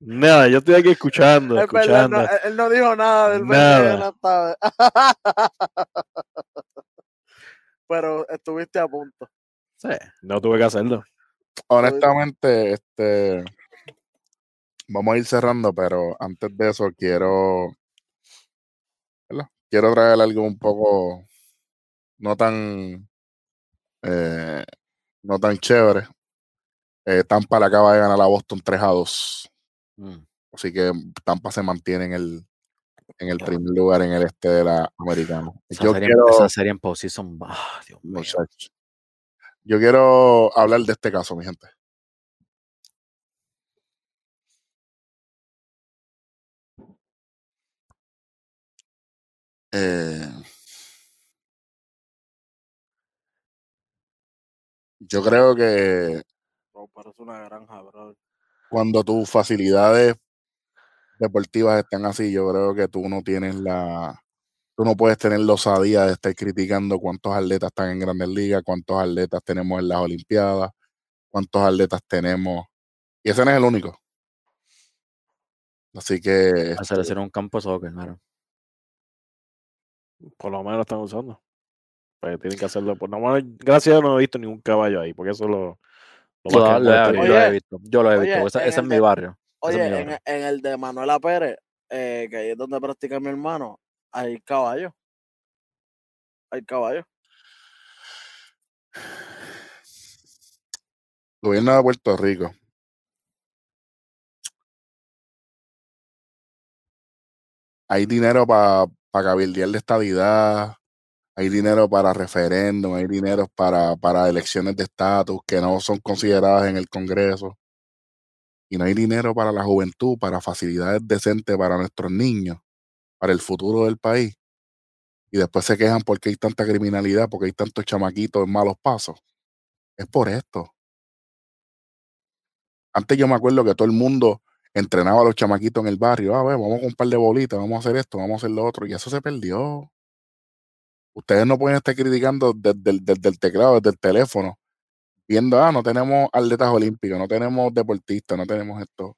Nada, yo estoy aquí escuchando. escuchando. él no dijo nada del nada. Pero estuviste a punto. Sí, no tuve que hacerlo. Honestamente, este vamos a ir cerrando, pero antes de eso quiero quiero traer algo un poco no tan eh, no tan chévere. Eh, Tampa le acaba de ganar a Boston 3 a 2. Mm. Así que Tampa se mantiene en el, en el primer lugar en el este de la americana. Esa, Yo serie, quiero, esa serie en posición. Ah, Dios mío. Yo quiero hablar de este caso, mi gente. Eh, yo creo que una granja, cuando tus facilidades deportivas están así, yo creo que tú no tienes la, tú no puedes tener la osadía de estar criticando cuántos atletas están en grandes ligas, cuántos atletas tenemos en las Olimpiadas, cuántos atletas tenemos. Y ese no es el único. Así que. Hacer hacer un campo de soccer, claro. Por lo menos lo están usando. Pues tienen que hacerlo. Por lo menos, gracias a no he visto ningún caballo ahí, porque eso lo. Yo, lo, he visto. Yo lo he visto. Ese, es mi barrio. Oye, en, el de Manuela Pérez, eh, que ahí es donde practica mi hermano, hay caballos. Hay caballos. Gobierno de Puerto Rico. Hay dinero para para cabildear de estabilidad, hay dinero para referéndum, hay dinero para, para elecciones de estatus que no son consideradas en el Congreso. Y no hay dinero para la juventud, para facilidades decentes para nuestros niños, para el futuro del país. Y después se quejan porque hay tanta criminalidad, porque hay tantos chamaquitos en malos pasos. Es por esto. Antes yo me acuerdo que todo el mundo entrenaba a los chamaquitos en el barrio, ah, ver, vamos a un par de bolitas, vamos a hacer esto, vamos a hacer lo otro, y eso se perdió. Ustedes no pueden estar criticando desde, el teclado, desde el teléfono, viendo, ah, no tenemos atletas olímpicos, no tenemos deportistas, no tenemos esto.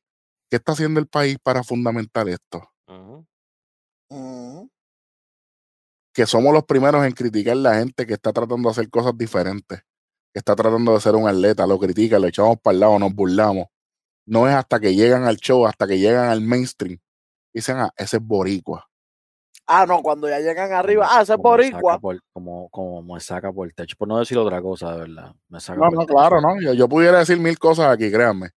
¿Qué está haciendo el país para fundamentar esto? Que somos los primeros en criticar a la gente que está tratando de hacer cosas diferentes, que está tratando de ser un atleta, lo critica, lo echamos para el lado, nos burlamos no es hasta que llegan al show, hasta que llegan al mainstream. Dicen, ah, ese es boricua. Ah, no, cuando ya llegan arriba, ah, ese es boricua. como, como me saca por el techo, por no decir otra cosa, de verdad. Me saca no, no, claro, no. Yo, pudiera decir mil cosas aquí, créanme.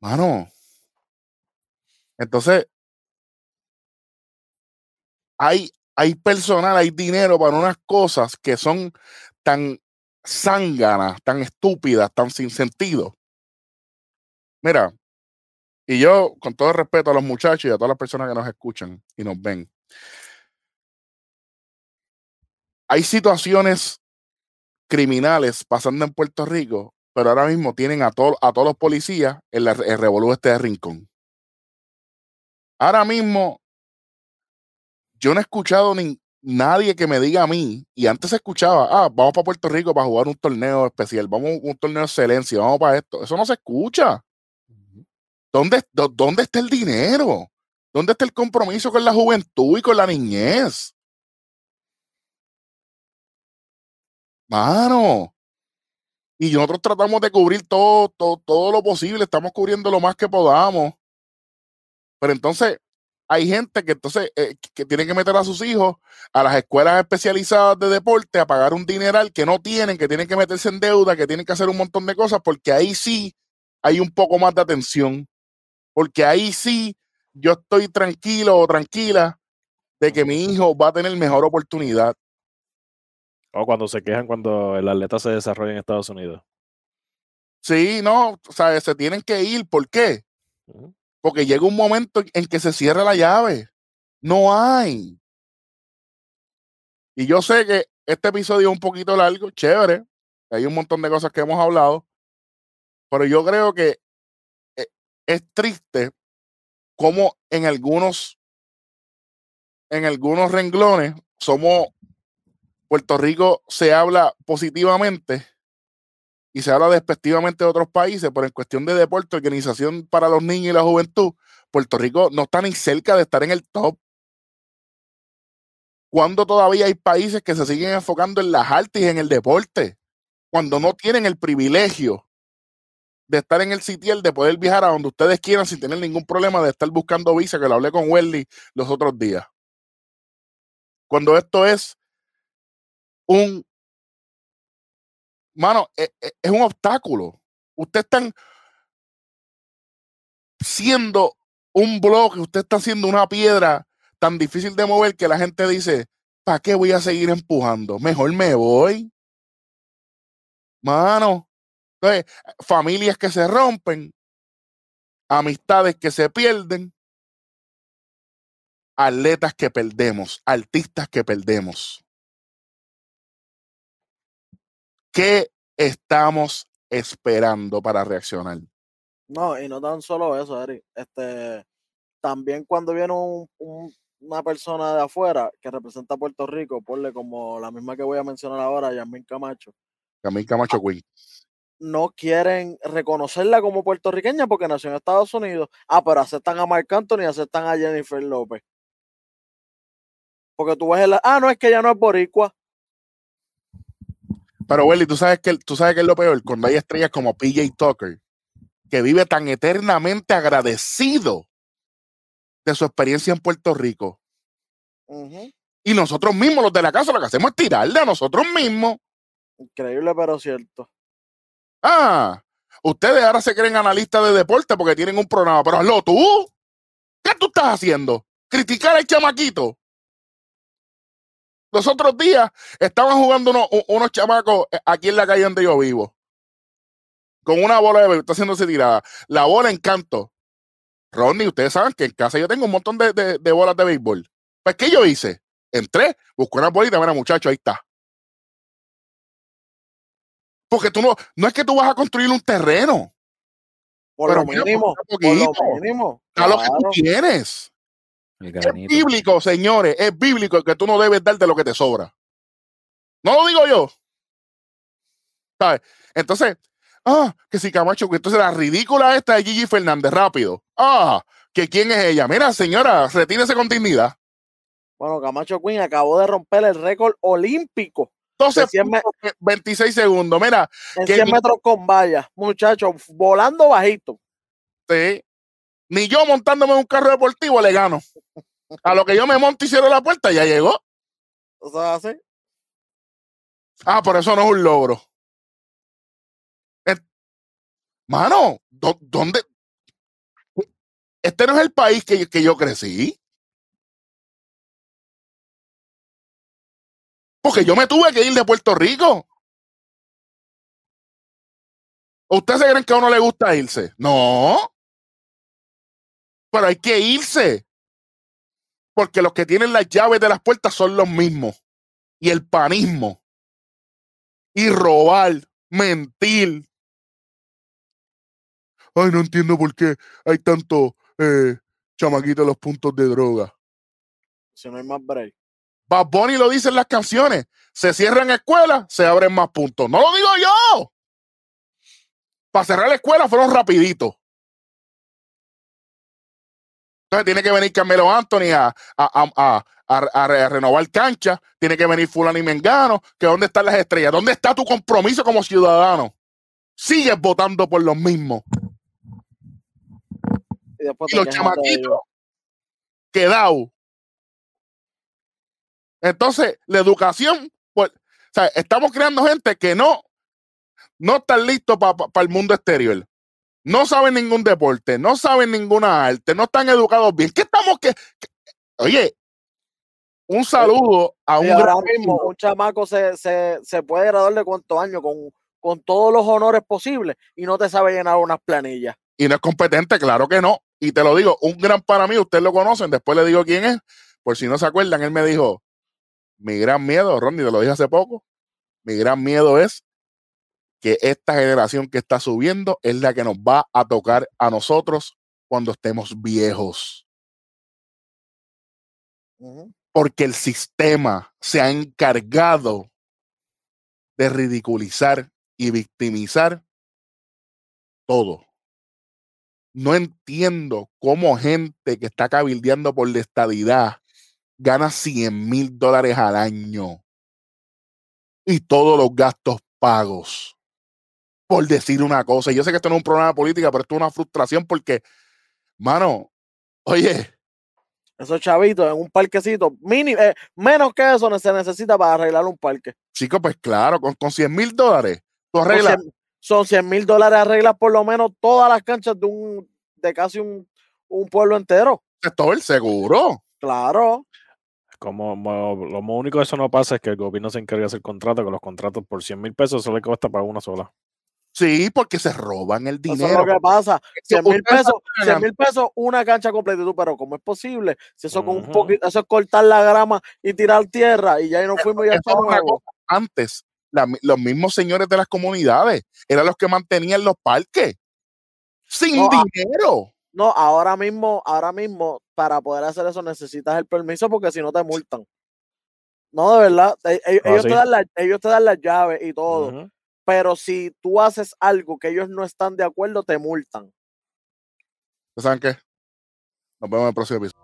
Mano. Entonces, hay, hay personal, hay dinero para unas cosas que son tan zánganas, tan estúpidas, tan sin sentido, Mira, y yo, con todo respeto a los muchachos y a todas las personas que nos escuchan y nos ven, hay situaciones criminales pasando en Puerto Rico, pero ahora mismo tienen a, a todos los policías en el revolú este de Rincón. Ahora mismo, yo no he escuchado ni nadie que me diga a mí, y antes se escuchaba, ah, vamos para Puerto Rico para jugar un torneo especial, vamos a un torneo de excelencia, vamos para esto. Eso no se escucha. ¿Dónde, ¿Dónde está el dinero? ¿Dónde está el compromiso con la juventud y con la niñez? Mano. Y nosotros tratamos de cubrir todo, todo, todo lo posible, estamos cubriendo lo más que podamos. Pero entonces hay gente que entonces eh, que tiene que meter a sus hijos a las escuelas especializadas de deporte a pagar un dineral que no tienen, que tienen que meterse en deuda, que tienen que hacer un montón de cosas, porque ahí sí hay un poco más de atención porque ahí sí yo estoy tranquilo o tranquila de que mi hijo va a tener mejor oportunidad. O cuando se quejan cuando el atleta se desarrolla en Estados Unidos. Sí, no, o sea, se tienen que ir. ¿Por qué? Porque llega un momento en que se cierra la llave. No hay. Y yo sé que este episodio es un poquito largo, chévere. Hay un montón de cosas que hemos hablado. Pero yo creo que es triste como en algunos, en algunos renglones somos Puerto Rico se habla positivamente y se habla despectivamente de otros países, pero en cuestión de deporte, organización para los niños y la juventud, Puerto Rico no está ni cerca de estar en el top. Cuando todavía hay países que se siguen enfocando en las artes y en el deporte, cuando no tienen el privilegio de estar en el sitio, de poder viajar a donde ustedes quieran sin tener ningún problema de estar buscando visa, que lo hablé con Welly los otros días. Cuando esto es un mano, e, e, es, un obstáculo. Usted está siendo un bloque, usted está haciendo una piedra tan difícil de mover que la gente dice, ¿para qué voy a seguir empujando? Mejor me voy. Mano, entonces, familias que se rompen, amistades que se pierden, atletas que perdemos, artistas que perdemos. ¿Qué estamos esperando para reaccionar? No, y no tan solo eso, Eric. Este, también cuando viene una persona de afuera que representa a Puerto Rico, ponle como la misma que voy a mencionar ahora, Yasmin Camacho. Yasmin Camacho Queen. No quieren reconocerla como puertorriqueña porque nació en Estados Unidos. Ah, pero aceptan a Marc Anthony y aceptan a Jennifer López. Porque tú ves el. Ah, no, es que ella no es boricua. Pero, Welly, tú sabes que tú sabes que es lo peor cuando hay estrellas como PJ Tucker, que vive tan eternamente agradecido de su experiencia en Puerto Rico. Y nosotros mismos, los de la casa, lo que hacemos es tirarle a nosotros mismos. Increíble, pero cierto. Ah, ustedes ahora se creen analistas de deporte porque tienen un programa, pero hazlo tú. ¿Qué tú estás haciendo? ¿Criticar al chamaquito? Los otros días estaban jugando unos, chamacos eh, aquí en la calle donde yo vivo. Con una bola de está haciéndose tirada. La bola en canto. Ronnie, ustedes saben que en casa yo tengo un montón de, bolas de béisbol. Pues, ¿qué yo hice? Entré, busqué una bolita, mira, muchacho, ahí está. Porque tú no, no es que tú vas a construir un terreno. Por lo mínimo. Por lo mínimo. A lo que tú tienes. Es bíblico, señores, es bíblico que tú no debes darte lo que te sobra. No lo digo yo. ¿Sabes? Entonces, ah, que si Camacho, entonces la ridícula esta de Gigi Fernández, rápido. Ah, que quién es ella. Mira, señora, retírese con dignidad. Bueno, Camacho Queen acabó de romper el récord olímpico. 12 26 segundos. Mira. En 100 metros con valla, muchachos, volando bajito. Sí. Ni yo montándome en un carro deportivo le gano. A lo que yo me monto y cierro la puerta, ya llegó. ¿O sea, así? Ah, por eso no es un logro. Mano, ¿dónde? Este no es el país que, que yo crecí. Porque yo me tuve que ir de Puerto Rico. ¿Ustedes creen que a uno le gusta irse? No pero hay que irse. Porque los que tienen las llaves de las puertas son los mismos. Y el panismo. Y robar, mentir. Ay, no entiendo por qué hay tanto eh, chamaquito en los puntos de droga. Si no hay más break. Bad Bunny lo dice en las canciones. Se cierran escuelas, se abren más puntos. No lo digo yo. Para cerrar la escuela fueron rapiditos. Entonces tiene que venir Carmelo Anthony a, a, a, renovar cancha, tiene que venir Fulano y Mengano, que dónde están las estrellas, dónde está tu compromiso como ciudadano. Sigues votando por los mismos. Y, los chamaquitos quedado. Entonces, la educación, pues, estamos creando gente que no, no están listos para el mundo exterior no saben ningún deporte, no saben ninguna arte, no están educados bien. ¿Qué estamos que, Oye, un saludo a un ahora mismo un chamaco se, puede graduar de cuántos años con, con todos los honores posibles y no te sabe llenar unas planillas. Y no es competente, claro que no. Y te lo digo, un gran para mí, ustedes lo conocen, después le digo quién es, por si no se acuerdan, él me dijo, mi gran miedo, Ronnie, te lo dije hace poco, mi gran miedo es que esta generación que está subiendo es la que nos va a tocar a nosotros cuando estemos viejos. Porque el sistema se ha encargado de ridiculizar y victimizar todo. No entiendo cómo gente que está cabildeando por la estadidad gana 100 mil dólares al año y todos los gastos pagos. Por decir una cosa. Yo sé que esto no es un problema de política, pero esto es una frustración porque, mano, oye. Esos chavitos en un parquecito, mínimo, eh, menos que eso se necesita para arreglar un parque. Chico, pues claro, con, con 100 mil dólares, tú arreglas. Son 100 mil dólares, arreglas por lo menos todas las canchas de un de casi un, un pueblo entero. Todo el seguro. Claro. Como, lo único que eso no pasa es que el gobierno se encarga de hacer contratos, que los contratos por 100 mil pesos solo le cuesta para una sola. Sí, porque se roban el dinero. Eso es lo que pasa. 100 mil pesos, 100 mil pesos, una cancha completa. pero ¿cómo es posible? Si eso con un poquito, eso es cortar la grama y tirar tierra y ya no fuimos ya Antes, los mismos señores de las comunidades eran los que mantenían los parques sin dinero. No, ahora mismo, ahora mismo, para poder hacer eso necesitas el permiso porque si no te multan. No, de verdad. E, e, ah, ellos, te, dan la, ellos te dan las llaves y todo. Pero si tú haces algo que ellos no están de acuerdo, te multan. ¿Saben qué? Nos vemos en el próximo episodio.